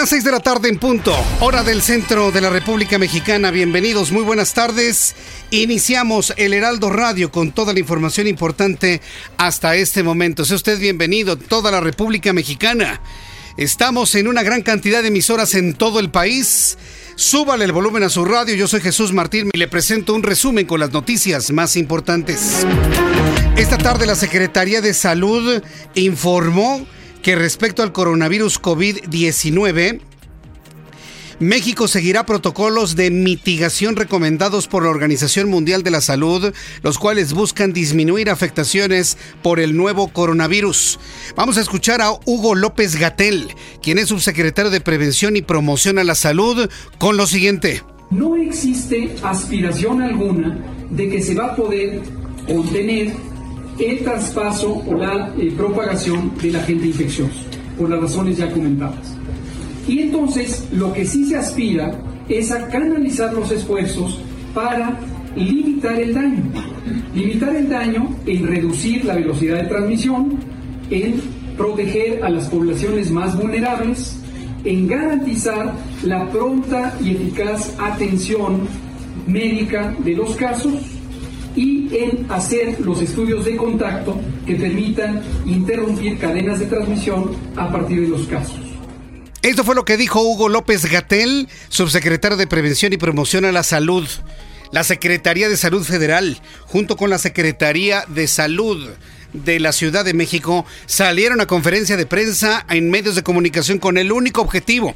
Las 6 de la tarde en punto, hora del centro de la República Mexicana. Bienvenidos, muy buenas tardes. Iniciamos el Heraldo Radio con toda la información importante hasta este momento. Sea usted bienvenido, toda la República Mexicana. Estamos en una gran cantidad de emisoras en todo el país. Súbale el volumen a su radio. Yo soy Jesús Martín y le presento un resumen con las noticias más importantes. Esta tarde la Secretaría de Salud informó que respecto al coronavirus COVID-19, México seguirá protocolos de mitigación recomendados por la Organización Mundial de la Salud, los cuales buscan disminuir afectaciones por el nuevo coronavirus. Vamos a escuchar a Hugo López Gatel, quien es subsecretario de Prevención y Promoción a la Salud, con lo siguiente. No existe aspiración alguna de que se va a poder contener el traspaso o la eh, propagación del agente infeccioso, por las razones ya comentadas. Y entonces lo que sí se aspira es a canalizar los esfuerzos para limitar el daño. Limitar el daño en reducir la velocidad de transmisión, en proteger a las poblaciones más vulnerables, en garantizar la pronta y eficaz atención médica de los casos y en hacer los estudios de contacto que permitan interrumpir cadenas de transmisión a partir de los casos. Esto fue lo que dijo Hugo López Gatel, subsecretario de Prevención y Promoción a la Salud. La Secretaría de Salud Federal, junto con la Secretaría de Salud de la Ciudad de México, salieron a conferencia de prensa en medios de comunicación con el único objetivo.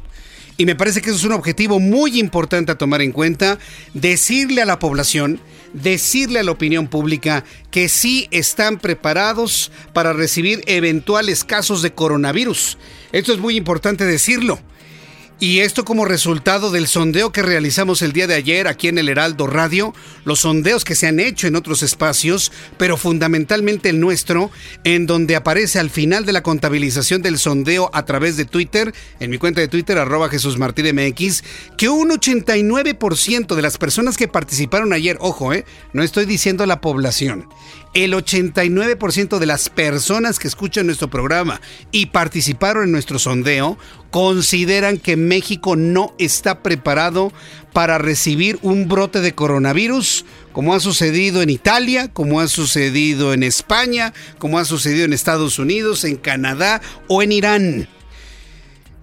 Y me parece que eso es un objetivo muy importante a tomar en cuenta, decirle a la población decirle a la opinión pública que sí están preparados para recibir eventuales casos de coronavirus. Esto es muy importante decirlo. Y esto como resultado del sondeo que realizamos el día de ayer aquí en el Heraldo Radio, los sondeos que se han hecho en otros espacios, pero fundamentalmente el nuestro, en donde aparece al final de la contabilización del sondeo a través de Twitter, en mi cuenta de Twitter, arroba Jesús MX, que un 89% de las personas que participaron ayer, ojo, eh, no estoy diciendo la población, el 89% de las personas que escuchan nuestro programa y participaron en nuestro sondeo consideran que México no está preparado para recibir un brote de coronavirus, como ha sucedido en Italia, como ha sucedido en España, como ha sucedido en Estados Unidos, en Canadá o en Irán.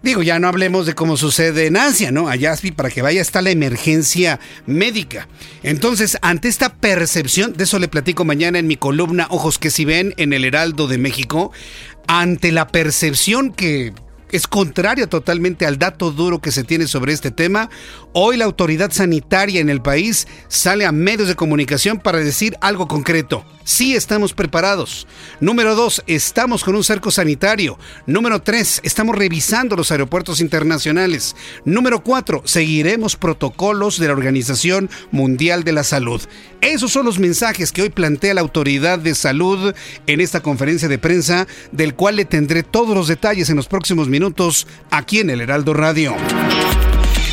Digo, ya no hablemos de cómo sucede en Asia, ¿no? Allá para que vaya está la emergencia médica. Entonces, ante esta percepción, de eso le platico mañana en mi columna Ojos que si ven en el Heraldo de México, ante la percepción que es contraria totalmente al dato duro que se tiene sobre este tema. Hoy la autoridad sanitaria en el país sale a medios de comunicación para decir algo concreto. Sí estamos preparados. Número dos, estamos con un cerco sanitario. Número tres, estamos revisando los aeropuertos internacionales. Número cuatro, seguiremos protocolos de la Organización Mundial de la Salud. Esos son los mensajes que hoy plantea la autoridad de salud en esta conferencia de prensa, del cual le tendré todos los detalles en los próximos minutos aquí en el Heraldo Radio.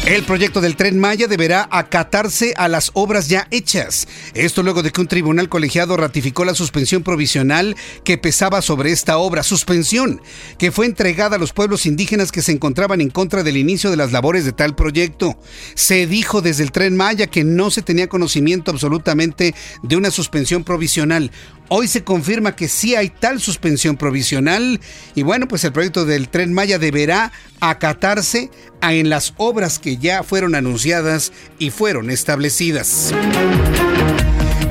El proyecto del tren Maya deberá acatarse a las obras ya hechas. Esto luego de que un tribunal colegiado ratificó la suspensión provisional que pesaba sobre esta obra. Suspensión que fue entregada a los pueblos indígenas que se encontraban en contra del inicio de las labores de tal proyecto. Se dijo desde el tren Maya que no se tenía conocimiento absolutamente de una suspensión provisional. Hoy se confirma que sí hay tal suspensión provisional y bueno, pues el proyecto del tren Maya deberá acatarse en las obras que ya fueron anunciadas y fueron establecidas.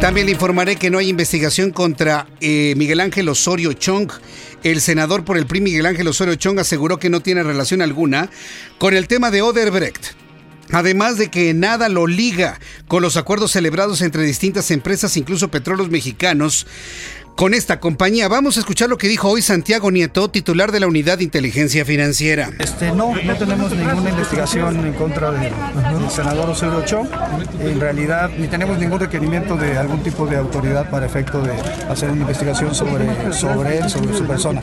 También le informaré que no hay investigación contra eh, Miguel Ángel Osorio Chong. El senador por el PRI Miguel Ángel Osorio Chong aseguró que no tiene relación alguna con el tema de Oderbrecht. Además de que nada lo liga con los acuerdos celebrados entre distintas empresas, incluso petróleos mexicanos, con esta compañía. Vamos a escuchar lo que dijo hoy Santiago Nieto, titular de la Unidad de Inteligencia Financiera. Este, no, no tenemos ninguna investigación en contra del, senador Osorio Ochoa. En realidad, ni tenemos ningún requerimiento de algún tipo de autoridad para efecto de hacer una investigación sobre, sobre él, sobre su persona.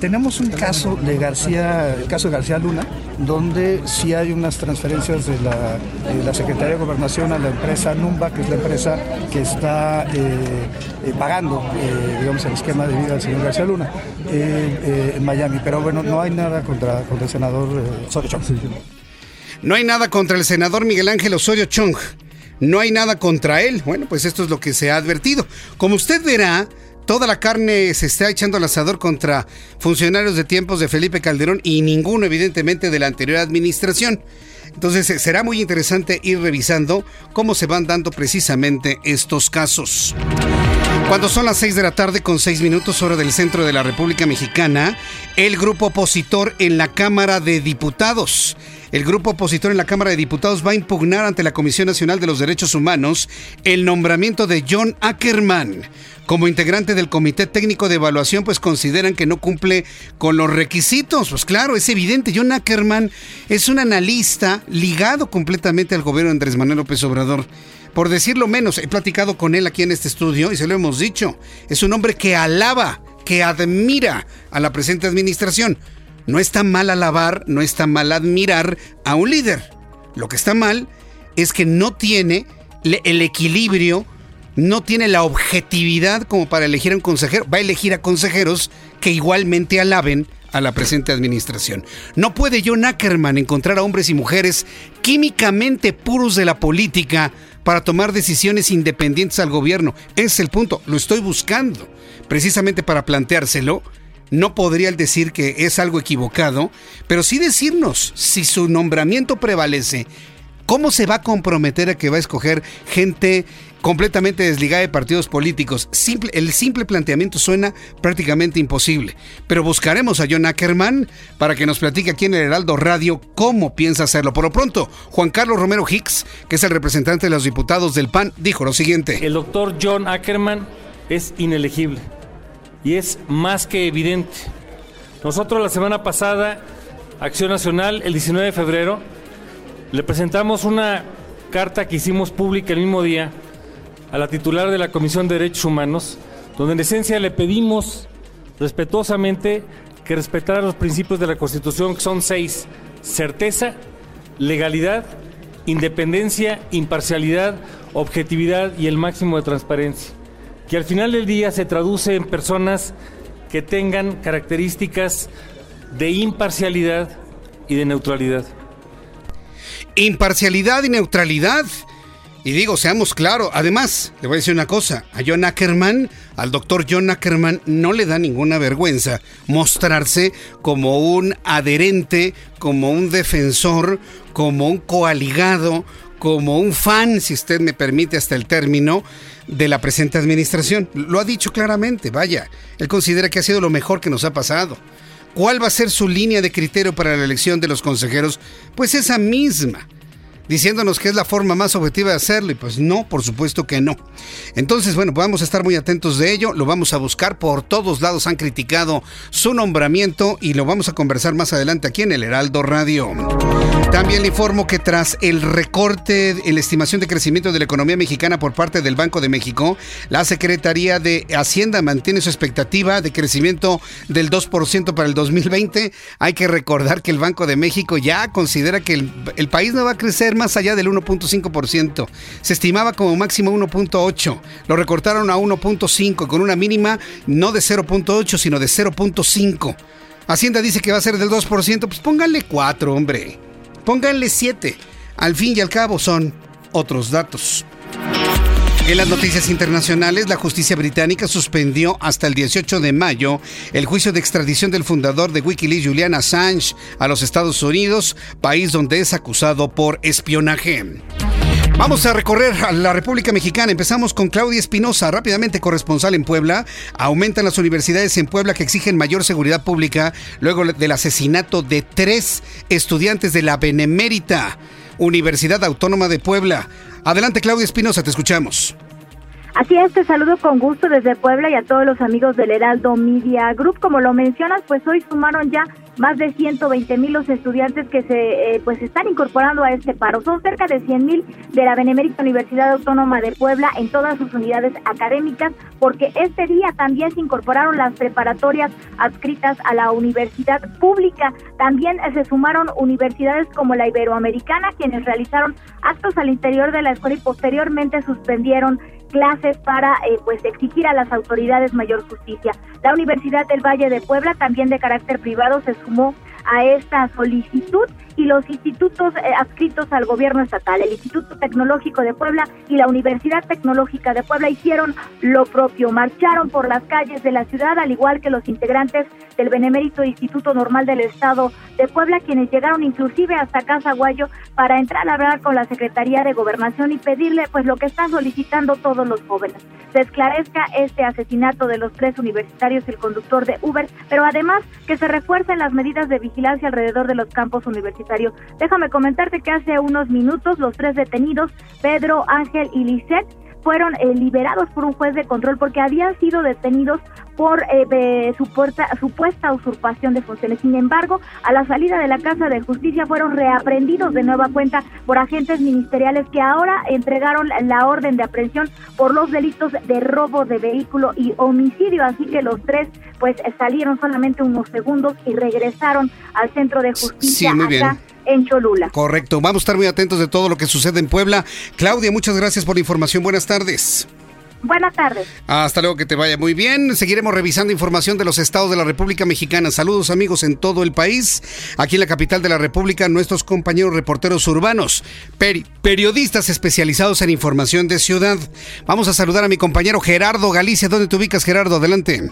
Tenemos un caso de García, el caso de García Luna, donde sí hay unas transferencias de la, Secretaría de Gobernación a la empresa Numba, que es la empresa que está eh, eh, pagando. Eh, digamos, el esquema de vida del señor García Luna eh, eh, en Miami. Pero bueno, no hay nada contra, contra el senador eh, Osorio Chong. No hay nada contra el senador Miguel Ángel Osorio Chong. No hay nada contra él. Bueno, pues esto es lo que se ha advertido. Como usted verá, toda la carne se está echando al asador contra funcionarios de tiempos de Felipe Calderón y ninguno, evidentemente, de la anterior administración. Entonces será muy interesante ir revisando cómo se van dando precisamente estos casos. Cuando son las 6 de la tarde con 6 minutos hora del centro de la República Mexicana, el grupo opositor en la Cámara de Diputados. El grupo opositor en la Cámara de Diputados va a impugnar ante la Comisión Nacional de los Derechos Humanos el nombramiento de John Ackerman como integrante del Comité Técnico de Evaluación, pues consideran que no cumple con los requisitos. Pues claro, es evidente, John Ackerman es un analista ligado completamente al gobierno de Andrés Manuel López Obrador por decirlo menos, he platicado con él aquí en este estudio y se lo hemos dicho. Es un hombre que alaba, que admira a la presente administración. No está mal alabar, no está mal admirar a un líder. Lo que está mal es que no tiene el equilibrio, no tiene la objetividad como para elegir a un consejero. Va a elegir a consejeros que igualmente alaben a la presente administración. No puede John Ackerman encontrar a hombres y mujeres químicamente puros de la política para tomar decisiones independientes al gobierno. Es el punto, lo estoy buscando. Precisamente para planteárselo, no podría decir que es algo equivocado, pero sí decirnos si su nombramiento prevalece, ¿cómo se va a comprometer a que va a escoger gente completamente desligada de partidos políticos. El simple planteamiento suena prácticamente imposible. Pero buscaremos a John Ackerman para que nos platique aquí en el Heraldo Radio cómo piensa hacerlo. Por lo pronto, Juan Carlos Romero Hicks, que es el representante de los diputados del PAN, dijo lo siguiente. El doctor John Ackerman es inelegible y es más que evidente. Nosotros la semana pasada, Acción Nacional, el 19 de febrero, le presentamos una carta que hicimos pública el mismo día a la titular de la Comisión de Derechos Humanos, donde en esencia le pedimos respetuosamente que respetara los principios de la Constitución, que son seis, certeza, legalidad, independencia, imparcialidad, objetividad y el máximo de transparencia, que al final del día se traduce en personas que tengan características de imparcialidad y de neutralidad. Imparcialidad y neutralidad y digo, seamos claros, además, le voy a decir una cosa, a John Ackerman, al doctor John Ackerman, no le da ninguna vergüenza mostrarse como un adherente, como un defensor, como un coaligado, como un fan, si usted me permite hasta el término, de la presente administración. Lo ha dicho claramente, vaya, él considera que ha sido lo mejor que nos ha pasado. ¿Cuál va a ser su línea de criterio para la elección de los consejeros? Pues esa misma diciéndonos que es la forma más objetiva de hacerlo y pues no, por supuesto que no. Entonces, bueno, vamos a estar muy atentos de ello, lo vamos a buscar por todos lados, han criticado su nombramiento y lo vamos a conversar más adelante aquí en el Heraldo Radio. También le informo que tras el recorte en la estimación de crecimiento de la economía mexicana por parte del Banco de México, la Secretaría de Hacienda mantiene su expectativa de crecimiento del 2% para el 2020. Hay que recordar que el Banco de México ya considera que el país no va a crecer más allá del 1.5%. Se estimaba como máximo 1.8. Lo recortaron a 1.5 con una mínima no de 0.8 sino de 0.5. Hacienda dice que va a ser del 2%, pues pónganle 4, hombre. Pónganle 7. Al fin y al cabo son otros datos. En las noticias internacionales, la justicia británica suspendió hasta el 18 de mayo el juicio de extradición del fundador de Wikileaks, Julian Assange, a los Estados Unidos, país donde es acusado por espionaje. Vamos a recorrer a la República Mexicana. Empezamos con Claudia Espinosa, rápidamente corresponsal en Puebla. Aumentan las universidades en Puebla que exigen mayor seguridad pública luego del asesinato de tres estudiantes de la Benemérita Universidad Autónoma de Puebla. Adelante, Claudia Espinosa, te escuchamos. Así es, te saludo con gusto desde Puebla y a todos los amigos del Heraldo Media Group. Como lo mencionas, pues hoy sumaron ya más de 120 mil los estudiantes que se eh, pues están incorporando a este paro. Son cerca de 100 mil de la Benemérita Universidad Autónoma de Puebla en todas sus unidades académicas, porque este día también se incorporaron las preparatorias adscritas a la universidad pública. También se sumaron universidades como la Iberoamericana, quienes realizaron actos al interior de la escuela y posteriormente suspendieron clases para eh, pues exigir a las autoridades mayor justicia. La Universidad del Valle de Puebla, también de carácter privado, se sumó a esta solicitud y los institutos eh, adscritos al gobierno estatal, el Instituto Tecnológico de Puebla y la Universidad Tecnológica de Puebla hicieron lo propio, marcharon por las calles de la ciudad, al igual que los integrantes del Benemérito Instituto Normal del Estado de Puebla, quienes llegaron inclusive hasta Casa Guayo para entrar a hablar con la Secretaría de Gobernación y pedirle pues lo que están solicitando todos los jóvenes. Se esclarezca este asesinato de los tres universitarios y el conductor de Uber, pero además que se refuercen las medidas de vigilancia alrededor de los campos universitarios. Déjame comentarte que hace unos minutos los tres detenidos, Pedro, Ángel y Lisette, fueron eh, liberados por un juez de control porque habían sido detenidos por eh, supuesta, supuesta usurpación de funciones. Sin embargo, a la salida de la Casa de Justicia fueron reaprendidos de nueva cuenta por agentes ministeriales que ahora entregaron la orden de aprehensión por los delitos de robo de vehículo y homicidio. Así que los tres pues salieron solamente unos segundos y regresaron al centro de justicia. Sí, muy bien en Cholula. Correcto, vamos a estar muy atentos de todo lo que sucede en Puebla. Claudia, muchas gracias por la información. Buenas tardes. Buenas tardes. Hasta luego, que te vaya muy bien. Seguiremos revisando información de los estados de la República Mexicana. Saludos amigos en todo el país. Aquí en la capital de la República, nuestros compañeros reporteros urbanos, periodistas especializados en información de ciudad. Vamos a saludar a mi compañero Gerardo Galicia. ¿Dónde te ubicas, Gerardo? Adelante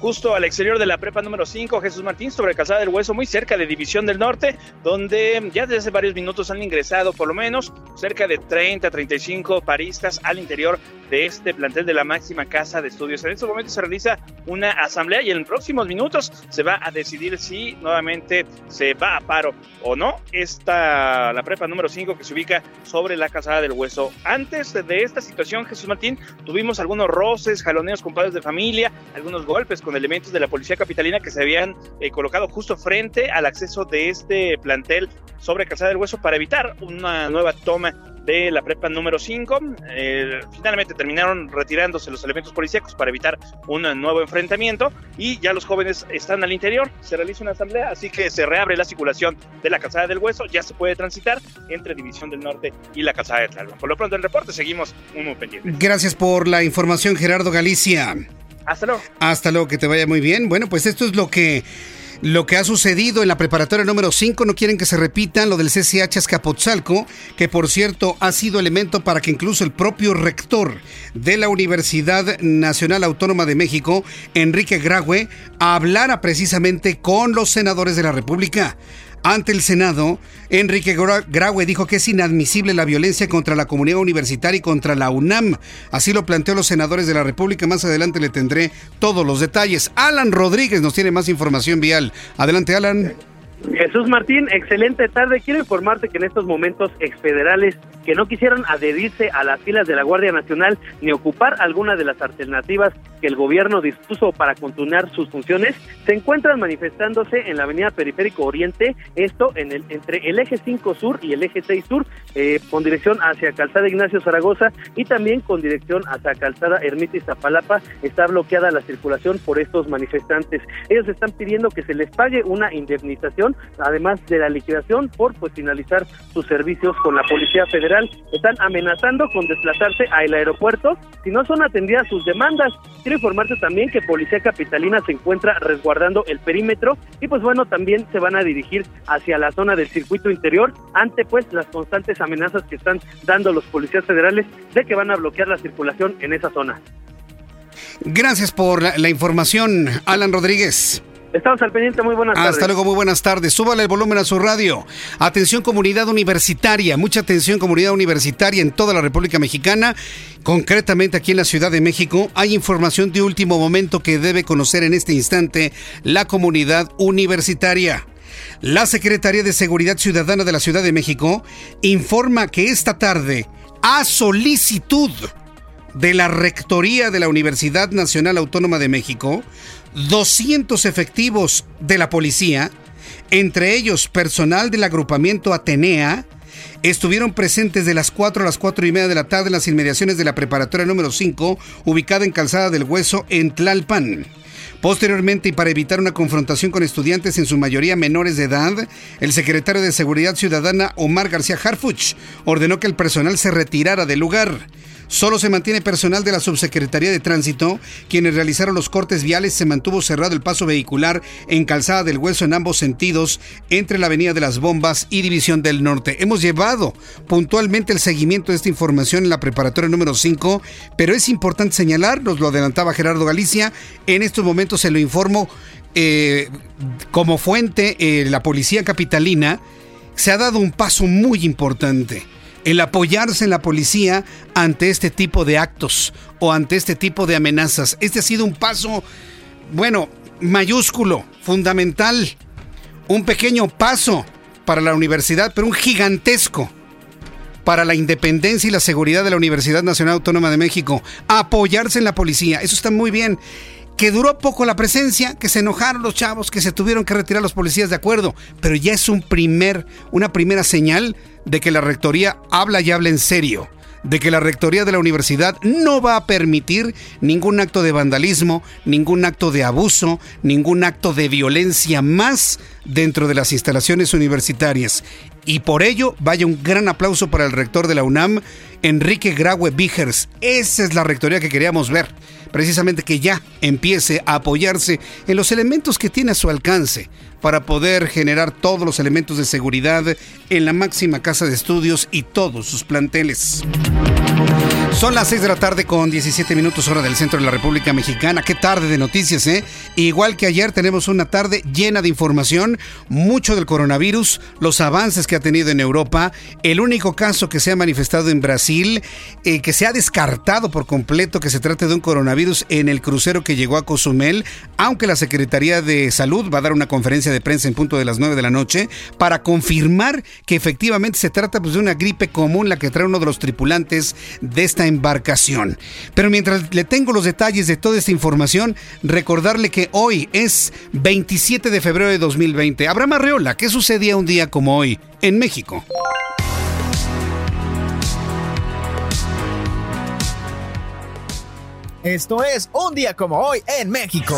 justo al exterior de la prepa número 5, Jesús Martín, sobre Calzada del Hueso, muy cerca de División del Norte, donde ya desde hace varios minutos han ingresado por lo menos cerca de 30, 35 paristas al interior de este plantel de la máxima casa de estudios. En este momento se realiza una asamblea y en próximos minutos se va a decidir si nuevamente se va a paro o no. Esta, la prepa número 5 que se ubica sobre la Calzada del Hueso. Antes de esta situación, Jesús Martín, tuvimos algunos roces, jaloneos con padres de familia, algunos golpes con elementos de la policía capitalina que se habían eh, colocado justo frente al acceso de este plantel sobre Calzada del Hueso para evitar una nueva toma de la prepa número 5. Eh, finalmente terminaron retirándose los elementos policíacos para evitar un nuevo enfrentamiento y ya los jóvenes están al interior. Se realiza una asamblea, así que se reabre la circulación de la calzada del hueso. Ya se puede transitar entre División del Norte y la calzada de Tlalpan. Por lo pronto, el reporte seguimos muy pendientes. Gracias por la información, Gerardo Galicia. Hasta luego. Hasta luego, que te vaya muy bien. Bueno, pues esto es lo que lo que ha sucedido en la preparatoria número 5. No quieren que se repita lo del CCH Azcapotzalco, que por cierto ha sido elemento para que incluso el propio rector de la Universidad Nacional Autónoma de México, Enrique Graue, hablara precisamente con los senadores de la República. Ante el Senado, Enrique Graue dijo que es inadmisible la violencia contra la comunidad universitaria y contra la UNAM. Así lo planteó los senadores de la República. Más adelante le tendré todos los detalles. Alan Rodríguez nos tiene más información vial. Adelante, Alan. Jesús Martín, excelente tarde. Quiero informarte que en estos momentos exfederales que no quisieron adherirse a las filas de la Guardia Nacional ni ocupar alguna de las alternativas que el gobierno dispuso para continuar sus funciones, se encuentran manifestándose en la avenida Periférico Oriente, esto en el, entre el eje 5 Sur y el eje 6 Sur, eh, con dirección hacia Calzada Ignacio Zaragoza y también con dirección hacia Calzada Ermita y Zapalapa, está bloqueada la circulación por estos manifestantes. Ellos están pidiendo que se les pague una indemnización, además de la liquidación por pues finalizar sus servicios con la Policía Federal. Están amenazando con desplazarse al aeropuerto si no son atendidas sus demandas. Quiero informarte también que Policía Capitalina se encuentra resguardando el perímetro y pues bueno, también se van a dirigir hacia la zona del circuito interior ante pues las constantes amenazas que están dando los policías federales de que van a bloquear la circulación en esa zona. Gracias por la, la información, Alan Rodríguez. Estamos al pendiente, muy buenas tardes. Hasta luego, muy buenas tardes. Súbale el volumen a su radio. Atención comunidad universitaria, mucha atención comunidad universitaria en toda la República Mexicana, concretamente aquí en la Ciudad de México. Hay información de último momento que debe conocer en este instante la comunidad universitaria. La Secretaría de Seguridad Ciudadana de la Ciudad de México informa que esta tarde, a solicitud de la Rectoría de la Universidad Nacional Autónoma de México, 200 efectivos de la policía, entre ellos personal del agrupamiento Atenea, estuvieron presentes de las 4 a las 4 y media de la tarde en las inmediaciones de la preparatoria número 5, ubicada en Calzada del Hueso, en Tlalpan. Posteriormente, y para evitar una confrontación con estudiantes en su mayoría menores de edad, el secretario de Seguridad Ciudadana, Omar García Harfuch, ordenó que el personal se retirara del lugar. Solo se mantiene personal de la Subsecretaría de Tránsito, quienes realizaron los cortes viales. Se mantuvo cerrado el paso vehicular en Calzada del Hueso en ambos sentidos, entre la Avenida de las Bombas y División del Norte. Hemos llevado puntualmente el seguimiento de esta información en la preparatoria número 5, pero es importante señalar, nos lo adelantaba Gerardo Galicia, en estos momentos se lo informo eh, como fuente, eh, la Policía Capitalina, se ha dado un paso muy importante el apoyarse en la policía ante este tipo de actos o ante este tipo de amenazas. Este ha sido un paso, bueno, mayúsculo, fundamental, un pequeño paso para la universidad, pero un gigantesco para la independencia y la seguridad de la Universidad Nacional Autónoma de México. Apoyarse en la policía, eso está muy bien que duró poco la presencia, que se enojaron los chavos, que se tuvieron que retirar los policías de acuerdo, pero ya es un primer, una primera señal de que la rectoría habla y habla en serio de que la rectoría de la universidad no va a permitir ningún acto de vandalismo, ningún acto de abuso, ningún acto de violencia más dentro de las instalaciones universitarias. Y por ello, vaya un gran aplauso para el rector de la UNAM, Enrique Graue Vigers. Esa es la rectoría que queríamos ver precisamente que ya empiece a apoyarse en los elementos que tiene a su alcance para poder generar todos los elementos de seguridad en la máxima casa de estudios y todos sus planteles. Son las 6 de la tarde con 17 minutos hora del centro de la República Mexicana. Qué tarde de noticias, ¿eh? Igual que ayer tenemos una tarde llena de información, mucho del coronavirus, los avances que ha tenido en Europa, el único caso que se ha manifestado en Brasil, eh, que se ha descartado por completo que se trate de un coronavirus en el crucero que llegó a Cozumel, aunque la Secretaría de Salud va a dar una conferencia de prensa en punto de las 9 de la noche para confirmar que efectivamente se trata pues, de una gripe común la que trae uno de los tripulantes de esta embarcación. Pero mientras le tengo los detalles de toda esta información, recordarle que hoy es 27 de febrero de 2020. Abraham Arreola, ¿qué sucedía un día como hoy en México? Esto es un día como hoy en México.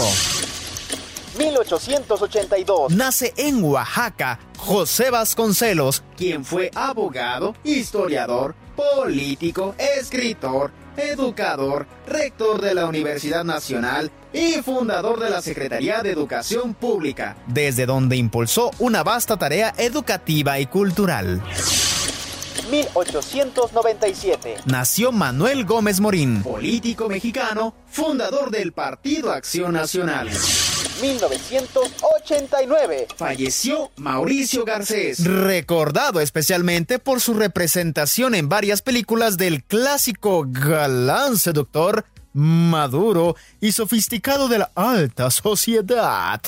1882. Nace en Oaxaca José Vasconcelos, quien fue abogado, historiador, político, escritor, educador, rector de la Universidad Nacional y fundador de la Secretaría de Educación Pública, desde donde impulsó una vasta tarea educativa y cultural. 1897. Nació Manuel Gómez Morín, político mexicano, fundador del Partido Acción Nacional. 1989. Falleció Mauricio Garcés, recordado especialmente por su representación en varias películas del clásico galán seductor maduro y sofisticado de la alta sociedad.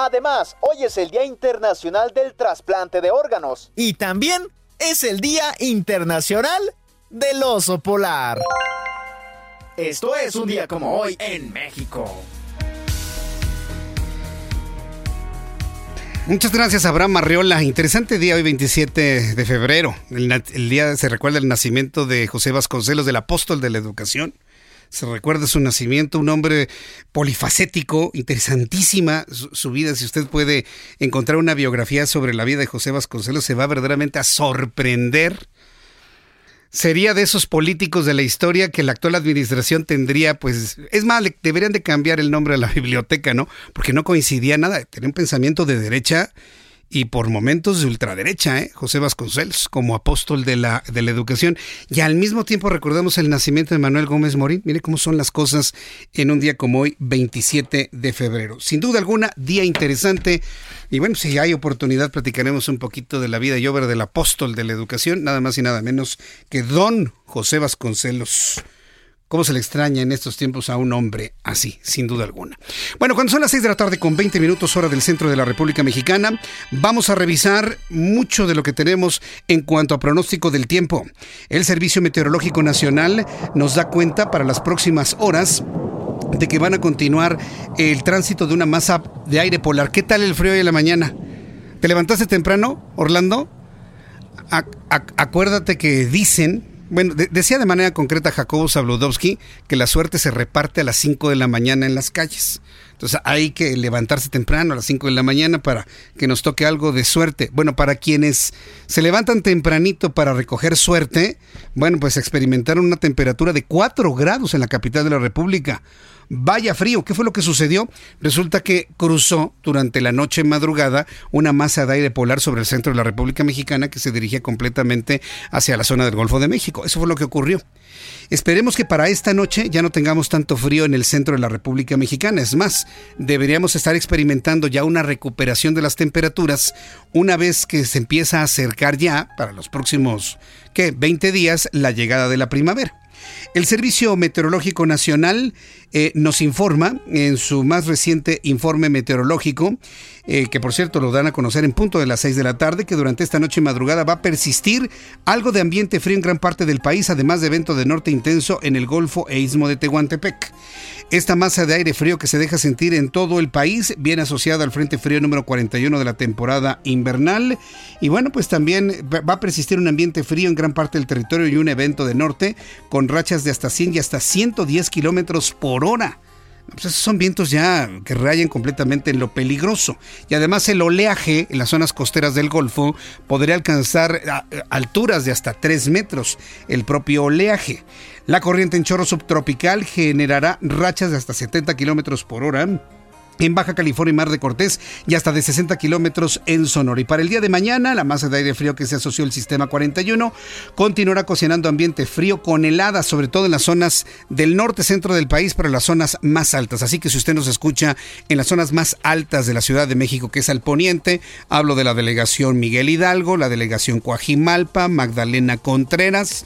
Además, hoy es el Día Internacional del Trasplante de Órganos. Y también es el Día Internacional del Oso Polar. Esto es un día como hoy en México. Muchas gracias, Abraham Marriola. Interesante día hoy, 27 de febrero. El, día se recuerda el nacimiento de José Vasconcelos, del apóstol de la educación. Se recuerda su nacimiento, un hombre polifacético, interesantísima su, vida. Si usted puede encontrar una biografía sobre la vida de José Vasconcelos, se va verdaderamente a sorprender sería de esos políticos de la historia que la actual administración tendría, pues, es más, deberían de cambiar el nombre de la biblioteca, ¿no? Porque no coincidía nada, tenía un pensamiento de derecha y por momentos de ultraderecha, ¿eh? José Vasconcelos, como apóstol de la, de la educación. Y al mismo tiempo recordamos el nacimiento de Manuel Gómez Morín. Mire cómo son las cosas en un día como hoy, 27 de febrero. Sin duda alguna, día interesante. Y bueno, si hay oportunidad, platicaremos un poquito de la vida y obra del apóstol de la educación, nada más y nada menos que don José Vasconcelos. ¿Cómo se le extraña en estos tiempos a un hombre así, sin duda alguna? Bueno, cuando son las 6 de la tarde con 20 minutos hora del centro de la República Mexicana, vamos a revisar mucho de lo que tenemos en cuanto a pronóstico del tiempo. El Servicio Meteorológico Nacional nos da cuenta para las próximas horas de que van a continuar el tránsito de una masa de aire polar. ¿Qué tal el frío hoy en la mañana? ¿Te levantaste temprano, Orlando? acuérdate que dicen bueno, decía de manera concreta Jacobo Zabludowski que la suerte se reparte a las 5 de la mañana en las calles. Entonces hay que levantarse temprano a las 5 de la mañana para que nos toque algo de suerte. Bueno, para quienes se levantan tempranito para recoger suerte, bueno, pues experimentaron una temperatura de 4 grados en la capital de la República. Vaya frío, ¿qué fue lo que sucedió? Resulta que cruzó durante la noche madrugada una masa de aire polar sobre el centro de la República Mexicana que se dirigía completamente hacia la zona del Golfo de México. Eso fue lo que ocurrió. Esperemos que para esta noche ya no tengamos tanto frío en el centro de la República Mexicana. Es más, deberíamos estar experimentando ya una recuperación de las temperaturas una vez que se empieza a acercar ya, para los próximos, ¿qué? 20 días, la llegada de la primavera. El Servicio Meteorológico Nacional eh, nos informa en su más reciente informe meteorológico, eh, que por cierto lo dan a conocer en punto de las 6 de la tarde, que durante esta noche y madrugada va a persistir algo de ambiente frío en gran parte del país, además de evento de norte intenso en el Golfo e Istmo de Tehuantepec. Esta masa de aire frío que se deja sentir en todo el país viene asociada al Frente Frío número 41 de la temporada invernal. Y bueno, pues también va a persistir un ambiente frío en gran parte del territorio y un evento de norte con rachas de hasta 100 y hasta 110 kilómetros por hora. Pues son vientos ya que rayan completamente en lo peligroso. Y además el oleaje en las zonas costeras del Golfo podría alcanzar alturas de hasta 3 metros. El propio oleaje. La corriente en chorro subtropical generará rachas de hasta 70 kilómetros por hora en Baja California y Mar de Cortés y hasta de 60 kilómetros en Sonora. Y para el día de mañana, la masa de aire frío que se asoció al sistema 41 continuará cocinando ambiente frío con heladas, sobre todo en las zonas del norte centro del país, pero en las zonas más altas. Así que si usted nos escucha en las zonas más altas de la Ciudad de México, que es al poniente, hablo de la delegación Miguel Hidalgo, la delegación Coajimalpa, Magdalena Contreras.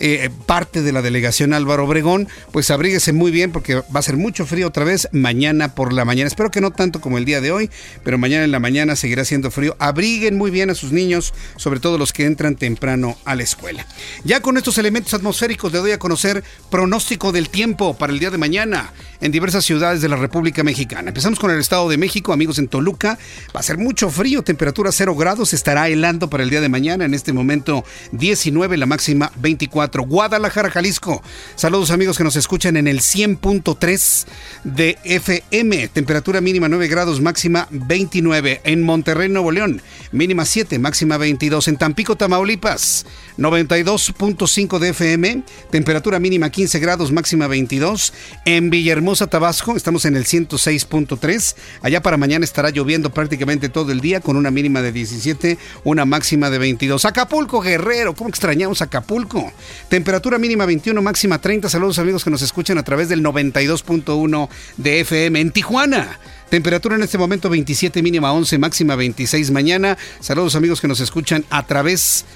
Eh, parte de la delegación Álvaro Obregón, pues abríguese muy bien porque va a ser mucho frío otra vez mañana por la mañana. Espero que no tanto como el día de hoy, pero mañana en la mañana seguirá siendo frío. Abriguen muy bien a sus niños, sobre todo los que entran temprano a la escuela. Ya con estos elementos atmosféricos le doy a conocer pronóstico del tiempo para el día de mañana en diversas ciudades de la República Mexicana. Empezamos con el Estado de México, amigos en Toluca. Va a ser mucho frío, temperatura 0 grados, estará helando para el día de mañana. En este momento 19, la máxima 24 Guadalajara, Jalisco. Saludos amigos que nos escuchan en el 100.3 de FM. Temperatura mínima 9 grados, máxima 29. En Monterrey, Nuevo León, mínima 7, máxima 22. En Tampico, Tamaulipas, 92.5 de FM. Temperatura mínima 15 grados, máxima 22. En Villahermosa, Tabasco, estamos en el 106.3. Allá para mañana estará lloviendo prácticamente todo el día con una mínima de 17, una máxima de 22. Acapulco, Guerrero, ¿cómo extrañamos Acapulco? Temperatura mínima 21, máxima 30. Saludos amigos que nos escuchan a través del 92.1 de FM en Tijuana. Temperatura en este momento 27, mínima 11, máxima 26 mañana. Saludos amigos que nos escuchan a través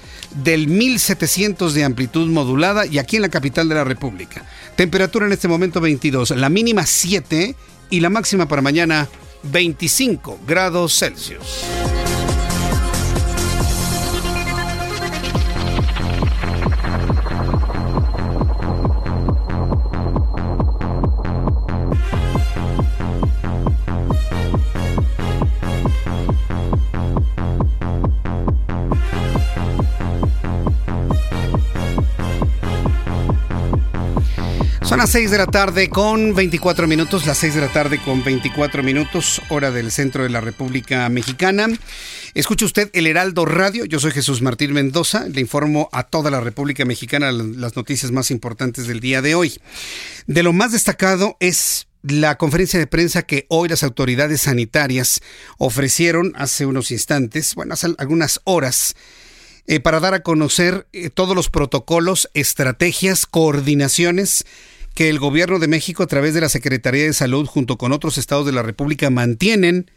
del 1700 de amplitud modulada y aquí en la capital de la República. Temperatura en este momento 22, la mínima 7 y la máxima para mañana 25 grados Celsius. Son las 6 de la tarde con 24 minutos, las 6 de la tarde con 24 minutos, hora del centro de la República Mexicana. Escucha usted el Heraldo Radio, yo soy Jesús Martín Mendoza, le informo a toda la República Mexicana las noticias más importantes del día de hoy. De lo más destacado es la conferencia de prensa que hoy las autoridades sanitarias ofrecieron hace unos instantes, bueno, hace algunas horas, eh, para dar a conocer eh, todos los protocolos, estrategias, coordinaciones que el gobierno de México a través de la Secretaría de Salud junto con otros estados de la República mantienen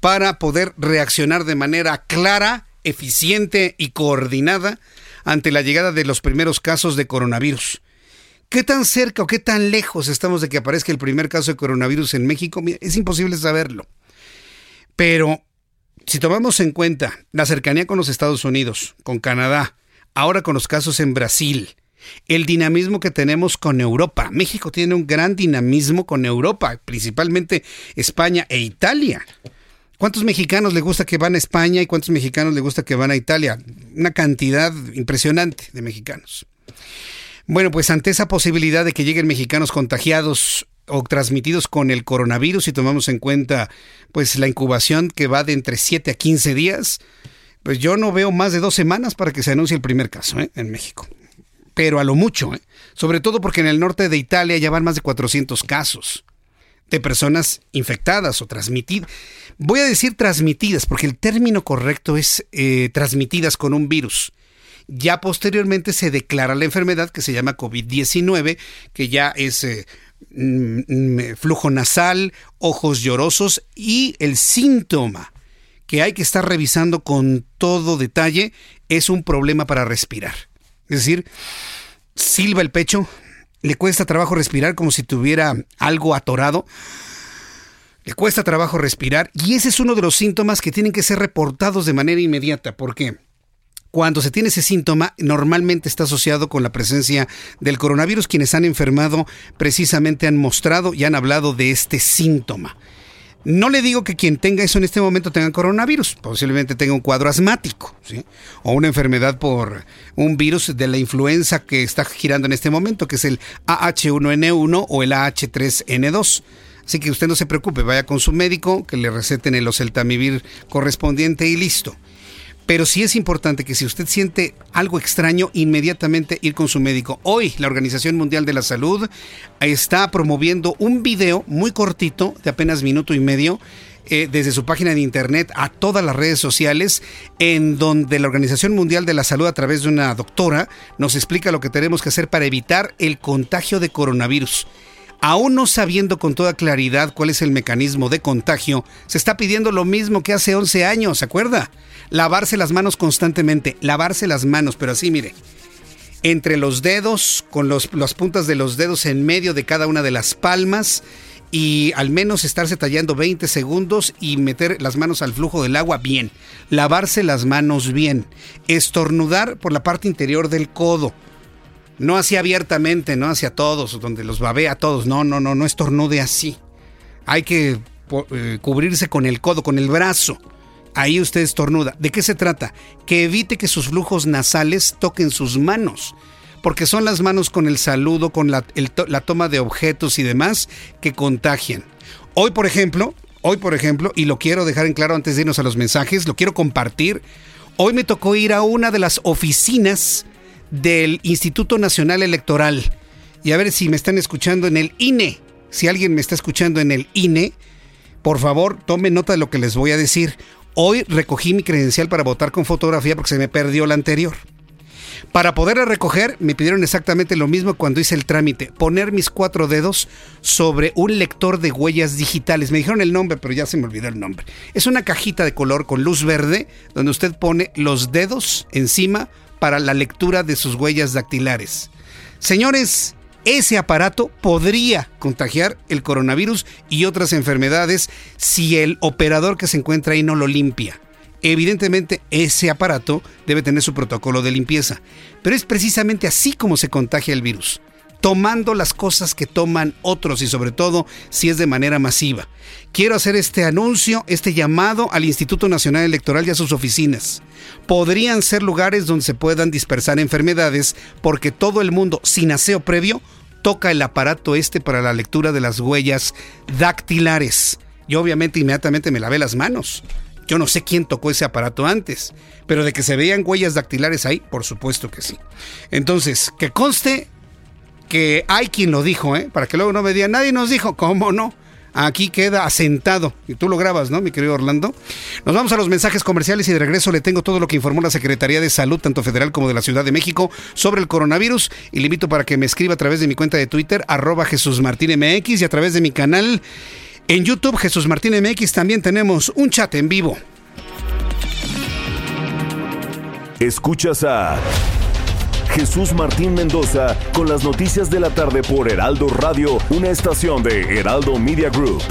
para poder reaccionar de manera clara, eficiente y coordinada ante la llegada de los primeros casos de coronavirus. ¿Qué tan cerca o qué tan lejos estamos de que aparezca el primer caso de coronavirus en México? Es imposible saberlo. Pero si tomamos en cuenta la cercanía con los Estados Unidos, con Canadá, ahora con los casos en Brasil, el dinamismo que tenemos con Europa. México tiene un gran dinamismo con Europa, principalmente España e Italia. ¿Cuántos mexicanos le gusta que van a España y cuántos mexicanos le gusta que van a Italia? Una cantidad impresionante de mexicanos. Bueno, pues ante esa posibilidad de que lleguen mexicanos contagiados o transmitidos con el coronavirus y tomamos en cuenta pues la incubación que va de entre 7 a 15 días, pues yo no veo más de dos semanas para que se anuncie el primer caso ¿eh? en México pero a lo mucho, ¿eh? sobre todo porque en el norte de Italia ya van más de 400 casos de personas infectadas o transmitidas. Voy a decir transmitidas porque el término correcto es eh, transmitidas con un virus. Ya posteriormente se declara la enfermedad que se llama COVID-19, que ya es eh, mm, mm, flujo nasal, ojos llorosos y el síntoma que hay que estar revisando con todo detalle es un problema para respirar. Es decir, silba el pecho, le cuesta trabajo respirar como si tuviera algo atorado. Le cuesta trabajo respirar y ese es uno de los síntomas que tienen que ser reportados de manera inmediata. porque Cuando se tiene ese síntoma, normalmente está asociado con la presencia del coronavirus. Quienes han enfermado precisamente han mostrado y han hablado de este síntoma. No le digo que quien tenga eso en este momento tenga coronavirus, posiblemente tenga un cuadro asmático, ¿sí? o una enfermedad por un virus de la influenza que está girando en este momento, que es el AH1N1 o el AH3N2. Así que usted no se preocupe, vaya con su médico, que le receten el oseltamivir correspondiente y listo. Pero sí es importante que si usted siente algo extraño, inmediatamente ir con su médico. Hoy la Organización Mundial de la Salud está promoviendo un video muy cortito, de apenas minuto y medio, eh, desde su página de internet a todas las redes sociales, en donde la Organización Mundial de la Salud, a través de una doctora, nos explica lo que tenemos que hacer para evitar el contagio de coronavirus. Aún no sabiendo con toda claridad cuál es el mecanismo de contagio, se está pidiendo lo mismo que hace 11 años, ¿se acuerda? lavarse las manos constantemente, lavarse las manos, pero así, mire, entre los dedos, con los, las puntas de los dedos en medio de cada una de las palmas y al menos estarse tallando 20 segundos y meter las manos al flujo del agua bien, lavarse las manos bien, estornudar por la parte interior del codo. No así abiertamente, no hacia todos, donde los babé a todos. No, no, no, no estornude así. Hay que eh, cubrirse con el codo, con el brazo ahí usted estornuda. ¿De qué se trata? Que evite que sus flujos nasales toquen sus manos. Porque son las manos con el saludo, con la, la toma de objetos y demás que contagian. Hoy, por ejemplo, hoy, por ejemplo, y lo quiero dejar en claro antes de irnos a los mensajes, lo quiero compartir. Hoy me tocó ir a una de las oficinas del Instituto Nacional Electoral. Y a ver si me están escuchando en el INE. Si alguien me está escuchando en el INE, por favor, tome nota de lo que les voy a decir. Hoy recogí mi credencial para votar con fotografía porque se me perdió la anterior. Para poderla recoger, me pidieron exactamente lo mismo cuando hice el trámite, poner mis cuatro dedos sobre un lector de huellas digitales. Me dijeron el nombre, pero ya se me olvidó el nombre. Es una cajita de color con luz verde donde usted pone los dedos encima para la lectura de sus huellas dactilares. Señores, ese aparato podría contagiar el coronavirus y otras enfermedades si el operador que se encuentra ahí no lo limpia. Evidentemente ese aparato debe tener su protocolo de limpieza, pero es precisamente así como se contagia el virus tomando las cosas que toman otros y sobre todo si es de manera masiva. Quiero hacer este anuncio, este llamado al Instituto Nacional Electoral y a sus oficinas. Podrían ser lugares donde se puedan dispersar enfermedades porque todo el mundo sin aseo previo toca el aparato este para la lectura de las huellas dactilares. Yo obviamente inmediatamente me lavé las manos. Yo no sé quién tocó ese aparato antes, pero de que se veían huellas dactilares ahí, por supuesto que sí. Entonces, que conste que hay quien lo dijo, ¿eh? Para que luego no me digan, nadie nos dijo, ¿cómo no? Aquí queda asentado. Y tú lo grabas, ¿no, mi querido Orlando? Nos vamos a los mensajes comerciales y de regreso le tengo todo lo que informó la Secretaría de Salud, tanto federal como de la Ciudad de México, sobre el coronavirus. Y le invito para que me escriba a través de mi cuenta de Twitter, arroba Jesús MX, y a través de mi canal en YouTube, Jesús Martín MX. También tenemos un chat en vivo. Escuchas a Jesús Martín Mendoza con las noticias de la tarde por Heraldo Radio, una estación de Heraldo Media Group.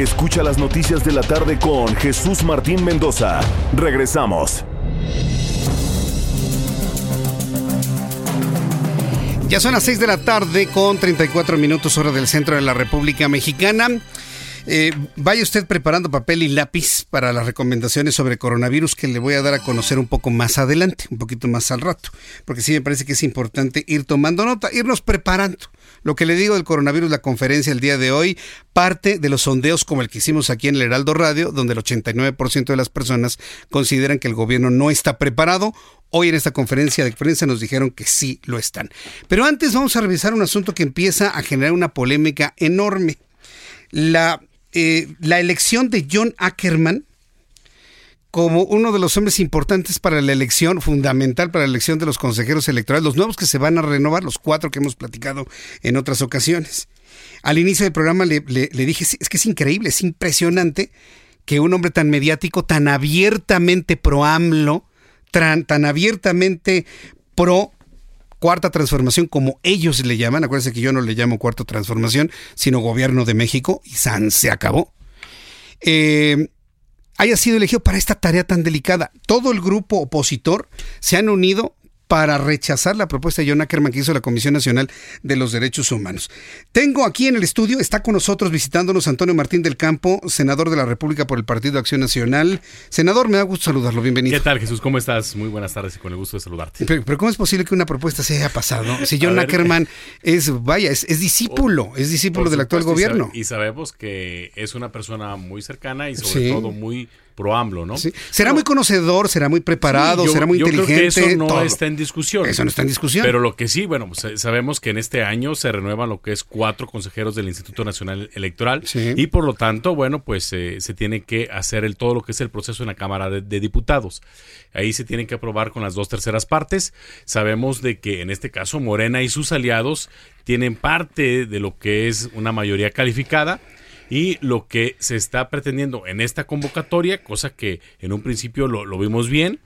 Escucha las noticias de la tarde con Jesús Martín Mendoza. Regresamos. Ya son las 6 de la tarde con 34 minutos hora del centro de la República Mexicana. Eh, vaya usted preparando papel y lápiz para las recomendaciones sobre coronavirus que le voy a dar a conocer un poco más adelante, un poquito más al rato, porque sí me parece que es importante ir tomando nota, irnos preparando. Lo que le digo del coronavirus, la conferencia el día de hoy, parte de los sondeos como el que hicimos aquí en el Heraldo Radio, donde el 89% de las personas consideran que el gobierno no está preparado. Hoy en esta conferencia de prensa nos dijeron que sí lo están. Pero antes vamos a revisar un asunto que empieza a generar una polémica enorme. La, eh, la elección de John Ackerman como uno de los hombres importantes para la elección, fundamental para la elección de los consejeros electorales, los nuevos que se van a renovar, los cuatro que hemos platicado en otras ocasiones. Al inicio del programa le, dije, es que es increíble, es impresionante que un hombre tan mediático, tan abiertamente pro AMLO, tan, tan abiertamente pro cuarta transformación, como ellos le llaman, acuérdense que yo no le llamo cuarta transformación, sino gobierno de México, y San se acabó. Eh, haya sido elegido para esta tarea tan delicada. Todo el grupo opositor se han unido para rechazar la propuesta de John Ackerman que hizo la Comisión Nacional de los Derechos Humanos. Tengo aquí en el estudio, está con nosotros visitándonos Antonio Martín del Campo, senador de la República por el Partido Acción Nacional. Senador, me da gusto saludarlo, bienvenido. ¿Qué tal Jesús? ¿Cómo estás? Muy buenas tardes y con el gusto de saludarte. Pero, ¿cómo es posible que una propuesta se haya pasado? Si John Ackerman es, vaya, es, discípulo, es discípulo del actual gobierno. Y, sabemos que es una persona muy cercana y sobre todo muy pro AMLO, ¿no? Será muy conocedor, será muy preparado, será muy inteligente. eso no está en discusión. Eso no está en discusión. Pero lo que sí, bueno, pues, eh, sabemos que en este año se renuevan lo que es cuatro consejeros del Instituto Nacional Electoral y por lo tanto, bueno, pues eh, se tiene que hacer el todo lo que es el proceso en la Cámara de, de Diputados. Ahí se tienen que aprobar con las dos terceras partes. Sabemos de que en este caso Morena y sus aliados tienen parte de lo que es una mayoría calificada y lo que se está pretendiendo en esta convocatoria, cosa que en un principio lo, vimos bien,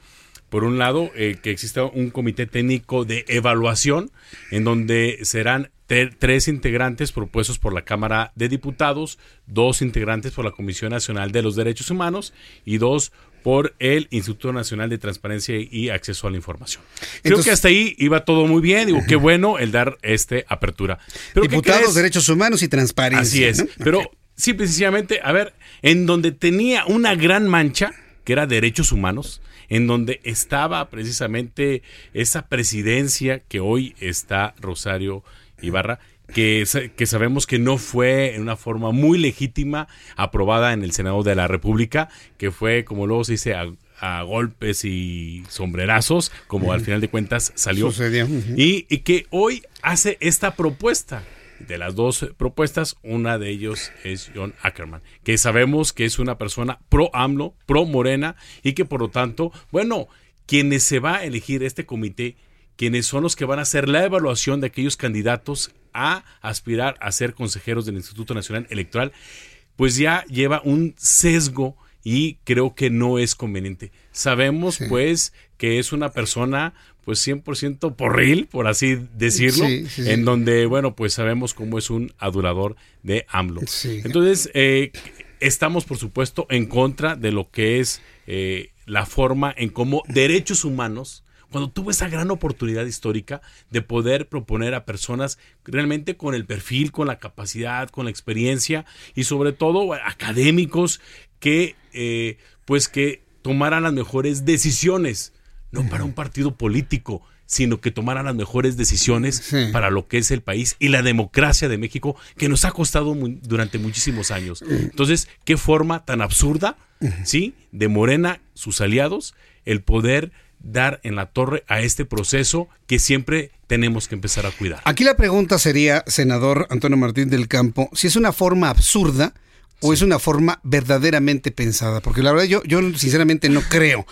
por un lado, eh, que exista un comité técnico de evaluación en donde serán tres integrantes propuestos por la Cámara de Diputados, dos integrantes por la Comisión Nacional de los Derechos Humanos y dos por el Instituto Nacional de Transparencia y Acceso a la Información. Creo que hasta ahí iba todo muy bien. Digo, qué bueno el dar este apertura. Diputados, Derechos Humanos y Transparencia. Así es. Pero Sí, precisamente, a ver, en donde tenía una gran mancha, que era derechos humanos, en donde estaba precisamente esa presidencia que hoy está Rosario Ibarra, que, que, sabemos que no fue en una forma muy legítima aprobada en el Senado de la República, que fue, como luego se dice, a, golpes y sombrerazos, como al final de cuentas salió. y, y que hoy hace esta propuesta de las dos propuestas, una de ellos es John Ackerman, que sabemos que es una persona pro AMLO, pro Morena y que por lo tanto, bueno, quienes se va a elegir este comité, quienes son los que van a hacer la evaluación de aquellos candidatos a aspirar a ser consejeros del Instituto Nacional Electoral, pues ya lleva un sesgo y creo que no es conveniente. Sabemos pues que es una persona pues 100% porril, por así decirlo, en donde, bueno, pues sabemos cómo es un adulador de AMLO. Entonces, eh, estamos, por supuesto, en contra de lo que es eh, la forma en cómo derechos humanos, cuando tuvo esa gran oportunidad histórica de poder proponer a personas realmente con el perfil, con la capacidad, con la experiencia y sobre todo académicos que, eh, pues que tomaran las mejores decisiones no para un partido político, sino que tomara las mejores decisiones para lo que es el país y la democracia de México, que nos ha costado durante muchísimos años. Entonces, qué forma tan absurda, ¿sí? De Morena, sus aliados, el poder dar en la torre a este proceso que siempre tenemos que empezar a cuidar. Aquí la pregunta sería, senador Antonio Martín del Campo, si es una forma absurda o es una forma verdaderamente pensada? Porque la verdad yo, yo sinceramente no creo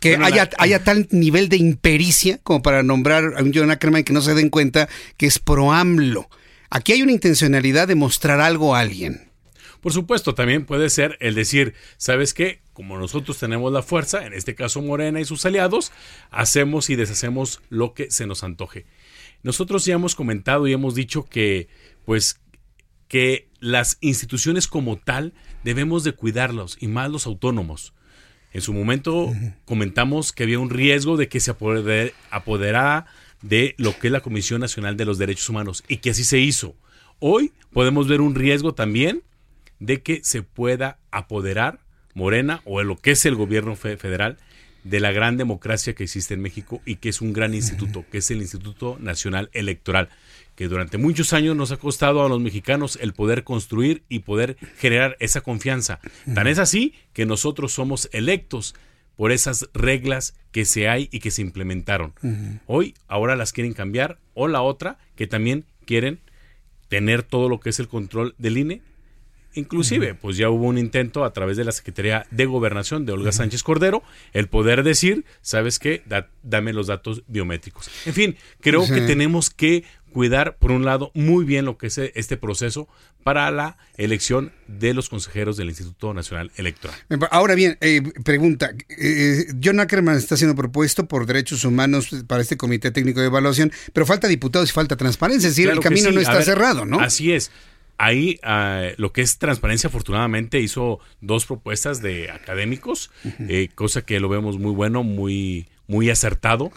que haya, haya tal nivel de impericia como para nombrar a un John Ackerman que no se den cuenta que es pro AMLO. Aquí hay una intencionalidad de mostrar algo a alguien. Por supuesto, también puede ser el decir, ¿sabes qué? Como nosotros tenemos la fuerza, en este caso Morena y sus aliados, hacemos y deshacemos lo que se nos antoje. Nosotros ya hemos comentado y hemos dicho que, pues, que las instituciones como tal debemos de cuidarlos y más los autónomos. En su momento comentamos que había un riesgo de que se apoderara de lo que es la Comisión Nacional de los Derechos Humanos y que así se hizo. Hoy podemos ver un riesgo también de que se pueda apoderar Morena o lo que es el gobierno federal de la gran democracia que existe en México y que es un gran instituto, que es el Instituto Nacional Electoral, que durante muchos años nos ha costado a los mexicanos el poder construir y poder generar esa confianza. Tan es así que nosotros somos electos por esas reglas que se hay y que se implementaron. Hoy, ahora las quieren cambiar, o la otra, que también quieren tener todo lo que es el control del INE Inclusive, pues ya hubo un intento a través de la Secretaría de Gobernación de Olga Sánchez Cordero, el poder decir, ¿sabes qué? dame los datos biométricos. En fin, creo que tenemos que cuidar, por un lado, muy bien lo que es este proceso para la elección de los consejeros del Instituto Nacional Electoral. Ahora bien, eh, pregunta, eh, John Ackerman está siendo propuesto por Derechos Humanos para este Comité Técnico de Evaluación, pero falta diputados y falta transparencia, es decir, el camino no está cerrado, ¿no? Así es ahí ah, lo que es transparencia afortunadamente hizo dos propuestas de académicos, eh, cosa que lo vemos muy bueno, muy muy acertado,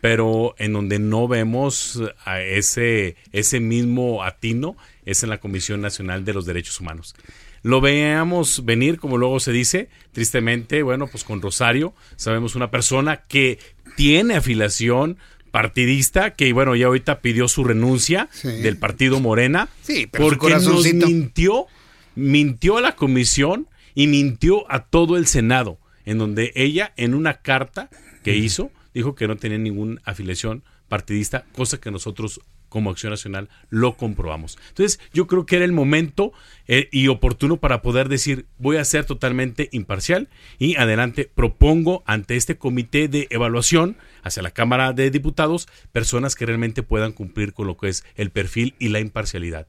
pero en donde no vemos a ese ese mismo atino es en la Comisión Nacional de los Derechos Humanos. Lo veamos venir, como luego se dice, tristemente, bueno, pues con Rosario, sabemos una persona que tiene afiliación partidista que bueno ya ahorita pidió su renuncia del partido Morena sí, porque nos mintió mintió a la comisión y mintió a todo el senado en donde ella en una carta que hizo dijo que no tenía ninguna afiliación partidista cosa que nosotros como Acción Nacional lo comprobamos. Entonces, yo creo que era el momento eh, y oportuno para poder decir, voy a ser totalmente imparcial y adelante propongo ante este comité de evaluación hacia la Cámara de Diputados personas que realmente puedan cumplir con lo que es el perfil y la imparcialidad.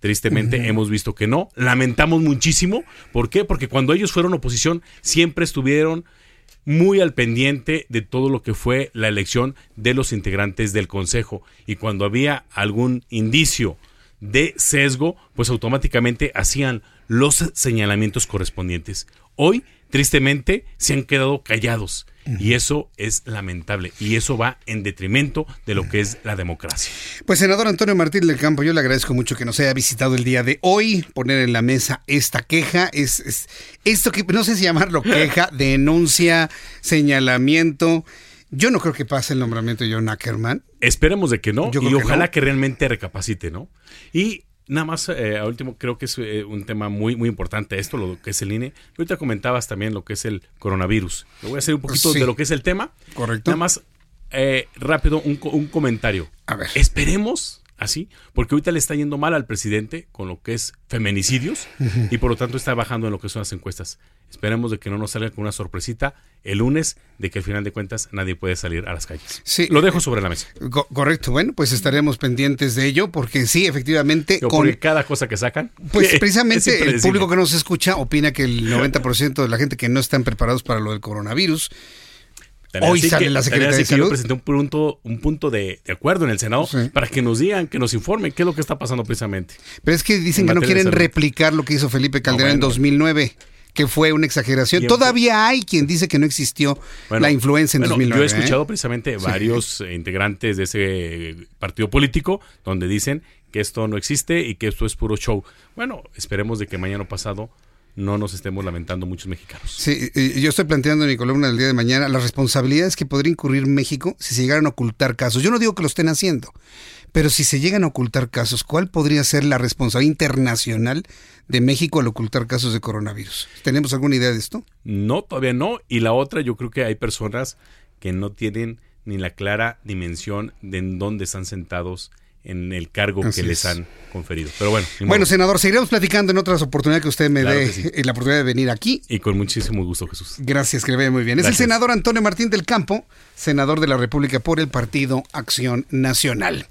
Tristemente hemos visto que no. Lamentamos muchísimo. ¿Por qué? Porque cuando ellos fueron oposición siempre estuvieron muy al pendiente de todo lo que fue la elección de los integrantes del Consejo y cuando había algún indicio de sesgo, pues automáticamente hacían los señalamientos correspondientes. Hoy, tristemente, se han quedado callados y eso es lamentable y eso va en detrimento de lo que es la democracia. Pues senador Antonio Martín del Campo, yo le agradezco mucho que nos haya visitado el día de hoy, poner en la mesa esta queja, es, esto que no sé si llamarlo queja, denuncia, señalamiento. Yo no creo que pase el nombramiento de John Ackerman. Esperemos de que no y ojalá que realmente recapacite, ¿no? Y Nada más, eh, a último, creo que es eh, un tema muy, muy importante esto, lo que es el INE. Ahorita comentabas también lo que es el coronavirus. Le voy a hacer un poquito de lo que es el tema. Correcto. Nada más, eh, rápido, un, un comentario. A ver. Esperemos así, porque ahorita le está yendo mal al presidente con lo que es feminicidios y por lo tanto está bajando en lo que son las encuestas. Esperemos de que no nos salga con una sorpresita el lunes de que al final de cuentas nadie puede salir a las calles. Sí, lo dejo sobre la mesa. correcto, bueno, pues estaremos pendientes de ello porque sí, efectivamente con cada cosa que sacan. Pues precisamente el público que nos escucha opina que el 90% de la gente que no están preparados para lo del coronavirus Hoy sale la Secretaría de Salud. Yo presenté un punto, un punto de, acuerdo en el Senado para que nos digan, que nos informen qué es lo que está pasando precisamente. Pero es que dicen que no quieren replicar lo que hizo Felipe Calderón en 2009 que fue una exageración. Todavía hay quien dice que no existió la influencia en 2009. Yo he escuchado ¿eh? precisamente varios integrantes de ese partido político donde dicen que esto no existe y que esto es puro show. Bueno, esperemos de que mañana pasado no nos estemos lamentando muchos mexicanos. Sí, yo estoy planteando en mi columna del día de mañana las responsabilidades que podría incurrir México si se llegaran a ocultar casos. Yo no digo que lo estén haciendo, pero si se llegan a ocultar casos, ¿cuál podría ser la responsabilidad internacional de México al ocultar casos de coronavirus? ¿Tenemos alguna idea de esto? No, todavía no. Y la otra, yo creo que hay personas que no tienen ni la clara dimensión de en dónde están sentados en el cargo que les han conferido. Pero bueno. Bueno, senador, seguiremos platicando en otras oportunidades que usted me dé eh, la oportunidad de venir aquí. Y con muchísimo gusto, Jesús. Gracias, que le vaya muy bien. Es el senador Antonio Martín del Campo, senador de la República por el Partido Acción Nacional.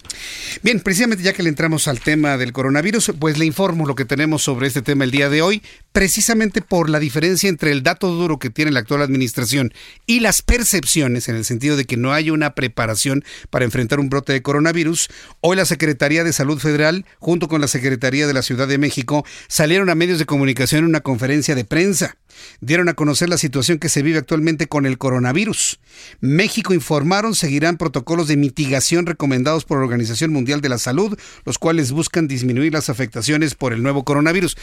Bien, precisamente ya que le entramos al tema del coronavirus, pues le informo lo que tenemos sobre este tema el día de hoy. precisamente por la diferencia entre el dato duro que tiene la actual administración y las percepciones, en el sentido de que no hay una preparación para enfrentar un brote de coronavirus, hoy la Secretaría de Salud Federal, junto con la Secretaría de la Ciudad de México, salieron a medios de comunicación en una conferencia de prensa. Dieron a conocer la situación que se vive actualmente con el coronavirus. México informaron seguirán protocolos de mitigación recomendados por la Organización Mundial de la Salud, los cuales buscan disminuir las afectaciones por el nuevo coronavirus.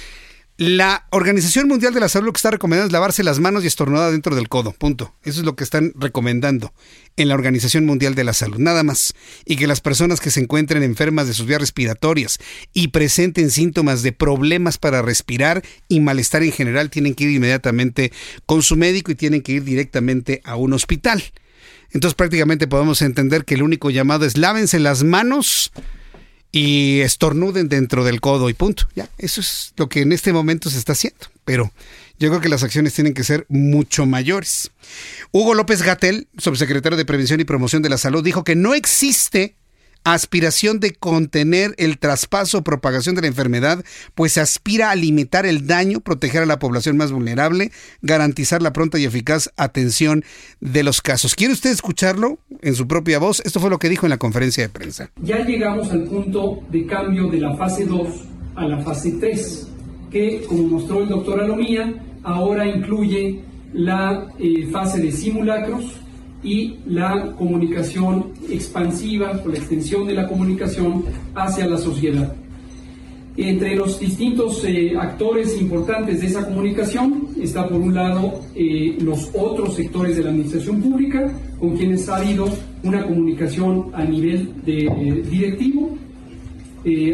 La Organización Mundial de la Salud lo que está recomendando es lavarse las manos y estornudar dentro del codo. Punto. Eso es lo que están recomendando en la Organización Mundial de la Salud. Nada más. Y que las personas que se encuentren enfermas de sus vías respiratorias y presenten síntomas de problemas para respirar y malestar en general tienen que ir inmediatamente con su médico y tienen que ir directamente a un hospital. Entonces prácticamente podemos entender que el único llamado es lávense las manos y estornuden dentro del codo y punto. Ya, eso es lo que en este momento se está haciendo. Pero yo creo que las acciones tienen que ser mucho mayores. Hugo López Gatel, subsecretario de Prevención y Promoción de la Salud, dijo que no existe aspiración de contener el traspaso o propagación de la enfermedad, pues aspira a limitar el daño, proteger a la población más vulnerable, garantizar la pronta y eficaz atención de los casos. ¿Quiere usted escucharlo en su propia voz? Esto fue lo que dijo en la conferencia de prensa. Ya llegamos al punto de cambio de la fase 2 a la fase 3, que, como mostró el doctor Alomía, ahora incluye la eh, fase de simulacros, y la comunicación expansiva o la extensión de la comunicación hacia la sociedad. Entre los distintos eh, actores importantes de esa comunicación está por un lado eh, los otros sectores de la administración pública con quienes ha habido una comunicación a nivel de, eh, directivo.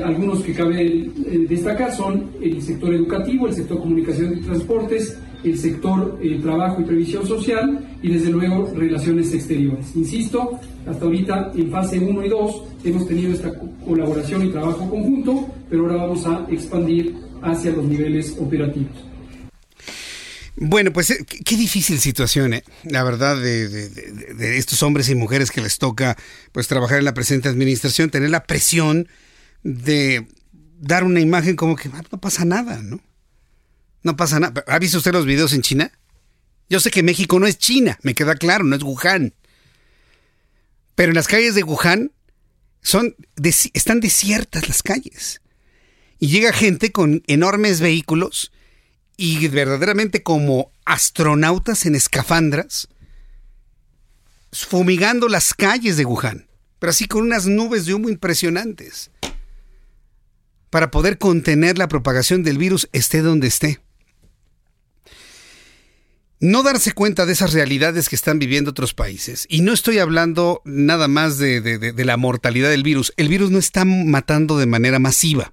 algunos que cabe destacar son el sector educativo, el sector comunicación y transportes, el sector eh, trabajo y previsión social y desde luego relaciones exteriores. Insisto, hasta ahorita en fase 1 y 2 hemos tenido esta colaboración y trabajo conjunto, pero ahora vamos a expandir hacia los niveles operativos. Bueno, pues eh, qué, difícil situación, ¿eh? la verdad, de, de, estos hombres y mujeres que les toca pues trabajar en la presente administración, tener la presión de dar una imagen como que ah, no pasa nada, ¿no? No pasa nada. ¿Ha visto usted los videos en China? Yo sé que México no es China, me queda claro, no es Wuhan. Pero en las calles de Wuhan son, están desiertas las calles. Y llega gente con enormes vehículos y verdaderamente como astronautas en escafandras, fumigando las calles de Wuhan, pero así con unas nubes de humo impresionantes, para poder contener la propagación del virus esté donde esté no darse cuenta de esas realidades que están viviendo otros países. Y no estoy hablando nada más de, la mortalidad del virus. El virus no está matando de manera masiva.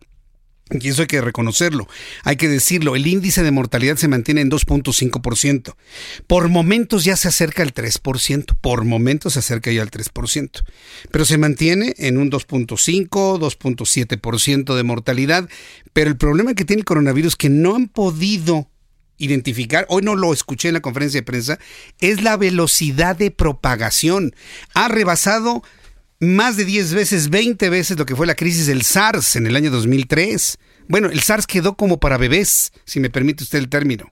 Y eso hay que reconocerlo, hay que decirlo, el índice de mortalidad se mantiene en 2.5%. Por momentos ya se acerca al 3%, por momentos se acerca ya al 3%, pero se mantiene en un 2.5, 2.7% de mortalidad. Pero el problema que tiene el coronavirus es que no han podido identificar, hoy no lo escuché en la conferencia de prensa, es la velocidad de propagación. Ha rebasado más de 10 veces, 20 veces lo que fue la crisis del SARS en el año 2003. Bueno, el SARS quedó como para bebés, si me permite usted el término.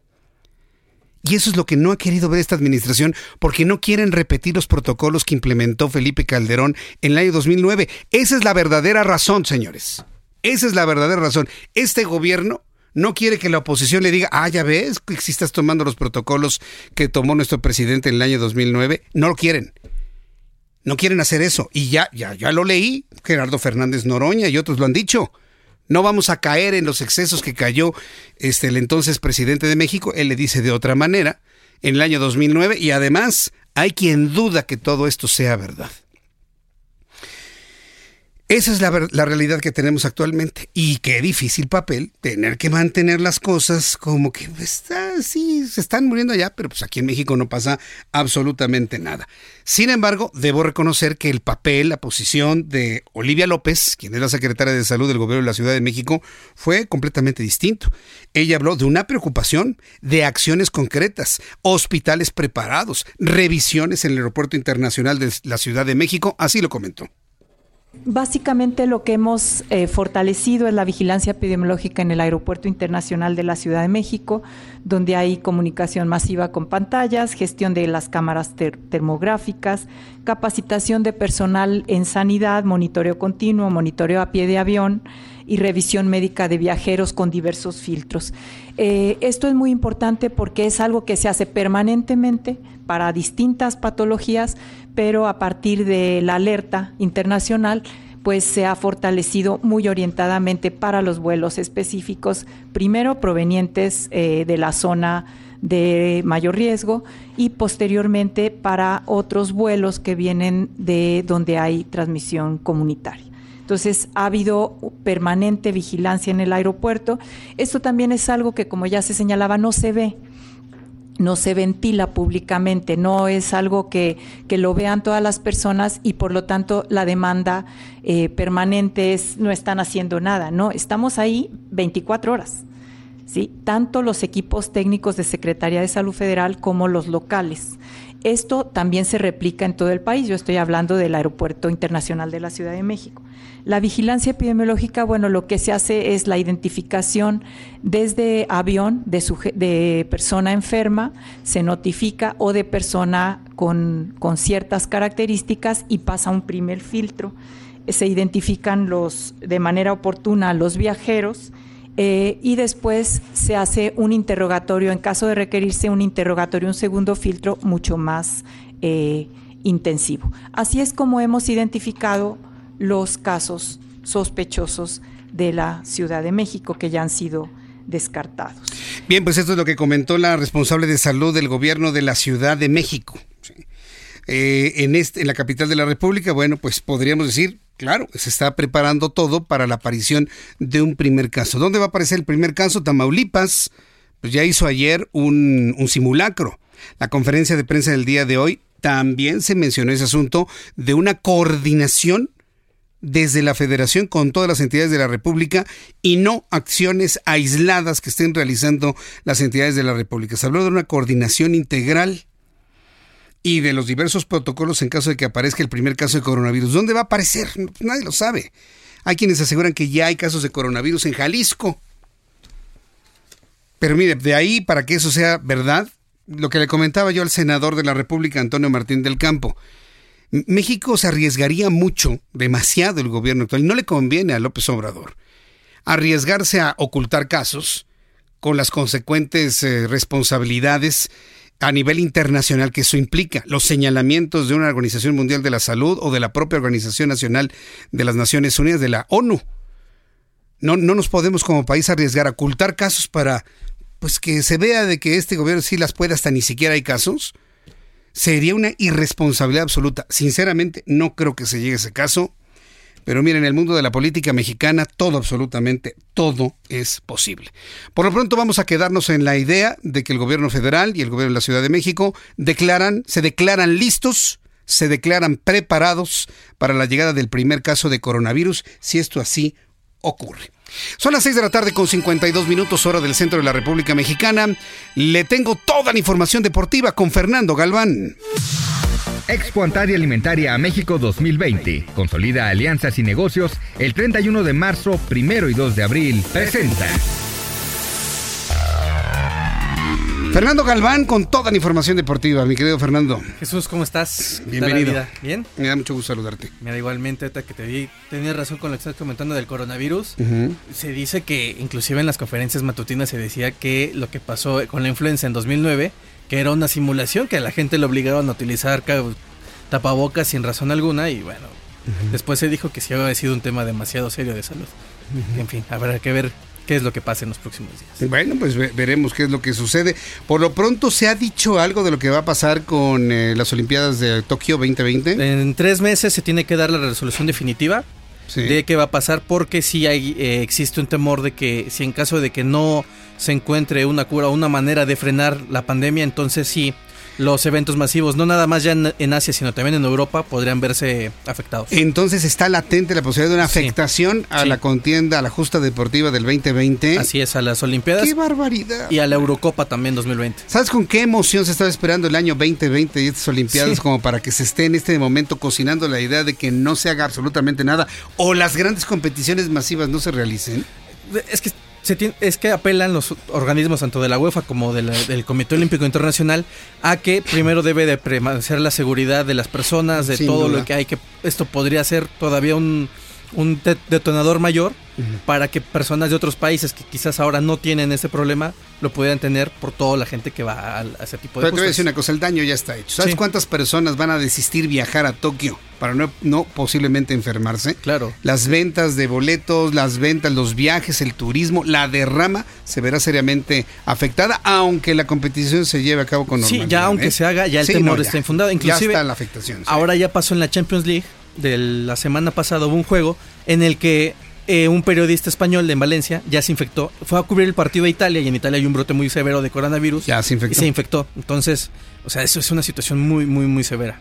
Y eso es lo que no ha querido ver esta administración porque no quieren repetir los protocolos que implementó Felipe Calderón en el año 2009. Esa es la verdadera razón, señores. Esa es la verdadera razón. Este gobierno no quiere que la oposición le diga, ah, ya ves que si estás tomando los protocolos que tomó nuestro presidente en el año 2009. No lo quieren. No quieren hacer eso. Y ya, ya, ya lo leí. Gerardo Fernández Noroña y otros lo han dicho. No vamos a caer en los excesos que cayó este, el entonces presidente de México. Él le dice de otra manera en el año 2009 y además hay quien duda que todo esto sea verdad. Esa es la, realidad que tenemos actualmente. Y qué difícil papel tener que mantener las cosas como que está, sí, se están muriendo allá, pero pues aquí en México no pasa absolutamente nada. Sin embargo, debo reconocer que el papel, la posición de Olivia López, quien es la secretaria de Salud del Gobierno de la Ciudad de México, fue completamente distinto. Ella habló de una preocupación, de acciones concretas, hospitales preparados, revisiones en el Aeropuerto Internacional de la Ciudad de México, así lo comentó Básicamente lo que hemos eh, fortalecido es la vigilancia epidemiológica en el Aeropuerto Internacional de la Ciudad de México, donde hay comunicación masiva con pantallas, gestión de las cámaras termográficas, capacitación de personal en sanidad, monitoreo continuo, monitoreo a pie de avión y revisión médica de viajeros con diversos filtros. Eh, esto es muy importante porque es algo que se hace permanentemente para distintas patologías, pero a partir de la alerta internacional, pues se ha fortalecido muy orientadamente para los vuelos específicos, primero provenientes eh, de la zona de mayor riesgo y posteriormente para otros vuelos que vienen de donde hay transmisión comunitaria. Entonces ha habido permanente vigilancia en el aeropuerto. Esto también es algo que, como ya se señalaba, no se ve no se ventila públicamente, no es algo que, que, lo vean todas las personas y por lo tanto la demanda eh, permanente es no están haciendo nada, no, estamos ahí 24 horas, ¿sí? tanto los equipos técnicos de Secretaría de Salud Federal como los locales. Esto también se replica en todo el país. Yo estoy hablando del Aeropuerto Internacional de la Ciudad de México. La vigilancia epidemiológica, bueno, lo que se hace es la identificación desde avión de, de persona enferma, se notifica o de persona con, con ciertas características y pasa un primer filtro. Se identifican los, de manera oportuna los viajeros eh, y después se hace un interrogatorio, en caso de requerirse un interrogatorio, un segundo filtro mucho más eh, intensivo. Así es como hemos identificado los casos sospechosos de la Ciudad de México que ya han sido descartados. Bien, pues esto es lo que comentó la responsable de salud del gobierno de la Ciudad de México. Eh, en, este, en la capital de la República, bueno, pues podríamos decir Claro, se está preparando todo para la aparición de un primer caso. ¿Dónde va a aparecer el primer caso? Tamaulipas, pues ya hizo ayer un, simulacro. La conferencia de prensa del día de hoy también se mencionó ese asunto de una coordinación desde la federación con todas las entidades de la República y no acciones aisladas que estén realizando las entidades de la República. Se habló de una coordinación integral y de los diversos protocolos en caso de que aparezca el primer caso de coronavirus. ¿Dónde va a aparecer? Nadie lo sabe. Hay quienes aseguran que ya hay casos de coronavirus en Jalisco. Pero mire, de ahí para que eso sea verdad, lo que le comentaba yo al senador de la República, Antonio Martín del Campo, México se arriesgaría mucho, demasiado el gobierno actual, no le conviene a López Obrador arriesgarse a ocultar casos con las consecuentes eh, responsabilidades a nivel internacional que eso implica, los señalamientos de una Organización Mundial de la Salud o de la propia Organización Nacional de las Naciones Unidas, de la ONU. No, no nos podemos como país arriesgar a ocultar casos para pues que se vea de que este gobierno sí las puede hasta ni siquiera hay casos. Sería una irresponsabilidad absoluta. Sinceramente, no creo que se llegue a ese caso. Pero miren, en el mundo de la política mexicana todo, absolutamente todo es posible. Por lo pronto vamos a quedarnos en la idea de que el gobierno federal y el gobierno de la Ciudad de México declaran, se declaran listos, se declaran preparados para la llegada del primer caso de coronavirus, si esto así ocurre. Son las 6 de la tarde con 52 minutos hora del centro de la República Mexicana. Le tengo toda la información deportiva con Fernando Galván. Expo Antaria Alimentaria a México 2020. Consolida alianzas y negocios el 31 de marzo, 1 y 2 de abril. Presenta. Fernando Galván con toda la información deportiva, mi querido Fernando. Jesús, ¿cómo estás? Bienvenido. ¿Bien? Me da mucho gusto saludarte. Mira, igualmente, ahorita que te vi, tenías razón con lo que estás comentando del coronavirus. Se dice que, inclusive en las conferencias matutinas se decía que lo que pasó con la influenza en 2009 que era una simulación que a la gente le obligaban a utilizar tapabocas sin razón alguna y bueno, después se dijo que sí había sido un tema demasiado serio de salud. En fin, habrá que ver qué es lo que pasa en los próximos días. Bueno, pues veremos qué es lo que sucede. Por lo pronto, ¿se ha dicho algo de lo que va a pasar con eh, las Olimpiadas de Tokio 2020? En tres meses se tiene que dar la resolución definitiva de qué va a pasar porque sí hay, eh, existe un temor de que si en caso de que no se encuentre una cura o una manera de frenar la pandemia, entonces sí los eventos masivos, no nada más ya en, en Asia, sino también en Europa, podrían verse afectados. Entonces está latente la posibilidad de una Sí. afectación a Sí. la contienda, a la justa deportiva del 2020. Así es, a las Olimpiadas. ¡Qué barbaridad! Y a la Eurocopa también 2020. ¿Sabes con qué emoción se estaba esperando el año 2020 y estas Olimpiadas Sí. como para que se esté en este momento cocinando la idea de que no se haga absolutamente nada o las grandes competiciones masivas no se realicen? Es que se tiene- es que apelan los organismos tanto de la UEFA como de la- del Comité Olímpico Internacional a que primero debe de prevalecer la seguridad de las personas, de Sin todo duda. lo que hay que esto podría ser todavía un un de- detonador mayor para que personas de otros países que quizás ahora no tienen ese problema lo pudieran tener por toda la gente que va a, a ese tipo de Pero te voy a decir una cosa, el daño ya está hecho. ¿Sabes Sí. cuántas personas van a desistir viajar a Tokio para no, no posiblemente enfermarse? Claro. Las ventas de boletos, las ventas, los viajes, el turismo, la derrama se verá seriamente afectada, aunque la competición se lleve a cabo con Sí, normalidad. ya aunque ¿eh? se haga, ya el Sí, temor no, está infundado. Inclusive, ya está la afectación. sí. Ahora ya pasó en la Champions League. De la semana pasada hubo un juego en el que eh, un periodista español de Valencia ya se infectó. Fue a cubrir el partido de Italia y en Italia hay un brote muy severo de coronavirus. Ya se infectó. Y se infectó. Entonces, o sea, eso es una situación muy, muy, muy severa.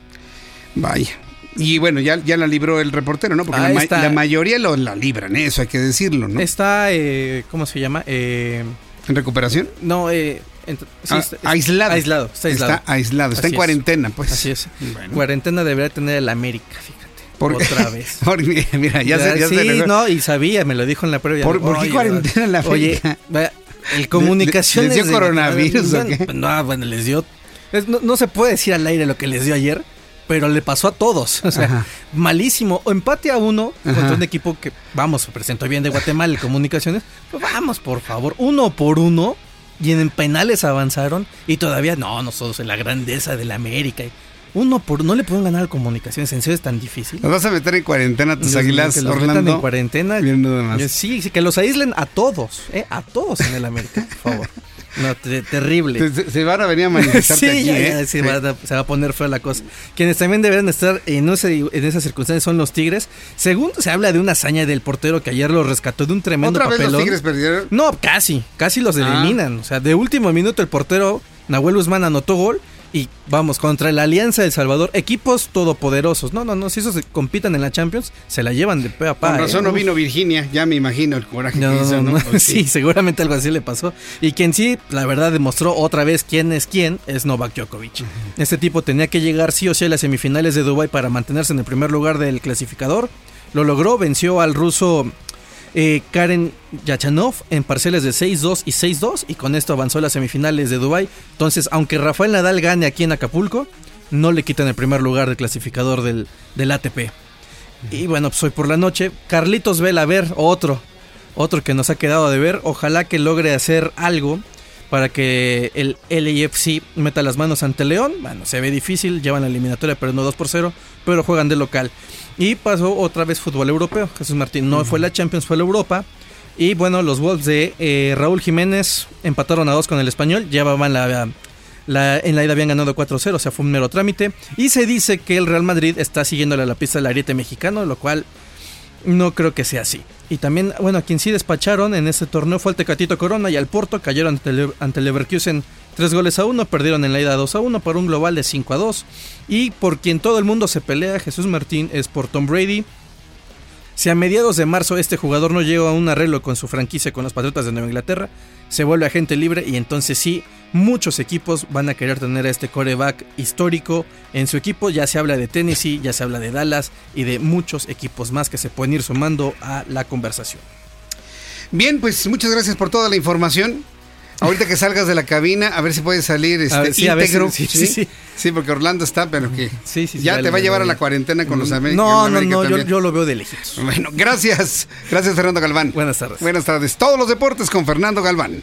Vaya. Y bueno, ya, ya la libró el reportero, ¿no? Porque Ahí la, ma- está. la mayoría lo, la libran, ¿eh? eso hay que decirlo, ¿no? Está, eh, ¿cómo se llama? Eh, ¿En recuperación? no, eh, sí, Ah, está- está- aislado. Aislado, está aislado. Está aislado, está en es. cuarentena, pues. Así es. Bueno. Cuarentena debería tener el América, fíjate. Por- Otra vez. Porque, mira, ya, se, ya sí, se no, y sabía, me lo dijo en la previa. ¿Por- por qué cuarentena en la Oye, vaya, el comunicaciones... ¿Les dio de- coronavirus o qué? No, bueno, les dio... no, no se puede decir al aire lo que les dio ayer, pero le pasó a todos. O sea, Ajá. malísimo. O empate a uno contra Ajá. un equipo que, vamos, se presentó bien de Guatemala, el comunicaciones. Pues vamos, por favor, uno por uno. Y en penales avanzaron. Y todavía, no, nosotros en la grandeza de la América. Uno por no le pueden ganar al comunicaciones. ¿En serio es tan difícil? ¿Los vas a meter en cuarentena a tus mío, águilas, que los Orlando? en cuarentena. Más. Sí, sí, que los aíslen a todos, ¿eh? A todos en el América, por favor. No, te- terrible. Se, se van a venir a manifestarte sí, aquí, ya, ¿eh? ya, se, Sí. va a, se va a poner fea la cosa. Quienes también deberían estar en, ese- en esas circunstancias son los Tigres. Según se habla de una hazaña del portero que ayer lo rescató de un tremendo ¿Otra vez los papelón. Tigres perdieron? No, casi, casi los Ah. eliminan. O sea, de último minuto el portero Nahuel Guzmán anotó gol y vamos, contra la Alianza del Salvador, equipos todopoderosos. No, no, no, si esos compitan en la Champions, se la llevan de pe a pa. Con ¿eh? razón no vino Virginia, ya me imagino el coraje No, que hizo, ¿no? no, sí, seguramente algo así le pasó. Y quien sí, la verdad, demostró otra vez quién es quién, es Novak Djokovic. Este tipo tenía que llegar sí o sí a las semifinales de Dubai para mantenerse en el primer lugar del clasificador. Lo logró, venció al ruso eh, Karen Yachanov en parciales de 6-2 y 6-2 y con esto avanzó a las semifinales de Dubai. Entonces, aunque Rafael Nadal gane aquí en Acapulco, no le quitan el primer lugar del clasificador del, del ATP. Y bueno, pues hoy por la noche, Carlitos Vela, a ver, otro, otro que nos ha quedado de ver. Ojalá que logre hacer algo para que el LAFC meta las manos ante León. Bueno, se ve difícil, llevan la eliminatoria perdiendo 2 por 0, pero juegan de local. Y pasó otra vez fútbol europeo. Jesús Martín no fue la Champions, fue la Europa. Y bueno, los Wolves de eh, Raúl Jiménez empataron a 2 con el español. Llevaban la, en la ida habían ganado 4-0, o sea, fue un mero trámite. Y se dice que el Real Madrid está siguiéndole a la pista del ariete mexicano, lo cual no creo que sea así. Y también, bueno, a quien sí despacharon en este torneo fue el Tecatito Corona y al Porto cayeron ante ante Leverkusen 3 goles a 1, perdieron en la ida 2 a 1 por un global de 5 a 2. Y por quien todo el mundo se pelea, Jesús Martín, es por Tom Brady. Si a mediados de marzo este jugador no llega a un arreglo con su franquicia con los Patriotas de Nueva Inglaterra, se vuelve agente libre y entonces sí, muchos equipos van a querer tener a este coreback histórico en su equipo. Ya se habla de Tennessee, ya se habla de Dallas y de muchos equipos más que se pueden ir sumando a la conversación. Bien, pues muchas gracias por toda la información. Ahorita que salgas de la cabina, a ver si puedes salir este, ver, sí, íntegro. sí, sí, sí. Sí, porque Orlando está, pero que sí, sí, ya te va a le- llevar a la cuarentena con los. No, con no, América no, yo, yo lo veo de lejitos. Bueno, gracias. Gracias, Fernando Galván. Buenas tardes. Buenas tardes. Todos los deportes con Fernando Galván.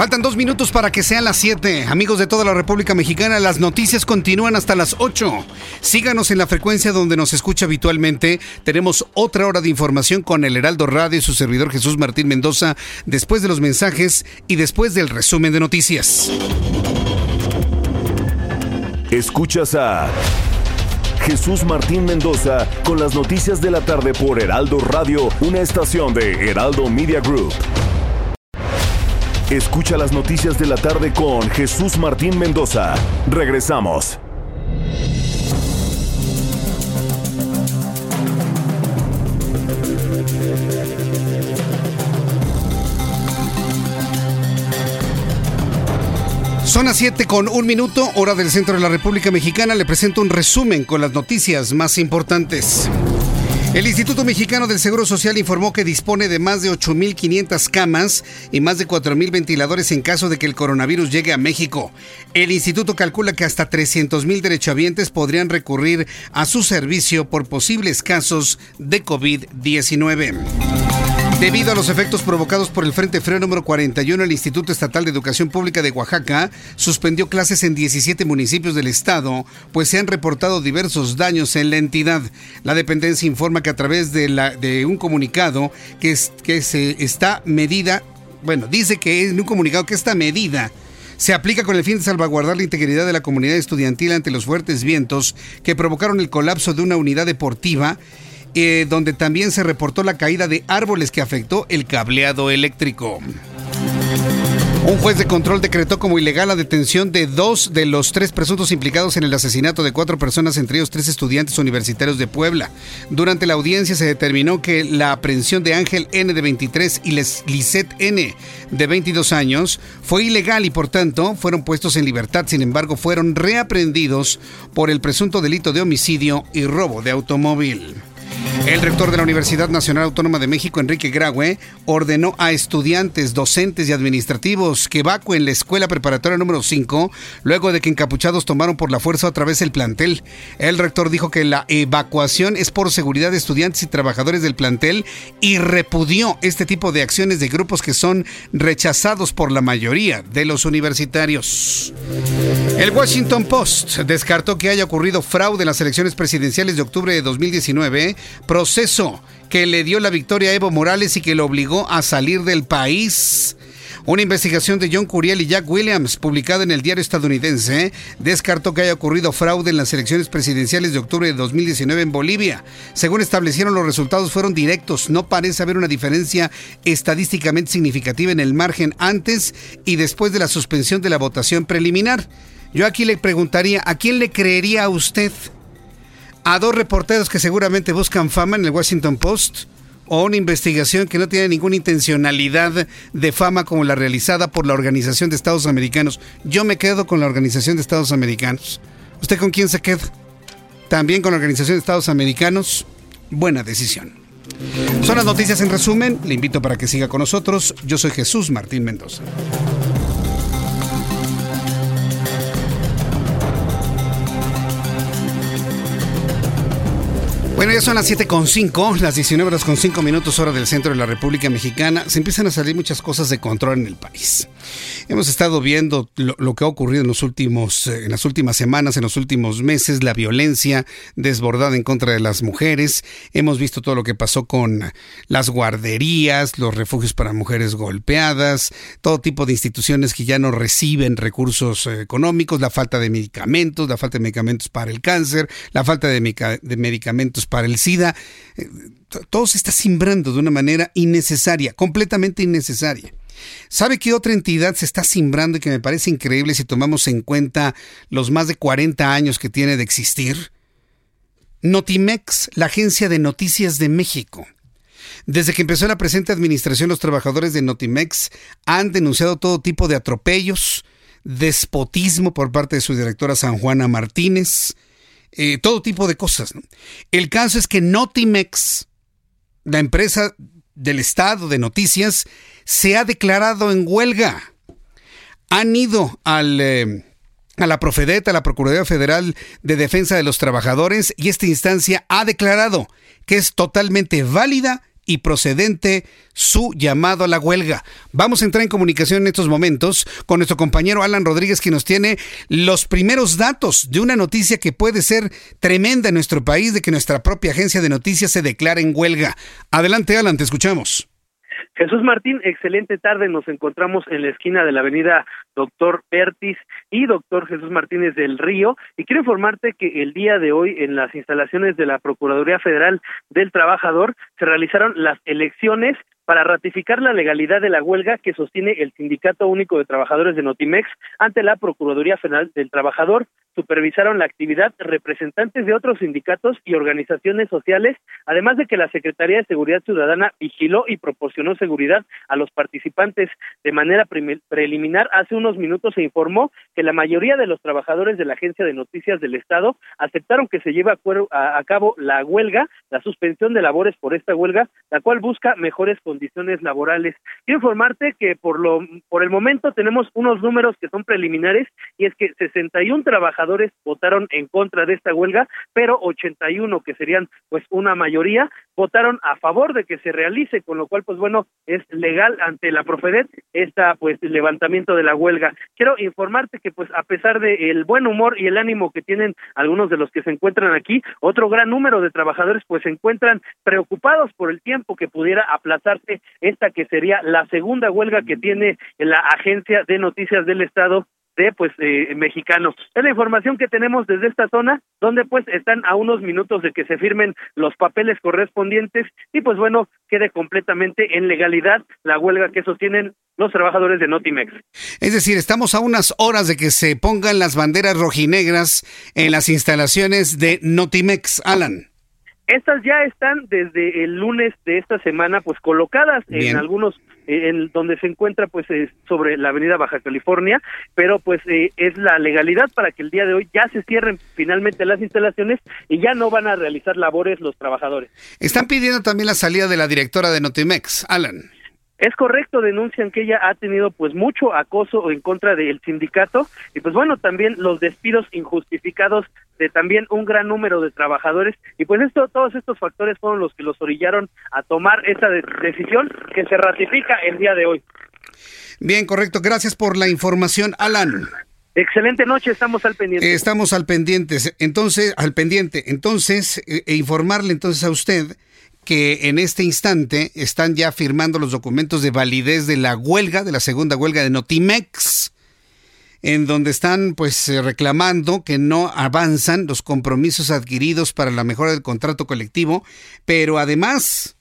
Faltan dos minutos para que sean las 7. Amigos de toda la República Mexicana, las noticias continúan hasta las 8. Síganos en la frecuencia donde nos escucha habitualmente. Tenemos otra hora de información con el Heraldo Radio y su servidor Jesús Martín Mendoza después de los mensajes y después del resumen de noticias. Escuchas a Jesús Martín Mendoza con las noticias de la tarde por Heraldo Radio, una estación de Heraldo Media Group. Escucha las noticias de la tarde con Jesús Martín Mendoza. Regresamos. Zona 7 con un minuto, hora del centro de la República Mexicana. Le presento un resumen con las noticias más importantes. El Instituto Mexicano del Seguro Social informó que dispone de más de 8.500 camas y más de 4.000 ventiladores en caso de que el coronavirus llegue a México. El instituto calcula que hasta 300.000 derechohabientes podrían recurrir a su servicio por posibles casos de COVID-19. Debido a los efectos provocados por el Frente Frío número 41, el Instituto Estatal de Educación Pública de Oaxaca suspendió clases en 17 municipios del estado, pues se han reportado diversos daños en la entidad. La dependencia informa que a través de, la, de un comunicado que, se está medida, bueno, dice que es un comunicado que esta medida se aplica con el fin de salvaguardar la integridad de la comunidad estudiantil ante los fuertes vientos que provocaron el colapso de una unidad deportiva eh, donde también se reportó la caída de árboles que afectó el cableado eléctrico. Un juez de control decretó como ilegal la detención de dos de los tres presuntos implicados en el asesinato de cuatro personas, entre ellos tres estudiantes universitarios de Puebla. Durante la audiencia se determinó que la aprehensión de Ángel N de 23 y Lisette N de 22 años fue ilegal y por tanto fueron puestos en libertad. Sin embargo, fueron reaprendidos por el presunto delito de homicidio y robo de automóvil. El rector de la Universidad Nacional Autónoma de México, Enrique Graue, ordenó a estudiantes, docentes y administrativos que evacuen la escuela preparatoria número 5 luego de que encapuchados tomaron por la fuerza otra vez el plantel. El rector dijo que la evacuación es por seguridad de estudiantes y trabajadores del plantel y repudió este tipo de acciones de grupos que son rechazados por la mayoría de los universitarios. El Washington Post descartó que haya ocurrido fraude en las elecciones presidenciales de octubre de 2019 proceso que le dio la victoria a Evo Morales y que lo obligó a salir del país. Una investigación de John Curiel y Jack Williams, publicada en el diario estadounidense, descartó que haya ocurrido fraude en las elecciones presidenciales de octubre de 2019 en Bolivia. Según establecieron, los resultados fueron directos. No parece haber una diferencia estadísticamente significativa en el margen antes y después de la suspensión de la votación preliminar. Yo aquí le preguntaría, ¿a quién le creería a usted? A dos reporteros que seguramente buscan fama en el Washington Post o una investigación que no tiene ninguna intencionalidad de fama como la realizada por la Organización de Estados Americanos. Yo me quedo con la Organización de Estados Americanos. ¿Usted con quién se queda? También con la Organización de Estados Americanos. Buena decisión. Son las noticias en resumen. Le invito para que siga con nosotros. Yo soy Jesús Martín Mendoza. Bueno, ya son las 7.5, las 19 horas con 5 minutos hora del centro de la República Mexicana. Se empiezan a salir muchas cosas de control en el país. Hemos estado viendo lo, que ha ocurrido en, los últimos, eh, en las últimas semanas, en los últimos meses, la violencia desbordada en contra de las mujeres. Hemos visto todo lo que pasó con las guarderías, los refugios para mujeres golpeadas, todo tipo de instituciones que ya no reciben recursos eh, económicos, la falta de medicamentos, la falta de medicamentos para el cáncer, la falta de, medicamentos para el SIDA. Eh, todo se está simbrando de una manera innecesaria, completamente innecesaria. ¿Sabe qué otra entidad se está simbrando y que me parece increíble si tomamos en cuenta los más de 40 años que tiene de existir? Notimex, la agencia de noticias de México. Desde que empezó la presente administración, los trabajadores de Notimex han denunciado todo tipo de atropellos, despotismo por parte de su directora San Juana Martínez, eh, todo tipo de cosas. El caso es que Notimex, la empresa del Estado de Noticias, se ha declarado en huelga. Han ido al... Eh, a la Profedet, a la Procuraduría Federal de Defensa de los Trabajadores, y esta instancia ha declarado que es totalmente válida y procedente su llamado a la huelga. Vamos a entrar en comunicación en estos momentos con nuestro compañero Alan Rodríguez, que nos tiene los primeros datos de una noticia que puede ser tremenda en nuestro país, de que nuestra propia agencia de noticias se declara en huelga. Adelante, Alan, te escuchamos. Jesús Martín, excelente tarde. Nos encontramos en la esquina de la avenida Doctor Pertis y Doctor Jesús Martínez del Río. Y quiero informarte que el día de hoy, en las instalaciones de la Procuraduría Federal del Trabajador, se realizaron las elecciones para ratificar la legalidad de la huelga que sostiene el Sindicato Único de Trabajadores de Notimex ante la Procuraduría Federal del Trabajador. Supervisaron la actividad representantes de otros sindicatos y organizaciones sociales, además de que la Secretaría de Seguridad Ciudadana vigiló y proporcionó seguridad a los participantes. De manera preliminar, hace unos minutos se informó que la mayoría de los trabajadores de la Agencia de Noticias del Estado aceptaron que se lleve a, a cabo la huelga, la suspensión de labores por esta huelga, la cual busca mejores condiciones laborales. Quiero informarte que por lo por el momento tenemos unos números que son preliminares y es que 61 trabajadores votaron en contra de esta huelga, pero 81 que serían pues una mayoría votaron a favor de que se realice, con lo cual pues bueno, es legal ante la Profedet esta pues levantamiento de la huelga. Quiero informarte que pues a pesar de el buen humor y el ánimo que tienen algunos de los que se encuentran aquí, otro gran número de trabajadores pues se encuentran preocupados por el tiempo que pudiera aplazarse esta que sería la segunda huelga que tiene la agencia de noticias del Estado de pues eh, mexicanos. Es la información que tenemos desde esta zona, donde pues están a unos minutos de que se firmen los papeles correspondientes y pues bueno, quede completamente en legalidad la huelga que sostienen los trabajadores de Notimex. Es decir, estamos a unas horas de que se pongan las banderas rojinegras en las instalaciones de Notimex, Alan. Estas ya están desde el lunes de esta semana, pues colocadas en algunos, eh, en donde se encuentra, pues sobre la Avenida Baja California, pero pues eh, es la legalidad para que el día de hoy ya se cierren finalmente las instalaciones y ya no van a realizar labores los trabajadores. Están pidiendo también la salida de la directora de Notimex, Alan. Es correcto, denuncian que ella ha tenido pues mucho acoso en contra del sindicato y pues bueno, también los despidos injustificados de también un gran número de trabajadores y pues esto todos estos factores fueron los que los orillaron a tomar esa decisión que se ratifica el día de hoy. Bien, correcto. Gracias por la información, Alan. Excelente noche, estamos al pendiente. estamos al pendiente, entonces, al pendiente. Entonces, eh, e informarle entonces a usted que en este instante están ya firmando los documentos de validez de la huelga, de la segunda huelga de Notimex, en donde están pues eh, reclamando que no avanzan los compromisos adquiridos para la mejora del contrato colectivo, pero además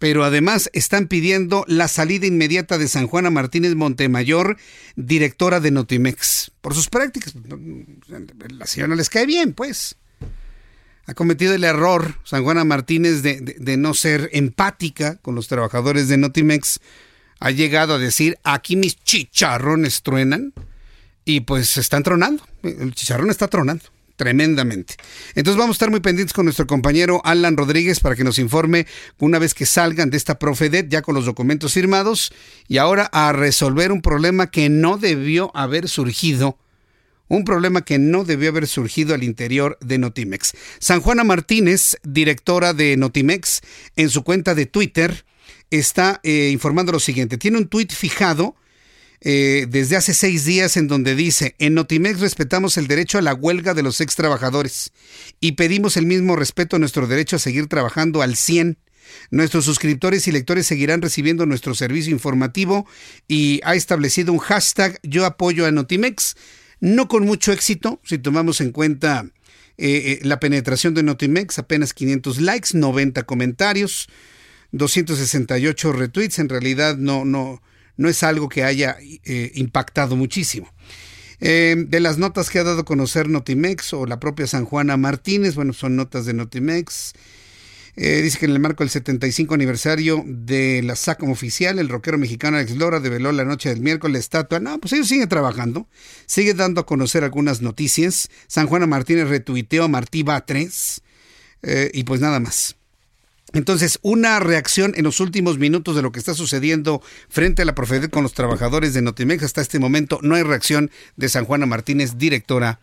pero además están pidiendo la salida inmediata de San Juana Martínez Montemayor, directora de Notimex, por sus prácticas. La señora les cae bien, pues ha cometido el error, San Juana Martínez, de, no ser empática con los trabajadores de Notimex. Ha llegado a decir, aquí mis chicharrones truenan y pues están tronando. El chicharrón está tronando tremendamente. Entonces vamos a estar muy pendientes con nuestro compañero Alan Rodríguez para que nos informe una vez que salgan de esta Profedet ya con los documentos firmados y ahora a resolver un problema que no debió haber surgido un problema que no debió haber surgido al interior de Notimex. San Juana Martínez, directora de Notimex, en su cuenta de Twitter, está eh, informando lo siguiente. Tiene un tuit fijado eh, desde hace seis días en donde dice, en Notimex respetamos el derecho a la huelga de los ex trabajadores y pedimos el mismo respeto a nuestro derecho a seguir trabajando al 100. Nuestros suscriptores y lectores seguirán recibiendo nuestro servicio informativo y ha establecido un hashtag yo apoyo a Notimex no con mucho éxito, si tomamos en cuenta eh, eh, la penetración de Notimex, apenas 500 likes, 90 comentarios, 268 retweets, en realidad no, no, no es algo que haya eh, impactado muchísimo. de las notas que ha dado a conocer Notimex o la propia San Juana Martínez, bueno, son notas de Notimex, eh, dice que en el marco del 75 aniversario de la SACOM oficial, el rockero mexicano Alex Lora develó la noche del miércoles la estatua. No, pues ellos siguen trabajando, sigue dando a conocer algunas noticias. San Juana Martínez retuiteó a Martí Batres eh, y pues nada más. Entonces, una reacción en los últimos minutos de lo que está sucediendo frente a la Profedet con los trabajadores de Notimex. Hasta este momento no hay reacción de San Juana Martínez, directora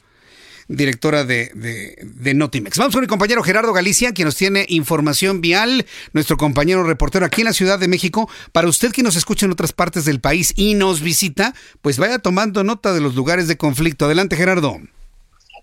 directora de, de, Notimex. Vamos con mi compañero Gerardo Galicia, quien nos tiene información vial, nuestro compañero reportero aquí en la Ciudad de México. Para usted que nos escucha en otras partes del país y nos visita, pues vaya tomando nota de los lugares de conflicto. Adelante, Gerardo.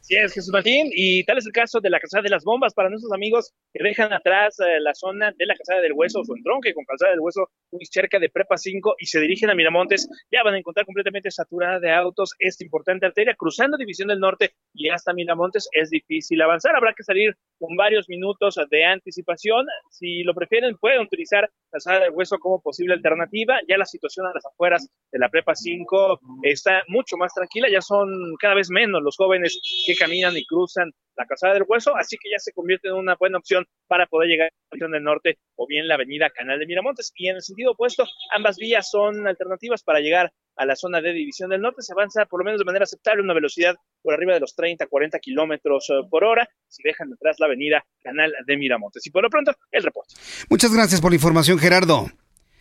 Así es, Jesús Martín, y tal es el caso de la Calzada de las Bombas para nuestros amigos que dejan atrás eh, la zona de la Calzada del Hueso, su entronque con Calzada del Hueso, muy cerca de Prepa 5, y se dirigen a Miramontes, ya van a encontrar completamente saturada de autos esta importante arteria, cruzando División del Norte y hasta Miramontes es difícil avanzar, habrá que salir con varios minutos de anticipación, si lo prefieren pueden utilizar Calzada del Hueso como posible alternativa, ya la situación a las afueras de la Prepa 5 está mucho más tranquila, ya son cada vez menos los jóvenes que caminan y cruzan la calzada del hueso, así que ya se convierte en una buena opción para poder llegar a la del norte o bien la avenida Canal de Miramontes. Y en el sentido opuesto, ambas vías son alternativas para llegar a la zona de División del Norte. Se avanza por lo menos de manera aceptable, una velocidad por arriba de los 30, 40 kilómetros eh, por hora, si dejan detrás la avenida Canal de Miramontes. Y por lo pronto, el reporte. Muchas gracias por la información, Gerardo.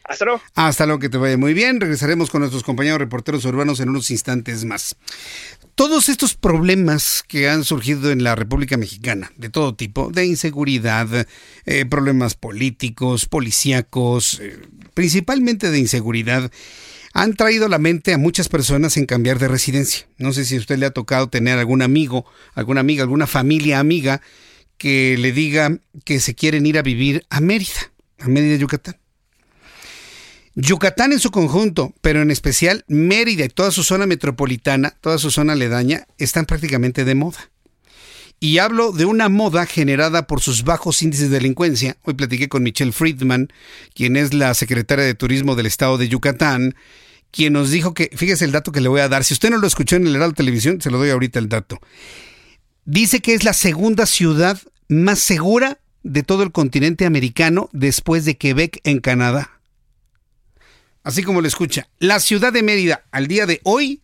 Hasta luego. Hasta luego, que te vaya muy bien. Regresaremos con nuestros compañeros reporteros urbanos en unos instantes más. Todos estos problemas que han surgido en la República Mexicana, de todo tipo, de inseguridad, eh, problemas políticos, policíacos, eh, principalmente de inseguridad, han traído la mente a muchas personas en cambiar de residencia. No sé si a usted le ha tocado tener algún amigo, alguna amiga, alguna familia amiga que le diga que se quieren ir a vivir a Mérida, a Mérida, Yucatán. Yucatán en su conjunto, pero en especial Mérida y toda su zona metropolitana, toda su zona aledaña, están prácticamente de moda. Y hablo de una moda generada por sus bajos índices de delincuencia. Hoy platiqué con Michelle Friedman, quien es la secretaria de Turismo del estado de Yucatán, quien nos dijo que, fíjese el dato que le voy a dar, si usted no lo escuchó en el Heraldo Televisión, se lo doy ahorita el dato. Dice que es la segunda ciudad más segura de todo el continente americano después de Quebec en Canadá así como lo escucha, la ciudad de Mérida al día de hoy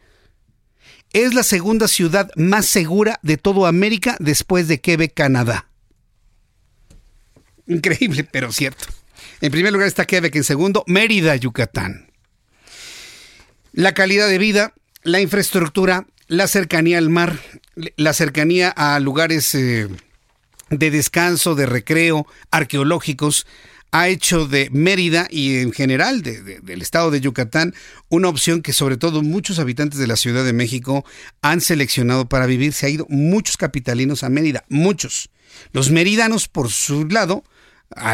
es la segunda ciudad más segura de toda América después de Quebec, Canadá. Increíble, pero cierto. En primer lugar está Quebec, en segundo Mérida, Yucatán. La calidad de vida, la infraestructura, la cercanía al mar, la cercanía a lugares eh, de descanso, de recreo, arqueológicos, ha hecho de Mérida y en general del estado de Yucatán una opción que sobre todo muchos habitantes de la Ciudad de México han seleccionado para vivir. Se ha ido muchos capitalinos a Mérida, muchos. Los meridanos, por su lado,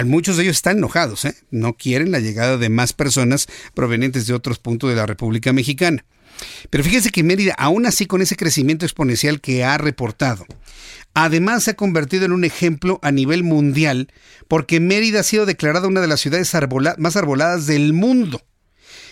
muchos de ellos están enojados, ¿eh? no quieren la llegada de más personas provenientes de otros puntos de la República Mexicana. Pero fíjense que Mérida, aún así con ese crecimiento exponencial que ha reportado, además se ha convertido en un ejemplo a nivel mundial porque Mérida ha sido declarada una de las ciudades más arboladas del mundo.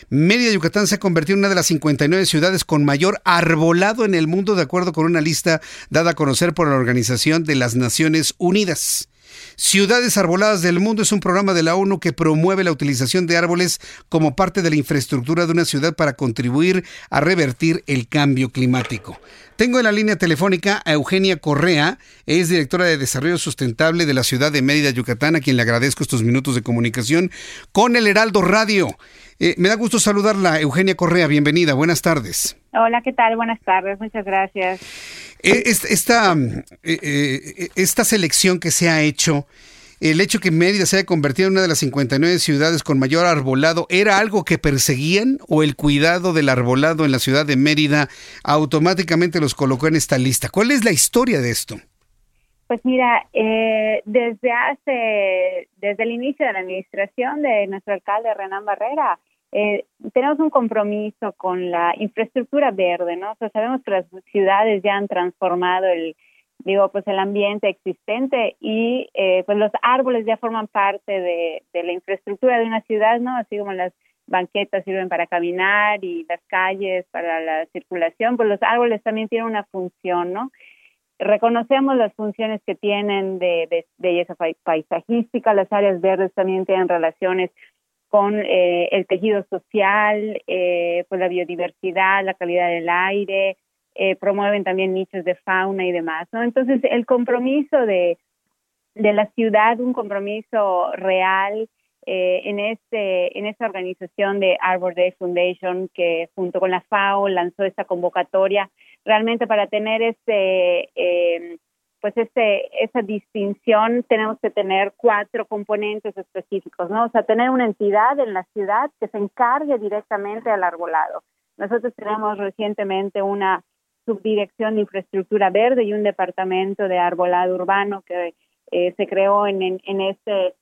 Mérida, Yucatán se ha convertido en una de las 59 ciudades con mayor arbolado en el mundo, de acuerdo con una lista dada a conocer por la Organización de las Naciones Unidas. Ciudades Arboladas del Mundo es un programa de la ONU que promueve la utilización de árboles como parte de la infraestructura de una ciudad para contribuir a revertir el cambio climático. Tengo en la línea telefónica a Eugenia Correa, es directora de Desarrollo Sustentable de la ciudad de Mérida, Yucatán, a quien le agradezco estos minutos de comunicación con el Heraldo Radio. Eh, me da gusto saludarla, Eugenia Correa, bienvenida, buenas tardes. Hola, ¿qué tal? Buenas tardes, muchas gracias. Eh, esta, eh, esta selección que se ha hecho, el hecho que Mérida se haya convertido en una de las 59 ciudades con mayor arbolado, ¿era algo que perseguían o el cuidado del arbolado en la ciudad de Mérida automáticamente los colocó en esta lista? ¿Cuál es la historia de esto? Pues mira, eh, desde hace, desde el inicio de la administración de nuestro alcalde Renan Barrera, eh, tenemos un compromiso con la infraestructura verde, ¿no? O sea, sabemos que las ciudades ya han transformado el, digo, pues el ambiente existente y eh, pues los árboles ya forman parte de, de la infraestructura de una ciudad, ¿no? Así como las banquetas sirven para caminar y las calles para la circulación, pues los árboles también tienen una función, ¿no? reconocemos las funciones que tienen de, belleza paisajística, las áreas verdes también tienen relaciones con eh, el tejido social, eh, pues la biodiversidad, la calidad del aire, eh, promueven también nichos de fauna y demás, ¿no? Entonces, el compromiso de, de la ciudad, un compromiso real en este en esta organización de Arbor Day Foundation que junto con la FAO lanzó esta convocatoria realmente para tener este eh, pues este, esa distinción tenemos que tener cuatro componentes específicos, ¿no? O sea, tener una entidad en la ciudad que se encargue directamente al arbolado. Nosotros tenemos recientemente una subdirección de infraestructura verde y un departamento de arbolado urbano que eh, se creó en, en, este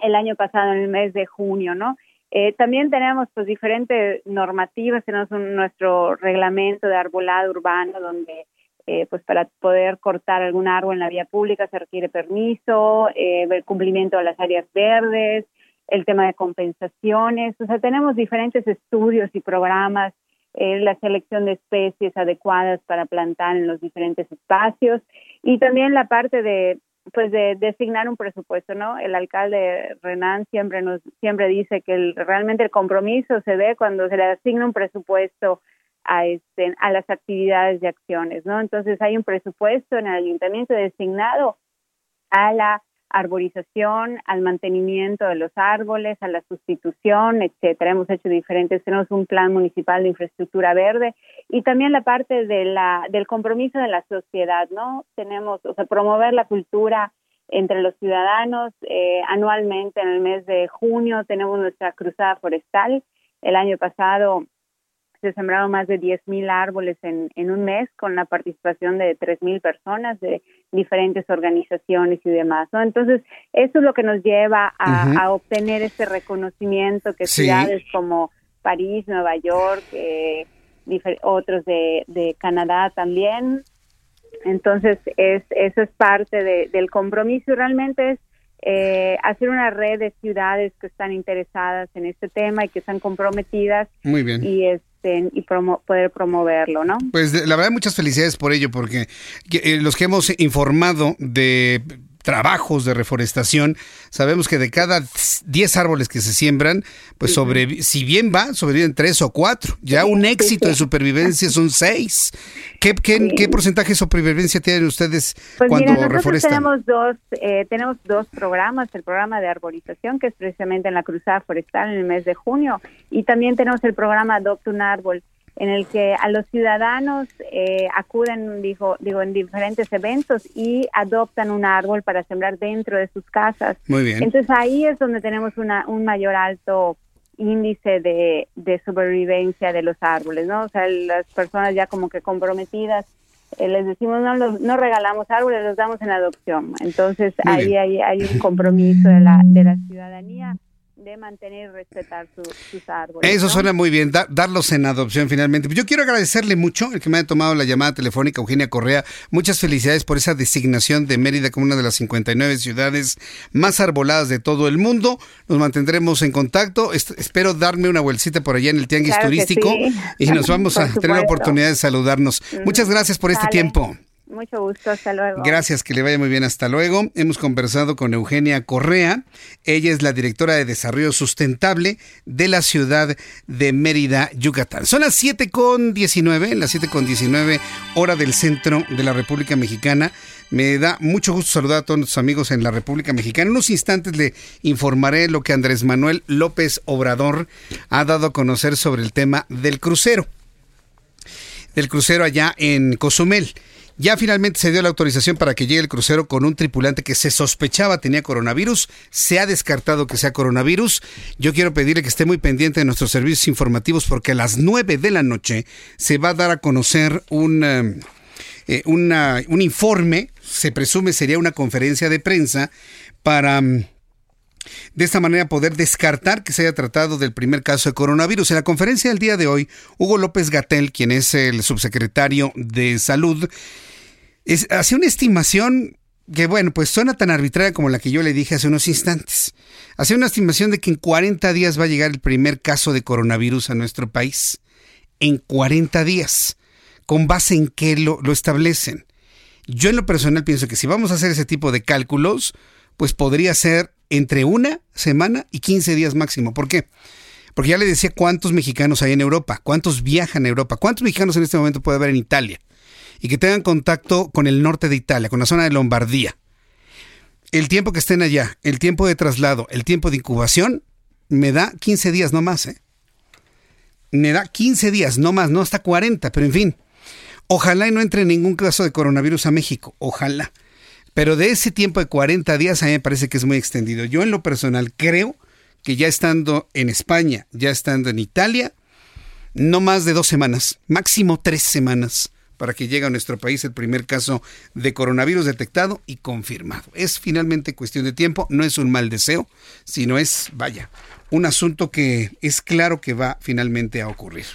el año pasado en el mes de junio, ¿no? Eh, también tenemos pues diferentes normativas, tenemos nuestro reglamento de arbolado urbano donde eh, pues para poder cortar algún árbol en la vía pública se requiere permiso, eh, el cumplimiento de las áreas verdes, el tema de compensaciones, o sea, tenemos diferentes estudios y programas, eh, la selección de especies adecuadas para plantar en los diferentes espacios y también la parte de pues de designar un presupuesto, ¿no? El alcalde Renan siempre nos siempre dice que realmente el compromiso se ve cuando se le asigna un presupuesto a, este, a las actividades y acciones, ¿no? Entonces hay un presupuesto en el ayuntamiento designado a la arborización, al mantenimiento de los árboles, a la sustitución, etcétera. Hemos hecho diferentes, tenemos un plan municipal de infraestructura verde y también la parte de la del compromiso de la sociedad, ¿no? Tenemos, o sea, promover la cultura entre los ciudadanos. Eh, anualmente, en el mes de junio, tenemos nuestra cruzada forestal. El año pasado se sembraron más de 10.000 árboles en, en un mes con la participación de 3.000 personas de diferentes organizaciones y demás. ¿no? Entonces, eso es lo que nos lleva a, obtener ese reconocimiento que ciudades como París, Nueva York, eh, otros de, de Canadá también. Entonces, es, eso es parte de, del compromiso y realmente es eh, hacer una red de ciudades que están interesadas en este tema y que están comprometidas. Muy bien. Y y poder promoverlo, ¿no? Pues la verdad muchas felicidades por ello porque eh, los que hemos informado de trabajos de reforestación, sabemos que de cada 10 árboles que se siembran, pues sobre, si bien va, sobreviven 3 o 4. Ya un éxito de supervivencia son 6. ¿Qué, qué, porcentaje de supervivencia tienen ustedes pues cuando mira, reforestan? Tenemos dos, eh, tenemos dos programas, el programa de arborización, que es precisamente en la Cruzada Forestal en el mes de junio, y también tenemos el programa Adopta un Árbol en el que a los ciudadanos eh, acuden, digo, digo, en diferentes eventos y adoptan un árbol para sembrar dentro de sus casas. Muy bien. Entonces ahí es donde tenemos una, un mayor alto índice de, de supervivencia de los árboles, ¿no? O sea, las personas ya como que comprometidas eh, les decimos no no regalamos árboles, los damos en adopción. Entonces ahí hay, hay, un compromiso de la, de la ciudadanía de mantener y respetar sus árboles. Eso suena muy bien, darlos en adopción finalmente. Yo quiero agradecerle mucho el que me haya tomado la llamada telefónica, Eugenia Correa. Muchas felicidades por esa designación de Mérida como una de las 59 ciudades más arboladas de todo el mundo. Nos mantendremos en contacto. espero darme una vuelcita por allá en el Tianguis Turístico y nos vamos a tener la oportunidad de saludarnos. Muchas gracias por este tiempo. Mucho gusto, hasta luego. Gracias, que le vaya muy bien, hasta luego. Hemos conversado con Eugenia Correa, ella es la directora de Desarrollo Sustentable de la ciudad de Mérida, Yucatán. Son las 7 con 19, las 7 con 19 hora del centro de la República Mexicana. Me da mucho gusto saludar a todos nuestros amigos en la República Mexicana. En unos instantes le informaré lo que Andrés Manuel López Obrador ha dado a conocer sobre el tema del crucero. Del crucero allá en Cozumel. Ya finalmente se dio la autorización para que llegue el crucero con un tripulante que se sospechaba tenía coronavirus. Se ha descartado que sea coronavirus. Yo quiero pedirle que esté muy pendiente de nuestros servicios informativos porque a las 9 de la noche se va a dar a conocer un, eh, eh, un informe, se presume sería una conferencia de prensa para... Mm, de esta manera poder descartar que se haya tratado del primer caso de coronavirus. En la conferencia del día de hoy, Hugo López Gatel, quien es el subsecretario de Salud, hace una estimación que, bueno, pues suena tan arbitraria como la que yo le dije hace unos instantes. Hace una estimación de que en 40 días va a llegar el primer caso de coronavirus a nuestro país. En 40 días. ¿Con base en qué lo, lo establecen? Yo en lo personal pienso que si vamos a hacer ese tipo de cálculos, pues podría ser entre una semana y 15 días máximo. ¿Por qué? Porque ya le decía cuántos mexicanos hay en Europa, cuántos viajan a Europa, cuántos mexicanos en este momento puede haber en Italia y que tengan contacto con el norte de Italia, con la zona de Lombardía. El tiempo que estén allá, el tiempo de traslado, el tiempo de incubación, me da 15 días no más, ¿eh? Me da 15 días, no más, no hasta 40, pero en fin. Ojalá y no entre ningún caso de coronavirus a México, ojalá. Pero de ese tiempo de 40 días a mí me parece que es muy extendido. Yo en lo personal creo que ya estando en España, ya estando en Italia, no más de dos semanas, máximo tres semanas para que llegue a nuestro país el primer caso de coronavirus detectado y confirmado. Es finalmente cuestión de tiempo, no es un mal deseo, sino es, vaya, un asunto que es claro que va finalmente a ocurrir.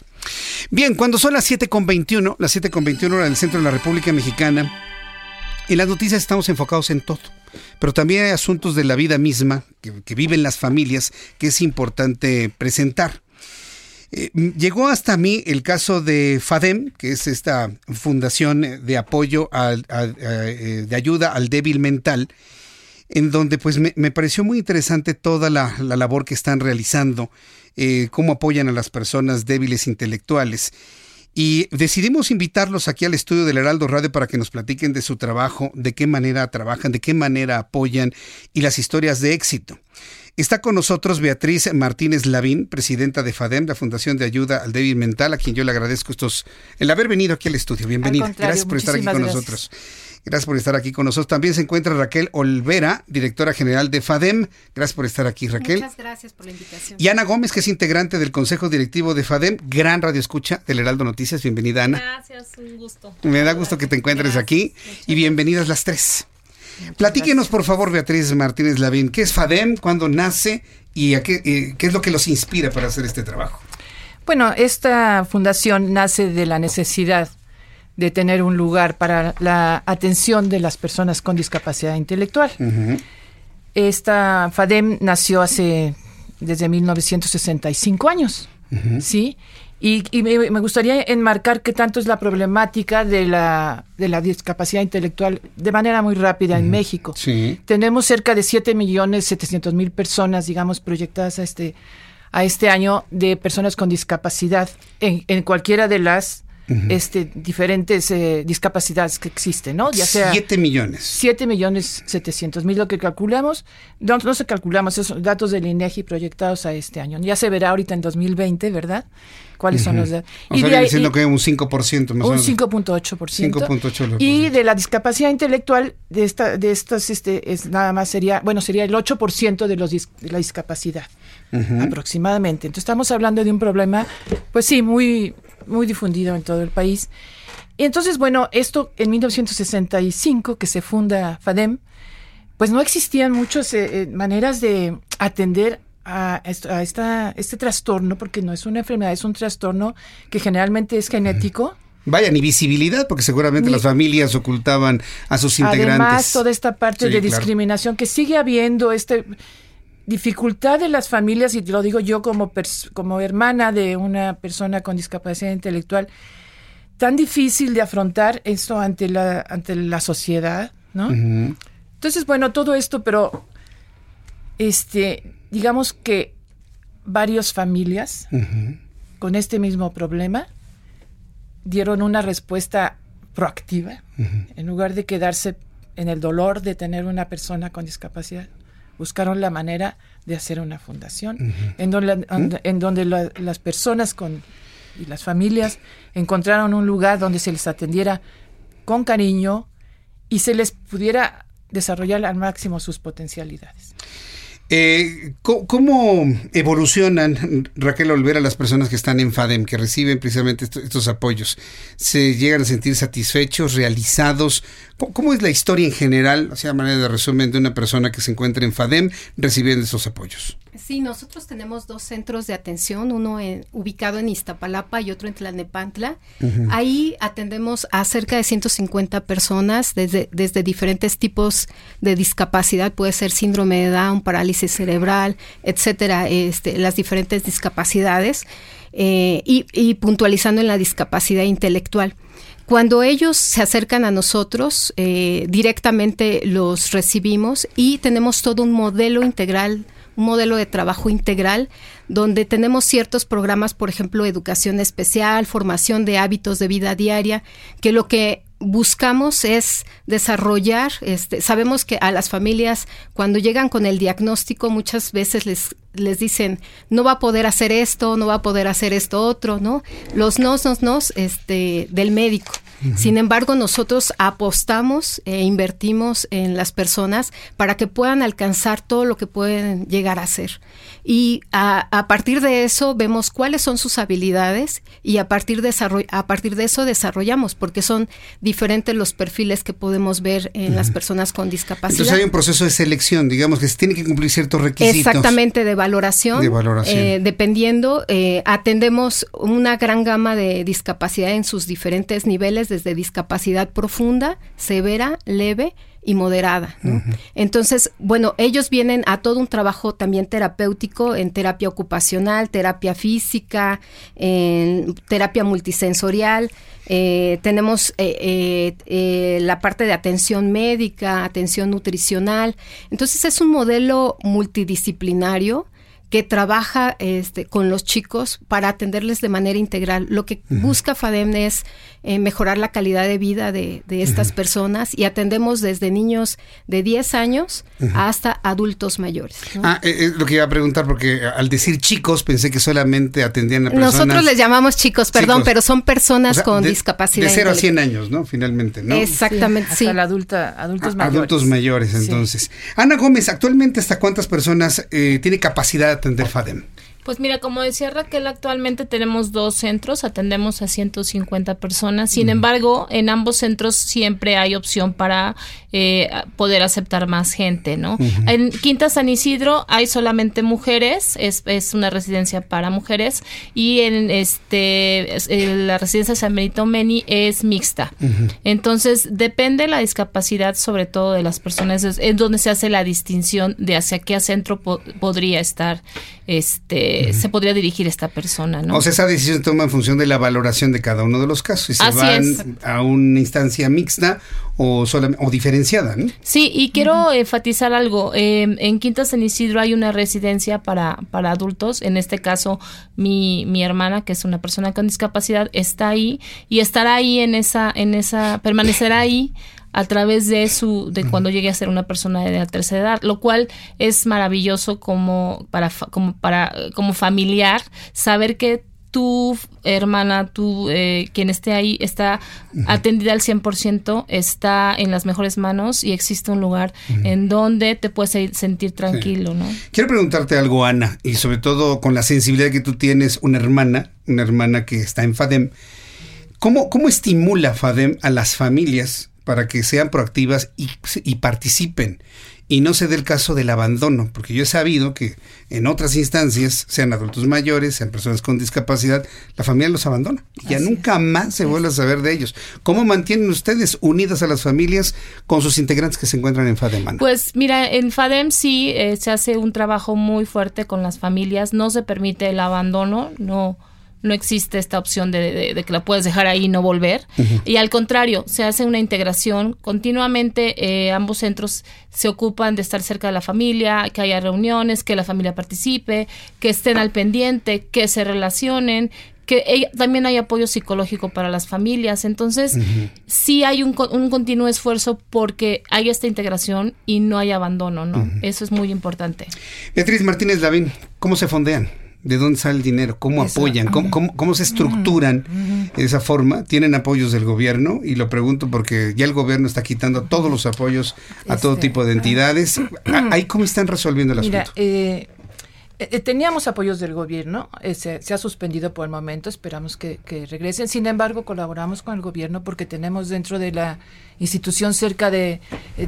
Bien, cuando son las 7.21, las 7.21 hora del centro de la República Mexicana, en las noticias estamos enfocados en todo, pero también hay asuntos de la vida misma que, viven las familias que es importante presentar. Eh, llegó hasta mí el caso de FADEM, que es esta fundación de apoyo eh, de ayuda al débil mental, en donde pues me, pareció muy interesante toda la, labor que están realizando, eh, cómo apoyan a las personas débiles intelectuales. Y decidimos invitarlos aquí al estudio del Heraldo Radio para que nos platiquen de su trabajo, de qué manera trabajan, de qué manera apoyan y las historias de éxito. Está con nosotros Beatriz Martínez Lavín, presidenta de FADEM, la Fundación de Ayuda al Débil Mental, a quien yo le agradezco estos, el haber venido aquí al estudio. Bienvenida. Gracias por estar aquí con nosotros. Gracias por estar aquí con nosotros. También se encuentra Raquel Olvera, directora general de FADEM. Gracias por estar aquí, Raquel. Muchas gracias por la invitación. Y Ana Gómez, que es integrante del Consejo Directivo de FADEM, gran radio escucha del Heraldo Noticias. Bienvenida, Ana. Gracias, un gusto. Me da gusto que te encuentres aquí y bienvenidas las tres. Platíquenos, por favor, Beatriz Martínez Lavín, ¿qué es FADEM? ¿Cuándo nace? y qué, qué es lo que los inspira para hacer este trabajo. Bueno, esta fundación nace de la necesidad de tener un lugar para la atención de las personas con discapacidad intelectual. Esta FADEM nació hace desde 1965 años, ¿sí? Y, me, gustaría enmarcar qué tanto es la problemática de la, de la discapacidad intelectual de manera muy rápida en México. Tenemos cerca de 7 millones 700 mil personas, digamos, proyectadas a este, a este año de personas con discapacidad en, en cualquiera de las este, diferentes eh, discapacidades que existen, ¿no? Ya sea... 7 millones. 7 millones 700 mil, lo que calculamos, no, no se calculamos, esos datos del INEGI proyectados a este año. Ya se verá ahorita en 2020, ¿verdad? ¿Cuáles son los datos? y de diciendo que un 5% más Un 5.8%. Y de la discapacidad intelectual, de, esta, de estas, este, es nada más sería, bueno, sería el 8% de, los, de la discapacidad, aproximadamente. Entonces estamos hablando de un problema, pues sí, muy muy difundido en todo el país. Y entonces, bueno, esto en 1965 que se funda FADEM, pues no existían muchas eh, eh, maneras de atender a, esta, este trastorno, porque no es una enfermedad, es un trastorno que generalmente es genético. Vaya, ni visibilidad, porque seguramente las familias ocultaban a sus integrantes. Además, toda esta parte de discriminación que sigue habiendo, este dificultad de las familias, y lo digo yo como, como hermana de una persona con discapacidad intelectual, tan difícil de afrontar esto ante la, ante la sociedad, ¿no? Entonces, bueno, todo esto, pero este, digamos que varias familias con este mismo problema dieron una respuesta proactiva en lugar de quedarse en el dolor de tener una persona con discapacidad buscaron la manera de hacer una fundación en donde, en donde las personas con, y las familias encontraron un lugar donde se les atendiera con cariño y se les pudiera desarrollar al máximo sus potencialidades. Eh, ¿Cómo evolucionan, Raquel Olvera, las personas que están en FADEM, que reciben precisamente estos, apoyos? ¿Se llegan a sentir satisfechos, realizados? ¿Cómo, es la historia en general, o sea, manera de resumen, de una persona que se encuentra en FADEM recibiendo esos apoyos? Sí, nosotros tenemos dos centros de atención, uno ubicado en Iztapalapa y otro en Tlalnepantla. Ahí atendemos a cerca de 150 personas desde, desde diferentes tipos de discapacidad, puede ser síndrome de Down, parálisis cerebral, etcétera, este, las diferentes discapacidades, eh, y, puntualizando en la discapacidad intelectual. Cuando ellos se acercan a nosotros, eh, directamente los recibimos y tenemos todo un modelo integral un modelo de trabajo integral donde tenemos ciertos programas, por ejemplo, educación especial, formación de hábitos de vida diaria, que lo que buscamos es desarrollar, este, sabemos que a las familias cuando llegan con el diagnóstico muchas veces les, les dicen no va a poder hacer esto, no va a poder hacer esto otro, ¿no? Los nos, nos, nos este, del médico. Sin embargo, nosotros apostamos e invertimos en las personas para que puedan alcanzar todo lo que pueden llegar a ser. Y a, partir de eso vemos cuáles son sus habilidades y a partir, de a partir de eso desarrollamos, porque son diferentes los perfiles que podemos ver en las personas con discapacidad. Entonces hay un proceso de selección, digamos que se tiene que cumplir ciertos requisitos. Exactamente, de valoración. De valoración. Eh, dependiendo, eh, atendemos una gran gama de discapacidad en sus diferentes niveles, desde discapacidad profunda, severa, leve y moderada. Entonces, bueno, ellos vienen a todo un trabajo también terapéutico en terapia ocupacional, terapia física, en terapia multisensorial. Eh, tenemos eh, eh, la parte de atención médica, atención nutricional. Entonces, es un modelo multidisciplinario que trabaja este, con los chicos para atenderles de manera integral. Lo que busca FADEM es eh, mejorar la calidad de vida de, estas personas y atendemos desde niños de 10 años hasta adultos mayores. Ah, es eh, eh, lo que iba a preguntar porque al decir chicos pensé que solamente atendían a personas. Nosotros les llamamos chicos, perdón, pero son personas con discapacidad. De 0 a 100 años, ¿no? Finalmente, ¿no? Exactamente, sí. Hasta la adulta, adultos mayores. Adultos mayores, entonces. Ana Gómez, actualmente hasta cuántas personas tiene capacidad de atender FADEM? Pues mira, como decía Raquel, actualmente tenemos dos centros, atendemos a 150 personas. Sin embargo, en ambos centros siempre hay opción para eh, poder aceptar más gente, ¿no? En Quinta San Isidro hay solamente mujeres, es, es una residencia para mujeres, y en este la residencia San Benito Meni es mixta. Entonces, depende la discapacidad, sobre todo de las personas, es, donde se hace la distinción de hacia qué centro podría estar, este, se podría dirigir esta persona, ¿no? O sea, esa decisión se toma en función de la valoración de cada uno de los casos. Si se van a una instancia mixta o, solamente, o diferenciada. ¿no? Sí, y quiero enfatizar algo. Em, en Quinta San Isidro hay una residencia para, para adultos. En este caso, mi, mi hermana, que es una persona con discapacidad, está ahí y estará ahí en esa, en esa, permanecerá ahí a través de su de cuando llegue a ser una persona de la tercera edad, lo cual es maravilloso como para como para como familiar saber que tu hermana, tu, eh, quien esté ahí, está atendida al 100%, está en las mejores manos y existe un lugar en donde te puedes sentir tranquilo, ¿no? Quiero preguntarte algo, Ana, y sobre todo con la sensibilidad que tú tienes, una hermana, una hermana que está en FADEM. ¿Cómo, cómo estimula FADEM a las familias para que sean proactivas y, y participen? y no se dé el caso del abandono, porque yo he sabido que en otras instancias, sean adultos mayores, sean personas con discapacidad, la familia los abandona y ya nunca más se vuelve a saber de ellos. ¿Cómo mantienen ustedes unidas a las familias con sus integrantes que se encuentran en FADEM? Pues mira, en FADEM sí eh, se hace un trabajo muy fuerte con las familias, no se permite el abandono, no no existe esta opción de, que la puedes dejar ahí y no volver. Y al contrario, se hace una integración. Continuamente eh, ambos centros se ocupan de estar cerca de la familia, que haya reuniones, que la familia participe, que estén al pendiente, que se relacionen, que también hay apoyo psicológico para las familias. Entonces, sí hay un, un, continuo esfuerzo porque hay esta integración y no hay abandono, ¿no? Eso es muy importante. Beatriz Martínez Lavín, ¿cómo se fondean? De dónde sale el dinero, cómo apoyan, cómo, se estructuran de esa forma. Tienen apoyos del gobierno y lo pregunto porque ya el gobierno está quitando todos los apoyos a todo este, tipo de entidades. ¿Ahí cómo están resolviendo el Mira, eh, eh, teníamos apoyos del gobierno, eh, se, ha suspendido por el momento, esperamos que, regresen. Sin embargo, colaboramos con el gobierno porque tenemos dentro de la institución cerca de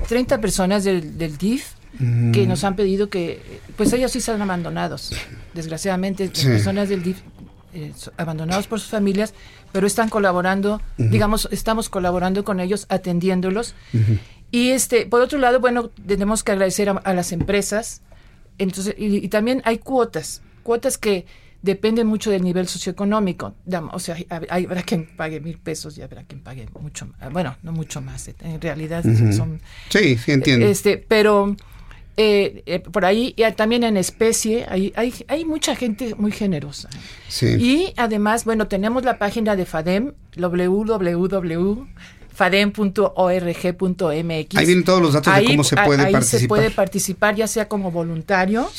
30 personas del, del DIF que nos han pedido que, pues ellos sí están abandonados, desgraciadamente, las personas del DIF eh, abandonados por sus familias, pero están colaborando, digamos, estamos colaborando con ellos, atendiéndolos. Y este, por otro lado, bueno, tenemos que agradecer a, las empresas, entonces, y, también hay cuotas, cuotas que dependen mucho del nivel socioeconómico. O sea, habrá quien pague mil pesos y habrá quien pague mucho, bueno, no mucho más, en realidad son... Sí, sí entiendo. Este, pero eh, eh, por ahí y también en especie hay, hay, hay mucha gente muy generosa. Y además, bueno, tenemos la página de FADEM, www.fadem.org.mx. Ahí vienen todos los datos de cómo se puede ahí participar. se puede participar ya sea como voluntario,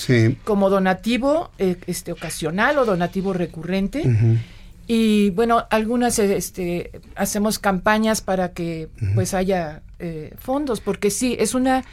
como donativo eh, este, ocasional o donativo recurrente. Y bueno, algunas este, hacemos campañas para que pues haya eh, fondos, porque sí, es una,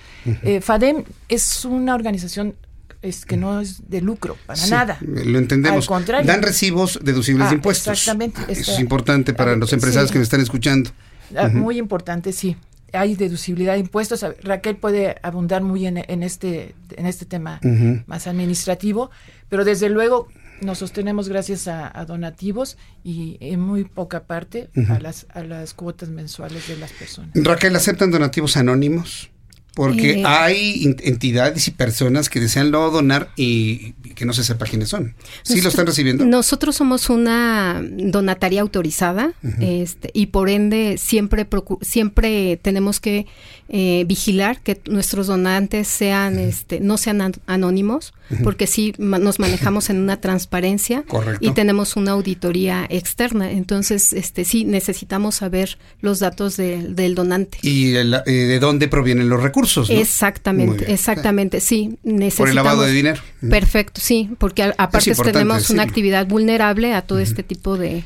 eh, FADEM es una organización es que no es de lucro, para nada. Lo entendemos. Al contrario. Dan recibos deducibles Ah, de impuestos. exactamente. Eso Está- es importante para los empresarios sí. que me están escuchando. Ah. Muy importante, sí. Hay deducibilidad de impuestos. Raquel puede abundar muy en, en este, en este tema más administrativo, pero desde luego nos sostenemos gracias a, a donativos y en muy poca parte a, las, a las cuotas mensuales de las personas. Raquel, ¿aceptan donativos anónimos? Porque Eh, hay entidades y personas que desean luego donar y, que no se sepa quiénes son. ¿Sí lo están recibiendo? Nosotros somos una donataria autorizada este, y por ende siempre, procu- siempre tenemos que eh, vigilar que nuestros donantes sean, este, no sean an- anónimos, porque sí ma- nos manejamos en una transparencia Correcto. y tenemos una auditoría externa. Entonces, este, sí necesitamos saber los datos del- del donante. ¿Y el- eh, de dónde provienen los recursos? no? Exactamente, exactamente, sí. Necesitamos, Por el lavado de dinero. Perfecto, sí, porque a- aparte tenemos una actividad vulnerable a todo este tipo de,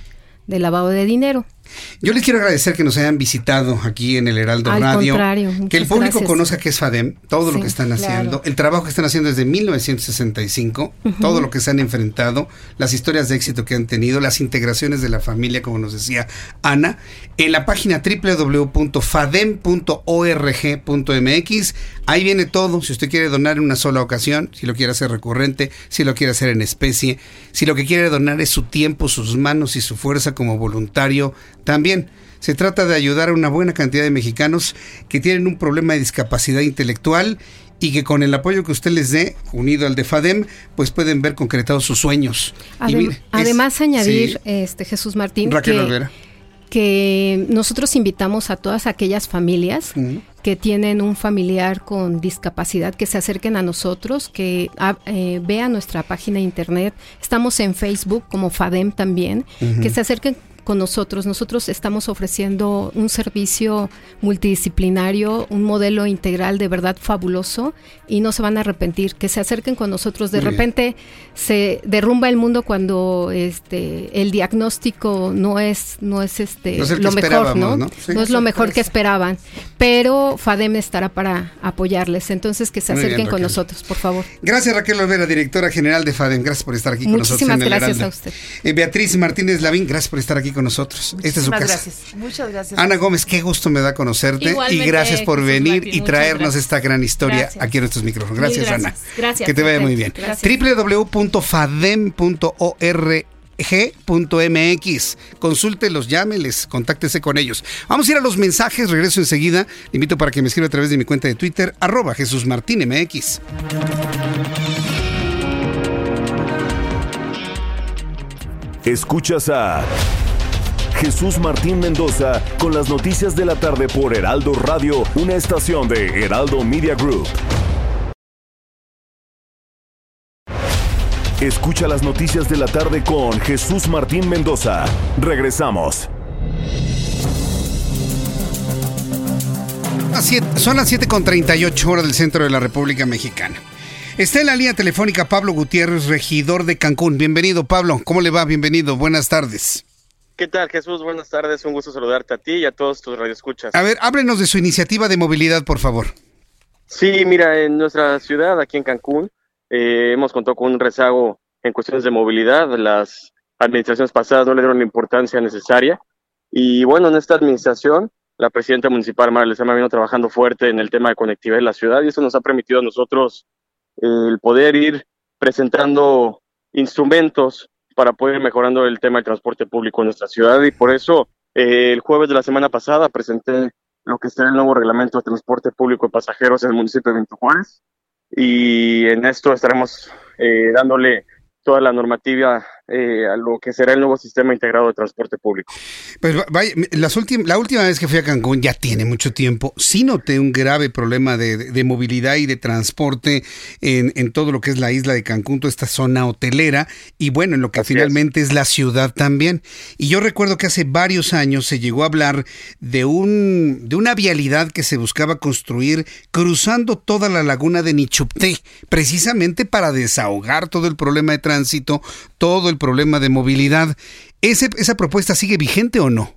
de lavado de dinero. Yo les quiero agradecer que nos hayan visitado aquí en el Heraldo Al Radio. que el público gracias. conozca qué es FADEM, todo lo que están claro. haciendo, el trabajo que están haciendo desde 1965, Ujú. todo lo que se han enfrentado, las historias de éxito que han tenido, las integraciones de la familia, como nos decía Ana, en la página www.fadem.org.mx. Ahí viene todo. Si usted quiere donar en una sola ocasión, si lo quiere hacer recurrente, si lo quiere hacer en especie, si lo que quiere donar es su tiempo, sus manos y su fuerza como voluntario, también. Se trata de ayudar a una buena cantidad de mexicanos que tienen un problema de discapacidad intelectual y que con el apoyo que usted les dé, unido al de FADEM, pues pueden ver concretados sus sueños. Y Adem- mire, es- además, añadir, sí, este Jesús Martín, que, nosotros invitamos a todas aquellas familias que tienen un familiar con discapacidad que se acerquen a nosotros, que ah, eh, vean nuestra página de internet. Estamos en Facebook como FADEM también, que se acerquen con nosotros. Nosotros estamos ofreciendo un servicio multidisciplinario, un modelo integral de verdad fabuloso y no se van a arrepentir. Que se acerquen con nosotros. De Muy bien. repente se derrumba el mundo cuando este el diagnóstico no es no es este No es lo mejor, ¿no? ¿no? Sí. No es lo mejor que esperaban, pero FADEM estará para apoyarles. Entonces que se bien, acerquen con nosotros, por favor. Gracias Raquel Olvera, directora general de FADEM. Gracias por estar aquí con nosotros. Muchísimas gracias a usted. Eh, Beatriz Martínez Lavín, gracias por estar aquí con nosotros. Esta es su Muchísimas casa. gracias. Muchas gracias. Ana Gómez, qué gusto me da conocerte Igualmente, y gracias por Jesús venir Martín, y traernos gracias. esta gran historia Gracias. aquí en nuestros micrófonos. Gracias, gracias. Ana. Gracias, Que te vaya muy bien. Gracias. www.fadem.org.mx. Consúltelos, llámeles, contáctese con ellos. Vamos a ir a los mensajes, regreso enseguida. Le invito para que me escriba a través de mi cuenta de Twitter, arroba Jesús Martín MX. Escuchas a Jesús Martín Mendoza con las noticias de la tarde por Heraldo Radio, una estación de Heraldo Media Group. Escucha las noticias de la tarde con Jesús Martín Mendoza. Regresamos. Son las 7.38 horas del centro de la República Mexicana. Está en la línea telefónica Pablo Gutiérrez, regidor de Cancún. Bienvenido, Pablo. ¿Cómo le va? Bienvenido. Buenas tardes. ¿Qué tal, Jesús? Buenas tardes. Un gusto saludarte a ti y a todos tus radioescuchas. A ver, háblenos de su iniciativa de movilidad, por favor. Sí, mira, en nuestra ciudad, aquí en Cancún, eh, hemos contado con un rezago en cuestiones de movilidad. Las administraciones pasadas no le dieron la importancia necesaria. Y bueno, en esta administración, la presidenta municipal, Mara Lezama, vino trabajando fuerte en el tema de conectividad de la ciudad y eso nos ha permitido a nosotros eh, el poder ir presentando instrumentos para poder ir mejorando el tema del transporte público en nuestra ciudad. Y por eso eh, el jueves de la semana pasada presenté lo que será el nuevo reglamento de transporte público de pasajeros en el municipio de Benito Juárez. Y en esto estaremos eh, dándole toda la normativa eh, a lo que será el nuevo sistema integrado de transporte público. Pues va- vaya, las la última vez que fui a Cancún, ya tiene mucho tiempo, sí noté un grave problema de, de- de movilidad y de transporte en, en todo lo que es la isla de Cancún, toda esta zona hotelera, y bueno, en lo que finalmente es. la ciudad también. Y yo recuerdo que hace varios años se llegó a hablar de, un, de una vialidad que se buscaba construir cruzando toda la laguna de Nichupté, precisamente para desahogar todo el problema de tránsito, todo el problema de movilidad. ¿Ese, ¿Esa propuesta sigue vigente o no?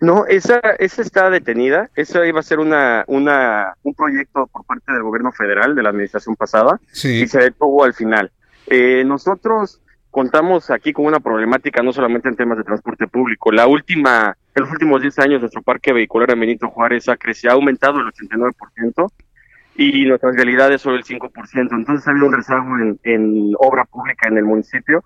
No, esa, esa está detenida. Esa iba a ser una, una, un proyecto por parte del gobierno federal de la administración pasada y se detuvo al final. Eh, nosotros contamos aquí con una problemática no solamente en temas de transporte público. La última, en los últimos 10 años, nuestro parque vehicular en Benito Juárez ha crecido, ha aumentado el 89% y nuestras realidades sobre el 5%. Entonces ha habido un rezago en, en obra pública en el municipio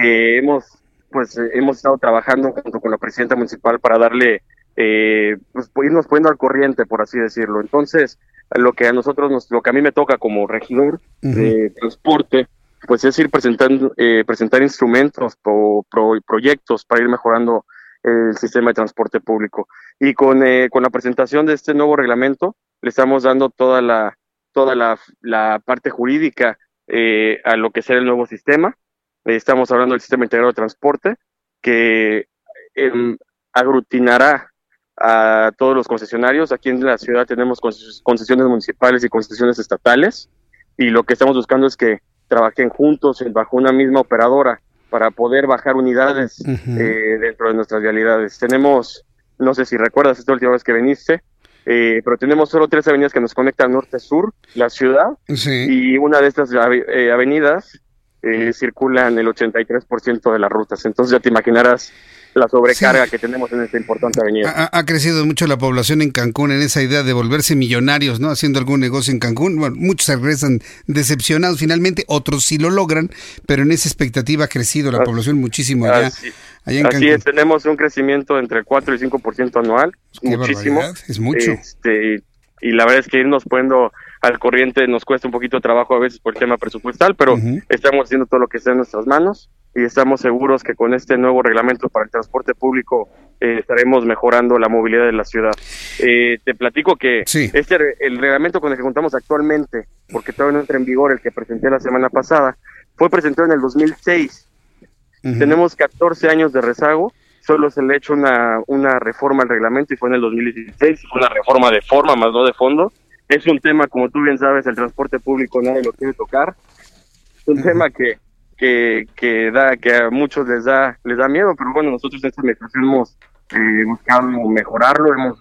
que hemos pues eh, hemos estado trabajando junto con la presidenta municipal para darle eh, pues irnos poniendo al corriente por así decirlo. Entonces lo que a nosotros nos, lo que a mí me toca como regidor de transporte pues es ir presentando eh, presentar instrumentos o proyectos para ir mejorando el sistema de transporte público. Y con, eh, con la presentación de este nuevo reglamento le estamos dando toda la toda la, la parte jurídica eh, a lo que será el nuevo sistema estamos hablando del sistema integrado de transporte que em, aglutinará a todos los concesionarios. Aquí en la ciudad tenemos concesiones municipales y concesiones estatales y lo que estamos buscando es que trabajen juntos bajo una misma operadora para poder bajar unidades eh, dentro de nuestras realidades. Tenemos, no sé si recuerdas esta última vez que viniste, eh, pero tenemos solo tres avenidas que nos conectan norte-sur, la ciudad, y una de estas eh, avenidas eh, circulan el 83% de las rutas. Entonces ya te imaginarás la sobrecarga que tenemos en esta importante avenida. Ha, crecido mucho la población en Cancún en esa idea de volverse millonarios, ¿no? Haciendo algún negocio en Cancún. Bueno, muchos regresan decepcionados finalmente, otros sí lo logran, pero en esa expectativa ha crecido la población muchísimo allá. Así, así es, tenemos un crecimiento entre 4 y 5% anual, muchísimo. Es mucho. Este, y la verdad es que irnos poniendo al corriente nos cuesta un poquito de trabajo a veces por el tema presupuestal, pero estamos haciendo todo lo que está en nuestras manos y estamos seguros que con este nuevo reglamento para el transporte público eh, estaremos mejorando la movilidad de la ciudad. Eh, te platico que este el reglamento con el que contamos actualmente, porque todavía no entra en vigor el que presenté la semana pasada, fue presentado en el 2006. Tenemos 14 años de rezago solo se le ha hecho una, una reforma al reglamento y fue en el 2016, fue una reforma de forma más no de fondo. Es un tema, como tú bien sabes, el transporte público nadie lo quiere tocar. Es un tema que, que, que, da, que a muchos les da, les da miedo, pero bueno, nosotros en esta administración hemos eh, buscado mejorarlo, hemos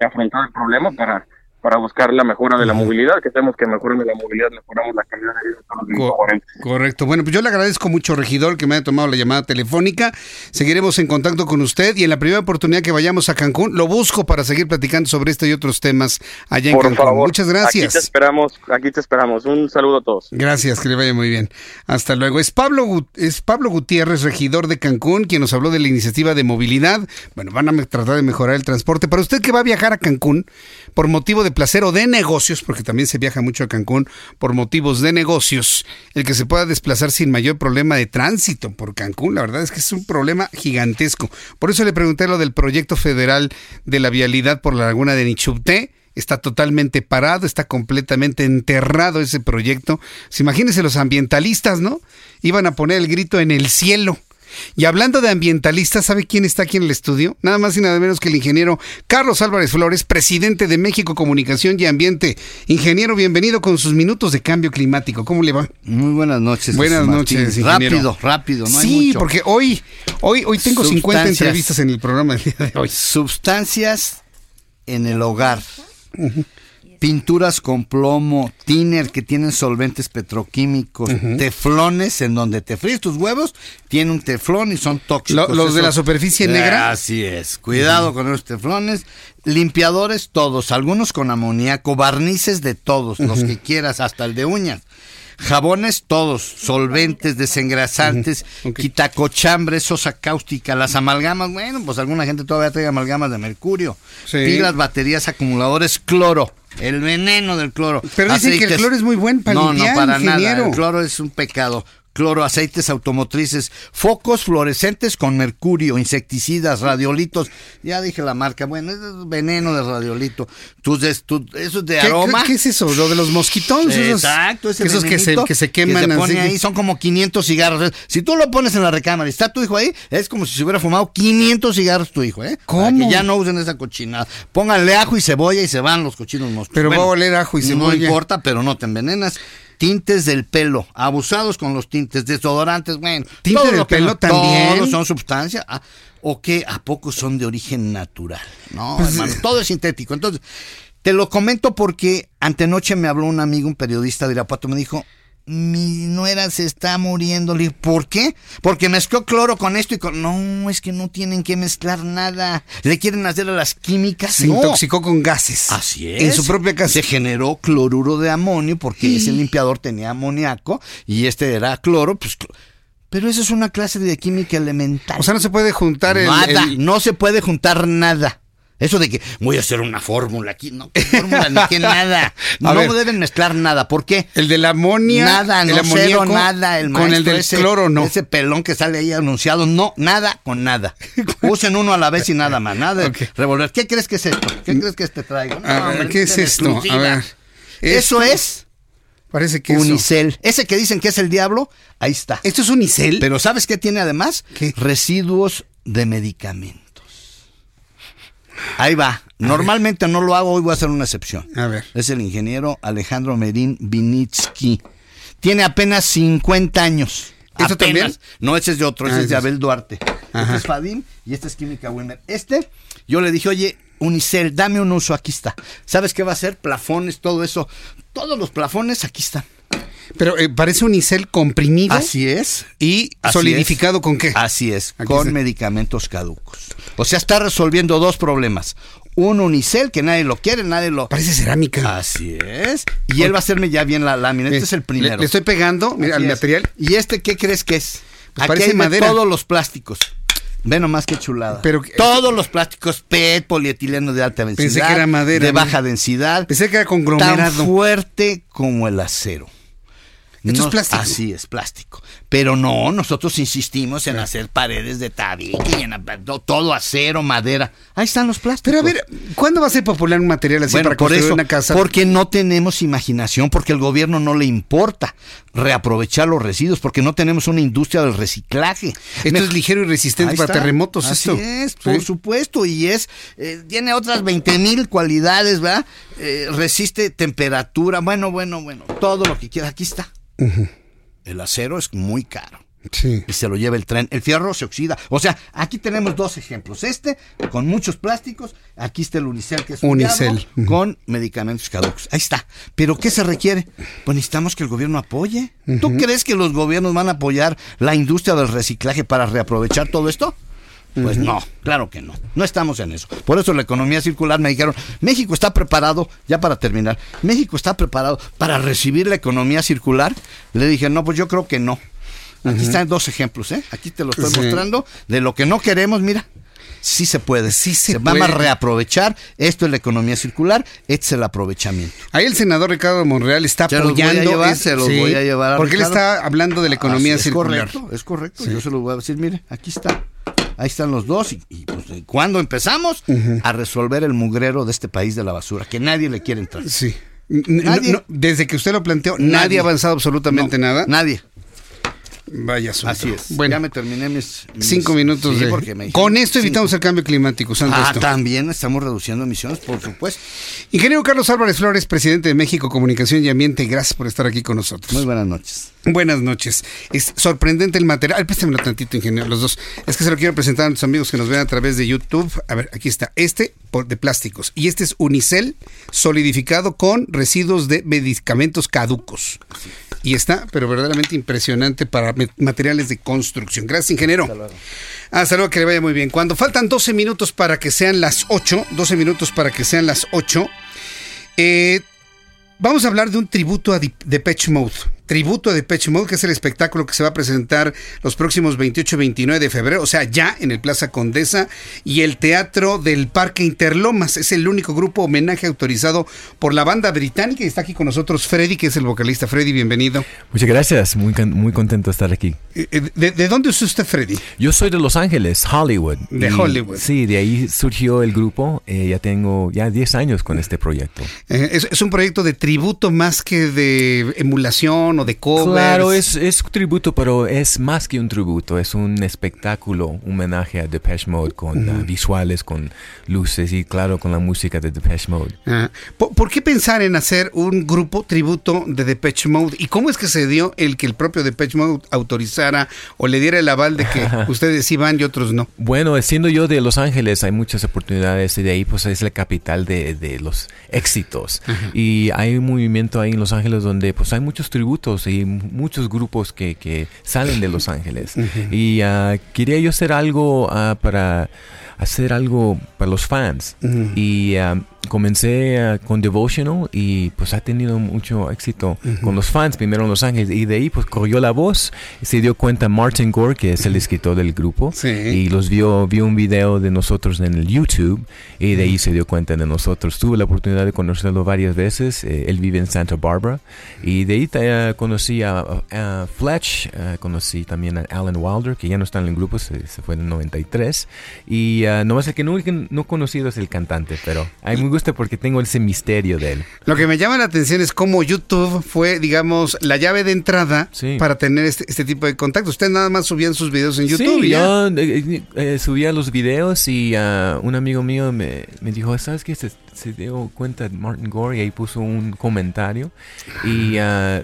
afrontado el problema para para buscar la mejora de la movilidad, que tenemos que mejorar la movilidad, mejoramos la calidad de vida de los Correcto. Bueno, pues yo le agradezco mucho, regidor, que me haya tomado la llamada telefónica. Seguiremos en contacto con usted y en la primera oportunidad que vayamos a Cancún, lo busco para seguir platicando sobre este y otros temas allá en Cancún. Muchas gracias. Aquí te esperamos, aquí te esperamos. Un saludo a todos. Gracias, que le vaya muy bien. Hasta luego. Es Pablo, es Pablo Gutiérrez, regidor de Cancún, quien nos habló de la iniciativa de movilidad. Bueno, van a tratar de mejorar el transporte. Para usted que va a viajar a Cancún por motivo de placer o de negocios, porque también se viaja mucho a Cancún por motivos de negocios, el que se pueda desplazar sin mayor problema de tránsito por Cancún, la verdad es que es un problema gigantesco. Por eso le pregunté lo del proyecto federal de la vialidad por la laguna de Nichupté está totalmente parado, está completamente enterrado ese proyecto. Pues imagínense los ambientalistas, ¿no? Iban a poner el grito en el cielo y hablando de ambientalistas, ¿sabe quién está aquí en el estudio? Nada más y nada menos que el ingeniero Carlos Álvarez Flores, presidente de México Comunicación y Ambiente. Ingeniero, bienvenido con sus minutos de cambio climático. ¿Cómo le va? Muy buenas noches. Buenas noches, ingeniero. Rápido, rápido, no Sí, porque hoy, hoy, hoy tengo 50 entrevistas en el programa del día de hoy. Sustancias en el hogar pinturas con plomo, tiner que tienen solventes petroquímicos, teflones en donde te fríes tus huevos, tiene un teflón y son tóxicos. ¿Los de la superficie negra? Así es, cuidado con los teflones. Limpiadores todos, algunos con amoníaco, barnices de todos, los que quieras, hasta el de uñas. Jabones todos, solventes, desengrasantes, quitacochambre, sosa cáustica, las amalgamas, bueno, pues alguna gente todavía trae amalgamas de mercurio, pilas, baterías, acumuladores, cloro. El veneno del cloro. Pero dicen que el cloro es muy buen para No, no, para nada. El cloro es un pecado cloro, aceites automotrices, focos fluorescentes con mercurio, insecticidas, radiolitos. Ya dije la marca, bueno, es veneno de radiolito. Tus, eso es de aroma. ¿Qué, es eso? ¿Lo de los mosquitones? Exacto, ese esos que se, que se queman. pone ahí, son como 500 cigarros. Si tú lo pones en la recámara y está tu hijo ahí, es como si se hubiera fumado 500 cigarros tu hijo, ¿eh? ¿Cómo? que ya no usen esa cochinada. Pónganle ajo y cebolla y se van los cochinos mosquitos. Pero va a oler ajo y cebolla. No importa, pero no te envenenas. Tintes del pelo, abusados con los tintes, desodorantes, bueno. ¿Tinte todo del lo que pelo no- también? Todos son sustancias. ah, ¿O qué? ¿A poco son de origen natural? No, Pues, hermano, todo es sintético. Entonces, te lo comento porque antenoche me habló un amigo, un periodista de Irapuato, me dijo, mi nuera se está muriendo. Le ¿por qué? Porque mezcló cloro con esto y con... No, es que no tienen que mezclar nada. Le quieren hacer a las químicas. Se No. intoxicó con gases. Así es. En su propia casa. Se generó cloruro de amonio porque ese limpiador tenía amoníaco y este era cloro, pues... cl- Pero eso es una clase de química elemental. O sea, no se puede juntar el... Nada, el- no se puede juntar nada. Eso de que voy a hacer una fórmula aquí, no, ¿qué fórmula ni qué nada. No ver. deben mezclar nada. ¿Por qué? El de la amonia. Nada, el no cero, nada. El con el del ese, cloro, no. Ese pelón que sale ahí anunciado, no, nada con nada. Usen uno a la vez y nada más, nada de revolver. ¿Qué crees que es esto? ¿Qué crees que este traigo? No, A ver, ¿Qué es esto? A ver. Eso es Parece que eso- Unicel. Ese que dicen que es el diablo, ahí está. ¿Esto es Unicel? Pero ¿sabes qué tiene además? Residuos de medicamentos. Ahí va. Normalmente no lo hago, hoy voy a hacer una excepción. A ver. Es el ingeniero Alejandro Merín Vinitsky. Tiene apenas 50 años. ¿Esto Apenas. también? No, ese es de otro, ese Ah, es de Abel Duarte. Ajá. Este es Fadim y este es Química Wilmer. Este, yo le dije, oye, Unicel, dame un uso, aquí está. ¿Sabes qué va a ser? Plafones, todo eso. Todos los plafones aquí están. Pero eh, parece Unicel comprimido. Así es. ¿Y Así solidificado con qué? Así es, Aquí con medicamentos caducos. O sea, está resolviendo dos problemas. Un unicel que nadie lo quiere, nadie lo... Parece cerámica. Así es. Y él va a hacerme ya bien la lámina. Este Eh, es el primero. le estoy pegando, mira, al es. material. ¿Y este qué crees que es? Pues Aquí parece hay de madera. todos los plásticos. Ve nomás qué chulada. Pero- todos los plásticos PET, polietileno de alta densidad. Pensé que era madera, De baja densidad. Pensé que era Tan conglomerado. fuerte como el acero. Esto es plástico. Así es, plástico. Pero no, nosotros insistimos en hacer paredes de tabique y en to- todo acero, madera. Ahí están los plásticos. Pero a ver, ¿cuándo va a ser popular un material así Bueno, para por construir eso, una casa? porque no tenemos imaginación, porque al gobierno no le importa reaprovechar los residuos, porque no tenemos una industria del reciclaje. Esto es ligero y resistente Ahí para está. terremotos, Así esto. es, Sí. por supuesto, y es, eh, tiene otras 20 mil cualidades, ¿verdad? Eh, resiste temperatura, bueno, bueno, bueno, todo lo que quiera, aquí está. El acero es muy caro. Sí. Y se lo lleva el tren. El fierro se oxida. O sea, aquí tenemos dos ejemplos. Este, con muchos plásticos. Aquí está el Unicel, que es un Unicel. con medicamentos caducos. Ahí está. ¿Pero qué se requiere? Pues necesitamos que el gobierno apoye. ¿Tú crees que los gobiernos van a apoyar la industria del reciclaje para reaprovechar todo esto? Pues no, claro que no. No estamos en eso. Por eso la economía circular me dijeron, México está preparado, ya para terminar, México está preparado para recibir la economía circular. Le dije, no, pues yo creo que no. Aquí están dos ejemplos, ¿eh? Aquí te lo estoy Sí. mostrando de lo que no queremos, mira. Sí se puede. Sí se Vamos a puede. reaprovechar. Esto es la economía circular, este es el aprovechamiento. Ahí el senador Ricardo Monreal está Se los apoyando. llevar, es- se los sí, voy a llevar a Porque él está hablando de la economía Así es circular. correcto, es correcto. Yo se lo voy a decir, mire, aquí está. Ahí están los dos. Y, y, pues, ¿cuándo empezamos? A resolver el mugrero de este país de la basura, que nadie le quiere entrar. Sí. Nadie. no, desde que usted lo planteó, nadie, Nadie. ha avanzado absolutamente No, nada. Nadie. Vaya asunto. Así es. Bueno, ya me terminé mis. mis- cinco minutos Sí, de. porque me dijeron Con esto cinco. evitamos el cambio climático, santo Ah, esto. también estamos reduciendo emisiones, por supuesto. Ingeniero Carlos Álvarez Flores, presidente de México Comunicación y Ambiente, gracias por estar aquí con nosotros. Muy buenas noches. Buenas noches. Es sorprendente el material. Ay, préstamelo tantito, ingeniero, los dos. Es que se lo quiero presentar a nuestros amigos que nos ven a través de YouTube. A ver, aquí está. Este de plásticos. Y este es Unicel solidificado con residuos de medicamentos caducos. Y está, pero verdaderamente impresionante para materiales de construcción. Gracias, ingeniero. Hasta luego, que le vaya muy bien. Cuando faltan 12 minutos para que sean las 8, 12 minutos para que sean las 8, eh, vamos a hablar de un tributo a Depeche Mode. Tributo a Depeche Mode, que es el espectáculo que se va a presentar los próximos 28 y 29 de febrero, o sea, ya en el Plaza Condesa y el Teatro del Parque Interlomas. Es el único grupo homenaje autorizado por la banda británica y está aquí con nosotros Freddy, que es el vocalista. Freddy, bienvenido. Muchas gracias, muy, muy contento de estar aquí. Eh, eh, ¿De, de dónde es usted, Freddy? Yo soy de Los Ángeles, Hollywood. De Y, Hollywood. Sí, de ahí surgió el grupo. eh, ya tengo ya 10 años con este proyecto. Eh, es, es un proyecto de tributo más que de emulación o de covers. Claro, es, es tributo, pero es más que un tributo, es un espectáculo, un homenaje a Depeche Mode con uh, visuales, con luces y claro, con la música de Depeche Mode. Ah. ¿Por, ¿Por, qué pensar en hacer un grupo tributo de Depeche Mode? ¿Y cómo es que se dio el que el propio Depeche Mode autorizara o le diera el aval de que ustedes iban y otros no? Bueno, siendo yo de Los Ángeles, hay muchas oportunidades y de ahí pues es la capital de, de los éxitos. Ajá. Y hay un movimiento ahí en Los Ángeles donde pues hay muchos tributos y muchos grupos que, que salen de Los Ángeles. Uh -huh. Y uh, quería yo hacer algo uh, para hacer algo para los fans. -huh. Y comencé uh, con Devotional y pues ha tenido mucho éxito uh -huh. con los fans, primero en Los Ángeles y de ahí pues corrió la voz y se dio cuenta Martin Gore, que es el escritor del grupo, sí. y los vio, vio un video de nosotros en el YouTube y de ahí se dio cuenta de nosotros. Tuve la oportunidad de conocerlo varias veces, eh, él vive en Santa Barbara y de ahí uh, conocí a, a Fletch, conocí también a Alan Wilder, que ya no está en el grupo, se, se fue en el 93 y nomás el que no, no conocido es el cantante, pero hay muy gusta porque tengo ese misterio de él. Lo que me llama la atención es cómo YouTube fue, digamos, la llave de entrada sí. para tener este, este, tipo de contacto. Usted nada más subían sus videos en YouTube. Sí, ¿ya? yo eh, eh, subía los videos y uh, un amigo mío me, me dijo, ¿sabes qué? Se, se, dio cuenta de Martin Gore y ahí puso un comentario. Y uh,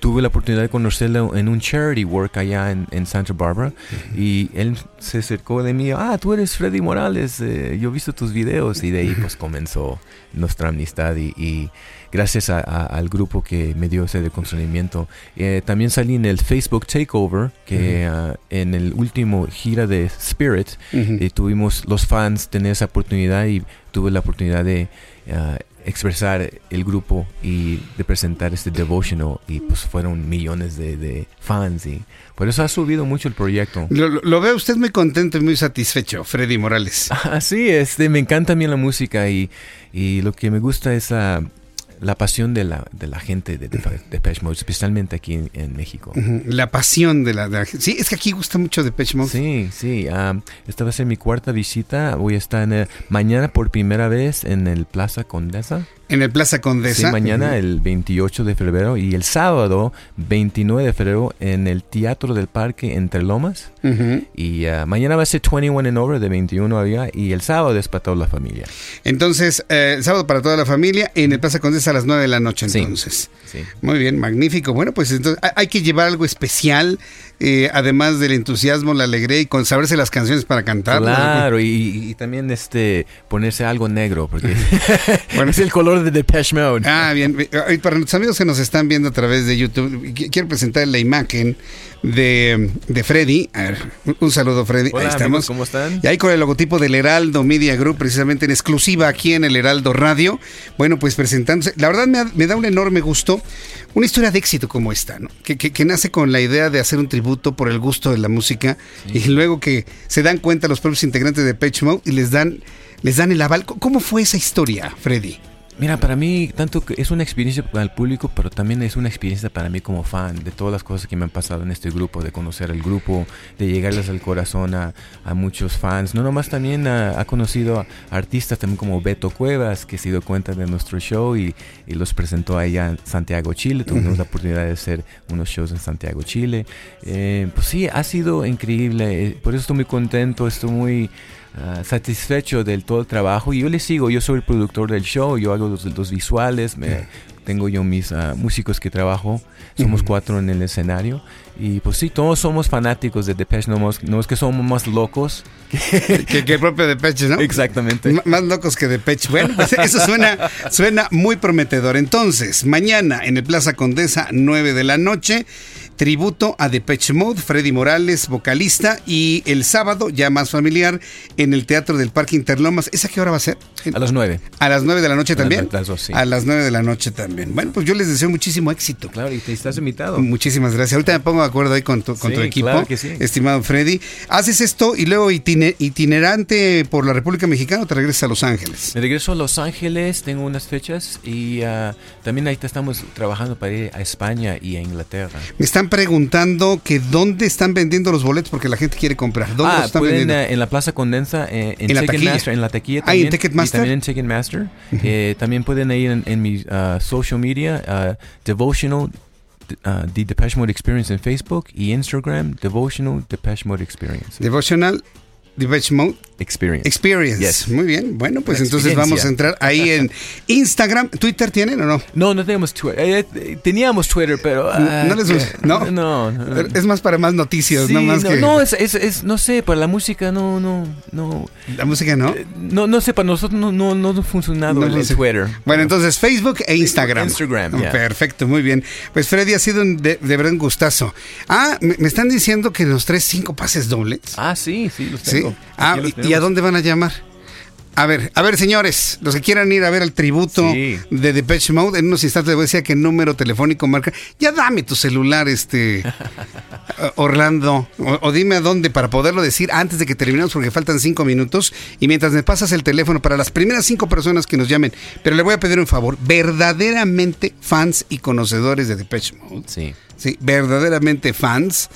tuve la oportunidad de conocerlo en un charity work allá en, en Santa Barbara uh -huh. y él se acercó de mí, ah, tú eres Freddy Morales, eh, yo he visto tus videos y de ahí pues comenzó nuestra amistad y, y gracias a, a, al grupo que me dio ese reconocimiento. Eh, también salí en el Facebook Takeover, que uh -huh. uh, en el último gira de Spirit uh -huh. eh, tuvimos los fans tener esa oportunidad y tuve la oportunidad de uh, expresar el grupo y de presentar este devotional y pues fueron millones de, de fans y por eso ha subido mucho el proyecto. Lo, lo, veo usted muy contento y muy satisfecho, Freddy Morales. Así es, me encanta a mí la música y, y lo que me gusta es la, la pasión de la, de la gente de, de, Depeche Mode, especialmente aquí en, en México. Uh -huh. La pasión de la, de la, Sí, es que aquí gusta mucho Depeche Mode. Sí, sí. Um, esta va a ser mi cuarta visita. Voy a estar en el, mañana por primera vez en el Plaza Condesa. En el Plaza Condesa. Sí, mañana el 28 de febrero y el sábado 29 de febrero en el Teatro del Parque Entre Lomas. Uh -huh. Y uh, mañana va a ser 21 and over de 21 a arriba y el sábado es para toda la familia. Entonces, eh, el sábado para toda la familia en el Plaza Condesa a las 9 de la noche entonces. Sí, sí. Muy bien, magnífico. Bueno, pues entonces hay que llevar algo especial, eh, además del entusiasmo, la alegría y con saberse las canciones para cantar. Claro, y, y, también este ponerse algo negro, porque bueno, es el color de Depeche Mode. Ah, bien. Y para nuestros amigos que nos están viendo a través de YouTube, quiero presentar la imagen de, de Freddy. A ver, un saludo, Freddy. Hola, ahí estamos. Amigos, ¿Cómo están? Y ahí con el logotipo del Heraldo Media Group, precisamente en exclusiva aquí en el Heraldo Radio. Bueno, pues presentándose. La verdad me, me da un enorme gusto. Una historia de éxito como esta, ¿no? Que, que, que, nace con la idea de hacer un tributo por el gusto de la música sí. y luego que se dan cuenta los propios integrantes de Pitch Mode y les dan, les dan el aval. ¿Cómo fue esa historia, Freddy? Mira, para mí tanto que es una experiencia para el público, pero también es una experiencia para mí como fan de todas las cosas que me han pasado en este grupo, de conocer el grupo, de llegarles al corazón a, a muchos fans. No nomás también ha, conocido a artistas también como Beto Cuevas, que se dio cuenta de nuestro show y, y los presentó allá en Santiago, Chile. Tuvimos uh -huh. la oportunidad de hacer unos shows en Santiago, Chile. Eh, pues sí, ha sido increíble. Eh, por eso estoy muy contento, estoy muy... Uh, satisfecho del todo el trabajo y yo le sigo, yo soy el productor del show, yo hago los, los visuales, me, tengo yo mis uh, músicos que trabajo, somos cuatro en el escenario y pues sí, todos somos fanáticos de Depeche, no, no es que somos más locos que, que, que el propio Depeche, ¿no? Exactamente. M más locos que Depeche. Bueno, pues eso suena, suena muy prometedor. Entonces, mañana en el Plaza Condesa, 9 de la noche, tributo a Depeche Mode, Freddy Morales, vocalista, y el sábado, ya más familiar, en el Teatro del Parque Interlomas. ¿Esa qué hora va a ser? A las 9. ¿A las 9 de la noche también? A las, dos, sí. A las 9 de la noche también. Bueno, pues yo les deseo muchísimo éxito. Claro, y te estás invitado. Muchísimas gracias. Ahorita me pongo de acuerdo ahí con tu, con sí, tu equipo, claro que sí. estimado Freddy. Haces esto y luego itinerante por la República Mexicana o te regresas a Los Ángeles? Me regreso a Los Ángeles, tengo unas fechas y uh, también ahí estamos trabajando para ir a España y a Inglaterra. Me están preguntando que dónde están vendiendo los boletos porque la gente quiere comprar. ¿Dónde ah, los están pueden, vendiendo? Uh, en la Plaza Condensa, eh, en, ¿En la Ticketmaster, en la taquilla Ah, también. ¿en Ticketmaster? Y también en Ticketmaster. Uh -huh. eh, también pueden ir en, en mi uh, social media, devotional uh, The Depeche Mode Experience en Facebook y Instagram, Devotional Depeche Mode Experience. Devotional Depeche Mode Experience. Experience. Yes. Muy bien. Bueno, pues entonces vamos a entrar ahí en Instagram. ¿Twitter tienen o no? No, no tenemos Twitter. Eh, eh, teníamos Twitter, pero... ah, no les que- gusta, ¿no? No, no. Es más para más noticias, Sí, no más no, que... no, es, es, es- no sé, para la música no, no, no. La música no. No, no sé, para nosotros no, no, no ha funcionado No el. Twitter. Bueno, entonces Facebook e Instagram. Instagram, ya. Perfecto, muy bien. Pues Freddy ha sido un de, de verdad un gustazo. Ah, me, me están diciendo que nos traes cinco pases dobles. Ah, sí, sí, los Sí. Ah, ¿y- ¿y a dónde van a llamar? A ver, a ver, señores, los que quieran ir a ver el tributo Sí. de Depeche Mode, en unos instantes les voy a decir qué número telefónico marca. Ya dame tu celular, este Orlando, o, o dime a dónde para poderlo decir antes de que terminemos, porque faltan cinco minutos. Y mientras me pasas el teléfono para las primeras cinco personas que nos llamen, pero le voy a pedir un favor, verdaderamente fans y conocedores de Depeche Mode. Sí. Sí, verdaderamente fans.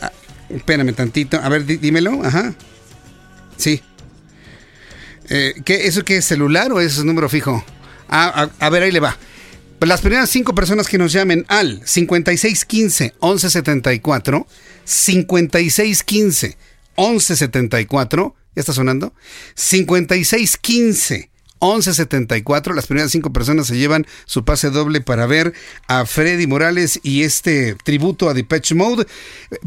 Ah, espérame tantito. A ver, dí- dímelo. Ajá. Sí. Eh, ¿qué, ¿Eso qué es celular o es número fijo? Ah, a, a ver, ahí le va. Las primeras cinco personas que nos llamen al 5615-1174, 5615-1174, ¿ya está sonando? 5615 1174. Las primeras cinco personas se llevan su pase doble para ver a Freddy Morales y este tributo a Depeche Mode.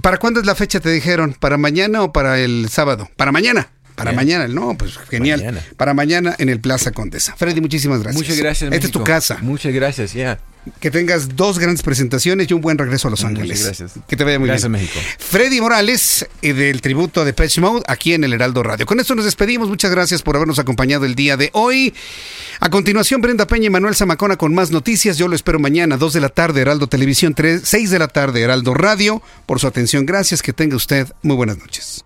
¿Para cuándo es la fecha, te dijeron? ¿Para mañana o para el sábado? Para mañana. Para Bien. mañana, no, pues genial. Mañana. Para mañana en el Plaza Condesa. Freddy, muchísimas gracias. Muchas gracias. Esta es tu casa. Muchas gracias, ya. Que tengas dos grandes presentaciones y un buen regreso a Los Muchas Ángeles. gracias. Que te vaya muy Gracias, bien. México. Freddy Morales, eh, del tributo de Patch Mode, aquí en el Heraldo Radio. Con esto nos despedimos. Muchas gracias por habernos acompañado el día de hoy. A continuación, Brenda Peña y Manuel Zamacona con más noticias. Yo lo espero mañana, 2 de la tarde, Heraldo Televisión, 3, 6 de la tarde, Heraldo Radio. Por su atención, gracias. Que tenga usted muy buenas noches.